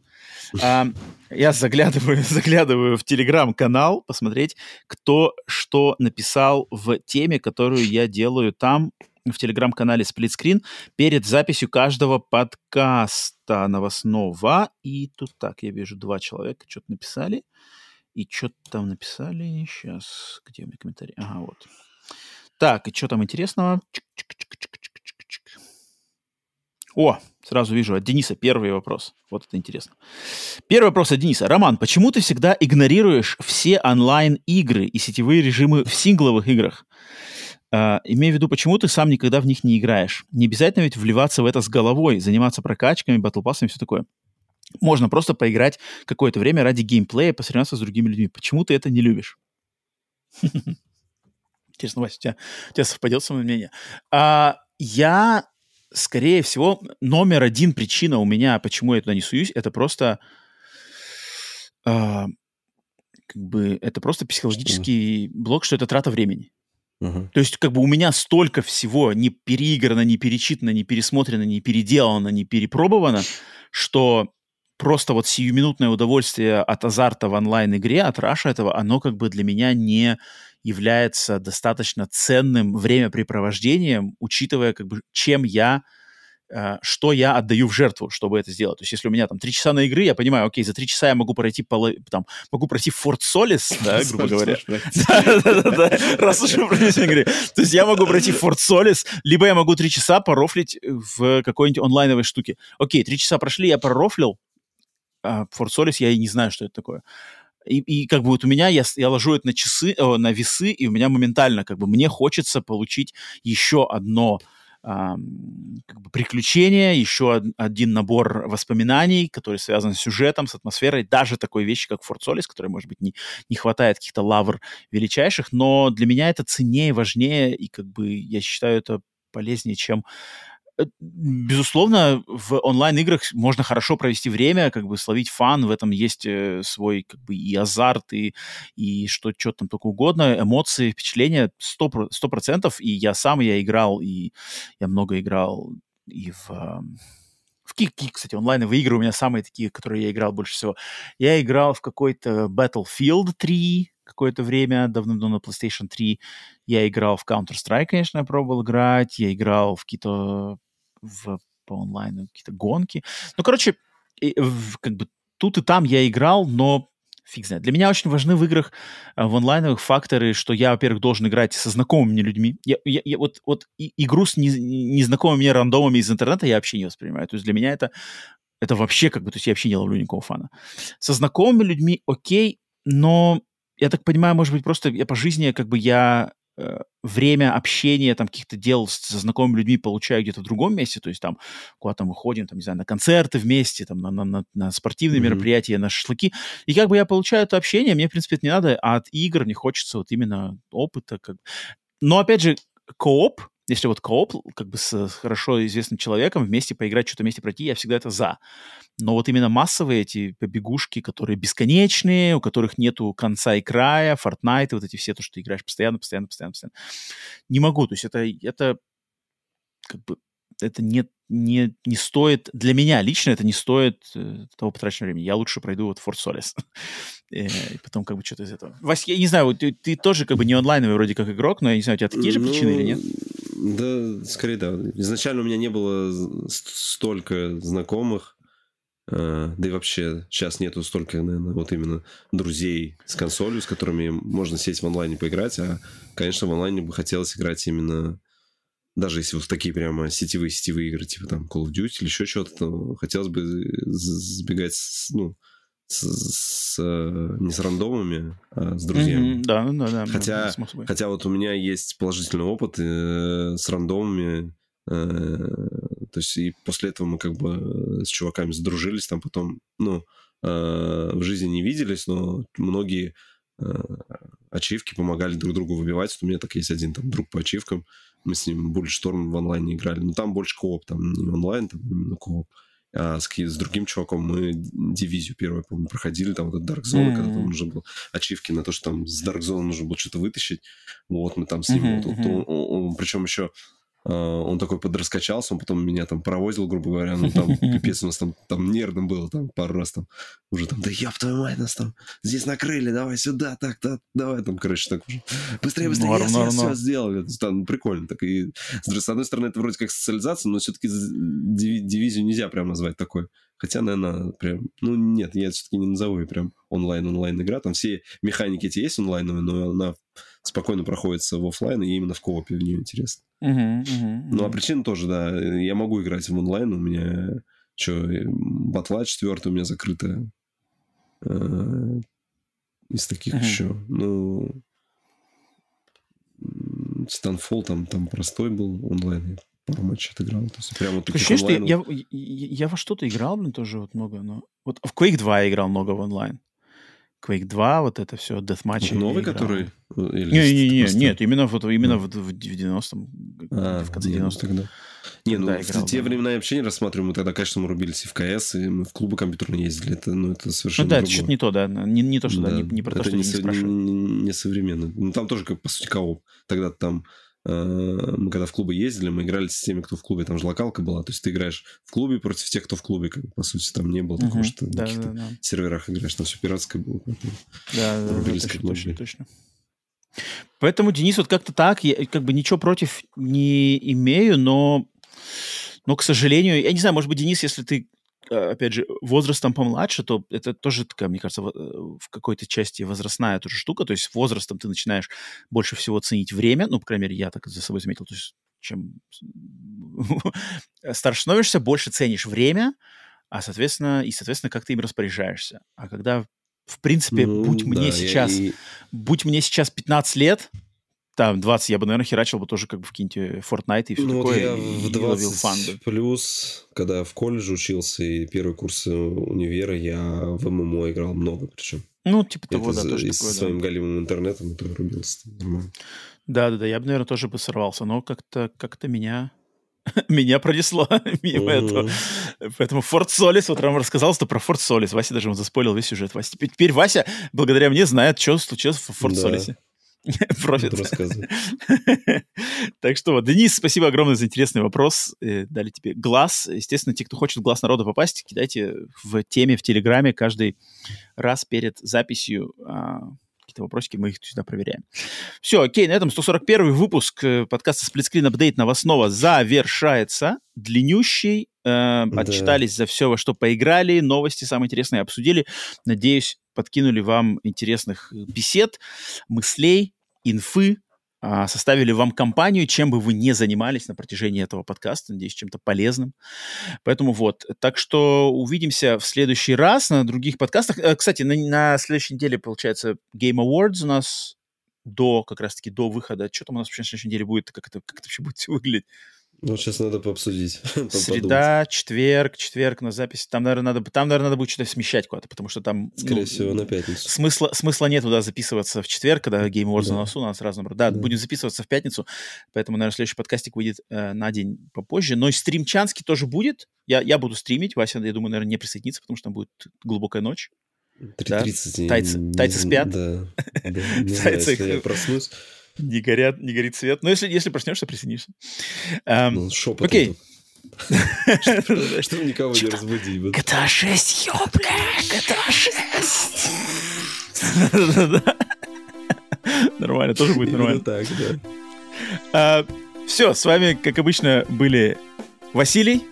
А, я заглядываю, заглядываю в телеграм-канал, посмотреть, кто что написал в теме, которую я делаю там, в телеграм-канале Сплитскрин, перед записью каждого подкаста новостного. И тут так, я вижу, два человека что-то написали. И что-то там написали. Сейчас, где у меня комментарий? Ага, вот. Так, и что там интересного? О, сразу вижу от Дениса первый вопрос. Вот это интересно. Первый вопрос от Дениса. Роман, почему ты всегда игнорируешь все онлайн-игры и сетевые режимы в сингловых играх? Uh, имею в виду, почему ты сам никогда в них не играешь? Не обязательно ведь вливаться в это с головой, заниматься прокачками, батлпассами все такое. Можно просто поиграть какое-то время ради геймплея, посоревноваться с другими людьми. Почему ты это не любишь? Интересно, Вася, у тебя, у тебя совпадет со мной мнение. А, я скорее всего, номер один причина у меня, почему я туда не суюсь, это просто э, как бы это просто психологический что? блок, что это трата времени. Uh-huh. То есть, как бы у меня столько всего не переиграно, не перечитано, не пересмотрено, не переделано, не перепробовано, что просто вот сиюминутное удовольствие от азарта в онлайн-игре, от раша этого, оно как бы для меня не является достаточно ценным времяпрепровождением, учитывая, как бы, чем я э, что я отдаю в жертву, чтобы это сделать. То есть, если у меня там три часа на игры, я понимаю, окей, за три часа я могу пройти поло... там, могу пройти Форт Солис, да, грубо говоря. Да-да-да, раз уж мы пройдем игры. То есть я могу пройти Форт Солис, либо я могу три часа порофлить в какой-нибудь онлайновой штуке. Окей, три часа прошли, я пророфлил, Форт Солис, я и не знаю, что это такое. И, и как бы вот у меня, я, я ложу это на часы, о, на весы, и у меня моментально как бы мне хочется получить еще одно как бы приключение, еще один набор воспоминаний, который связан с сюжетом, с атмосферой, даже такой вещи, как Форт Солис, которой, может быть, не, не хватает каких-то лавр величайших, но для меня это ценнее, важнее, и как бы я считаю это полезнее, чем Э, безусловно, в онлайн-играх можно хорошо провести время, как бы словить фан, в этом есть э, свой как бы и азарт, и, и что, что там только угодно, эмоции, впечатления сто процентов, и я сам, я играл, и я много играл и в... В какие, кстати, онлайновые игры у меня самые такие, которые я играл больше всего. Я играл в какой-то Battlefield 3, какое-то время, давно-давно на PlayStation 3. Я играл в Counter-Strike, конечно, я пробовал играть. Я играл в какие-то в, по онлайну какие-то гонки. Ну, короче, как бы тут и там я играл, но фиг знает. Для меня очень важны в играх э, в онлайновых факторы, что я, во-первых, должен играть со знакомыми людьми. Я, я, я вот, вот и, игру с не, незнакомыми мне рандомами из интернета я вообще не воспринимаю. То есть для меня это, это вообще как бы, то есть я вообще не ловлю никакого фана. Со знакомыми людьми окей, но я так понимаю, может быть, просто я по жизни, как бы я э, время общения, там, каких-то дел со знакомыми людьми получаю где-то в другом месте, то есть там куда-то мы ходим, там, не знаю, на концерты вместе, там, на, на, на, на спортивные mm-hmm. мероприятия, на шашлыки, и как бы я получаю это общение, мне, в принципе, это не надо, а от игр мне хочется вот именно опыта, как... Но, опять же, кооп, если вот кооп, как бы с хорошо известным человеком, вместе поиграть, что-то вместе пройти, я всегда это за. Но вот именно массовые эти побегушки, которые бесконечные, у которых нету конца и края, Fortnite, вот эти все, то, что ты играешь постоянно, постоянно, постоянно, постоянно. Не могу, то есть это, это как бы это не, не, не стоит, для меня лично это не стоит э, того потраченного времени. Я лучше пройду вот Fort Solis. Э, и потом как бы что-то из этого. Вась, я не знаю, ты, ты тоже как бы не онлайновый вроде как игрок, но я не знаю, у тебя такие же ну, причины или нет? Да, скорее да. Изначально у меня не было столько знакомых, э, да и вообще сейчас нету столько, наверное, вот именно друзей с консолью, с которыми можно сесть в онлайне поиграть, а, конечно, в онлайне бы хотелось играть именно даже если вот такие прямо сетевые-сетевые игры, типа там Call of Duty или еще что-то, то хотелось бы сбегать, ну, с, с, не с рандомами, а с друзьями. Mm-hmm, да, да, да. Хотя, хотя вот у меня есть положительный опыт э, с рандомами, э, то есть и после этого мы как бы с чуваками сдружились, там потом, ну, э, в жизни не виделись, но многие э, ачивки помогали друг другу выбивать. Вот у меня так есть один там друг по ачивкам, мы с ним Bulletstorm в онлайне играли. Но там больше кооп, там не онлайн, там именно кооп. А с, с другим чуваком мы дивизию первую, помню, проходили, там вот Dark Zone, mm-hmm. когда там нужно было ачивки на то, что там с Dark Zone нужно было что-то вытащить. Вот, мы там с ним, mm-hmm. вот, вот, он, он, он, причем еще он такой подраскачался, он потом меня там провозил, грубо говоря, ну там пипец у нас там, там нервным было, там пару раз там уже там, да ёб твою мать, нас там здесь накрыли, давай сюда, так, так, давай там, короче, так уже. Быстрее, быстрее, норм, я, норм, я все сделал, там прикольно, так. И с одной стороны это вроде как социализация, но все-таки дивизию нельзя прям назвать такой, Хотя, наверное, прям... Ну, нет, я все-таки не назову ее прям онлайн-онлайн игра. Там все механики эти есть онлайновые, но она спокойно проходится в офлайн, и именно в коопе в нее интересно. Uh-huh, uh-huh, Ну, а причина тоже, да. Я могу играть в онлайн, у меня... Что, батла четвертая у меня закрытая. Э, из таких uh-huh. еще. Ну... Станфол там, там простой был онлайн пару матчей отыграл. То есть прямо вот Ощущение, что я, я, я во что-то играл, мне тоже вот много, но... Вот в Quake 2 я играл много в онлайн. Quake 2, вот это все, Deathmatch. Новый, который? Не-не-не, нет, именно, вот, именно в, в 90-м, а, в конце 90-х. Тогда. Не, ну, в те да. времена я вообще не рассматриваю. Мы тогда, конечно, мы рубились и в КС, и мы в клубы компьютерные ездили. Это, ну, это совершенно Ну да, другое. это что-то не то, да. Не, не то, что, да, да не, не про то, это что не, не, не, не современно. Ну, там тоже, как, по сути, кооп. Тогда там Э, мы когда в клубы ездили, мы играли с теми, кто в клубе, там же локалка была, то есть ты играешь в клубе против тех, кто в клубе, как, по сути, там не было такого, что да, на каких-то да, да. серверах играешь, там все пиратское было. Да, да, да, точно, точно, точно. Поэтому, Денис, вот как-то так, я как бы ничего против не имею, но, но, к сожалению, я не знаю, может быть, Денис, если ты опять же, возрастом помладше, то это тоже такая, мне кажется, э, в какой-то части возрастная тоже штука. То есть с возрастом ты начинаешь больше всего ценить время. Ну, по крайней мере, я так за собой заметил. То есть чем старше становишься, больше ценишь время, а, соответственно, и, соответственно, как ты им распоряжаешься. А когда, в принципе, ну, будь мне сейчас, и... будь мне сейчас 15 лет, там 20 я бы, наверное, херачил бы тоже как бы в какие-нибудь Fortnite и все ну, такое. Вот я и, в 20 фан, плюс, когда в колледже учился и первый курс универа, я в ММО играл много причем. Ну, типа того, это да, тоже и такое, с своим галимым интернетом это рубился. Да-да-да, я бы, наверное, тоже бы сорвался, но как-то как меня меня пронесло мимо этого. Поэтому Форт Солис, вот Рам рассказал, что про Форт Солис. Вася даже он заспорил весь сюжет. Вася. Теперь Вася, благодаря мне, знает, что случилось в Форт Солисе. Профит. Так что вот, Денис, спасибо огромное за интересный вопрос. Э, дали тебе глаз. Естественно, те, кто хочет в глаз народа попасть, кидайте в теме в Телеграме каждый раз перед записью а, какие-то вопросики, мы их сюда проверяем. Все, окей, на этом 141 выпуск э, подкаста Splitscreen Update новостного завершается. Длиннющий. Э, да. Отчитались за все, во что поиграли, новости самые интересные обсудили. Надеюсь, подкинули вам интересных бесед, мыслей, инфы, а, составили вам компанию, чем бы вы не занимались на протяжении этого подкаста. Надеюсь, чем-то полезным. Поэтому вот. Так что увидимся в следующий раз на других подкастах. Э, кстати, на, на следующей неделе, получается, Game Awards у нас до, как раз-таки, до выхода. Что там у нас вообще на следующей неделе будет? Как это, как это вообще будет выглядеть? Ну, сейчас надо пообсудить. Среда, четверг, четверг на запись. Там, наверное, надо, там, наверное, надо будет что-то смещать куда-то, потому что там... Скорее ну, всего, на пятницу. Смысла, смысла нет туда записываться в четверг, когда Game Awards да. на носу, у нас разный Да, да, будем записываться в пятницу, поэтому, наверное, следующий подкастик выйдет э, на день попозже. Но стримчанский тоже будет. Я, я буду стримить. Вася, я думаю, наверное, не присоединится, потому что там будет глубокая ночь. 3.30. Да? Тайцы, тайцы спят. Да, да. Не знаю, если я проснусь. Не, горят, не горит свет. Но если, если проснешься, присоединишься. Um, ну, шепот. Окей. Чтобы никого не разбудить. GTA 6, ё, бля, GTA 6. Нормально, тоже будет нормально. так, да. А, Все, с вами, как обычно, были Василий.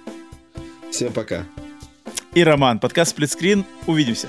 Всем пока. И Роман. Подкаст «Сплитскрин». Увидимся.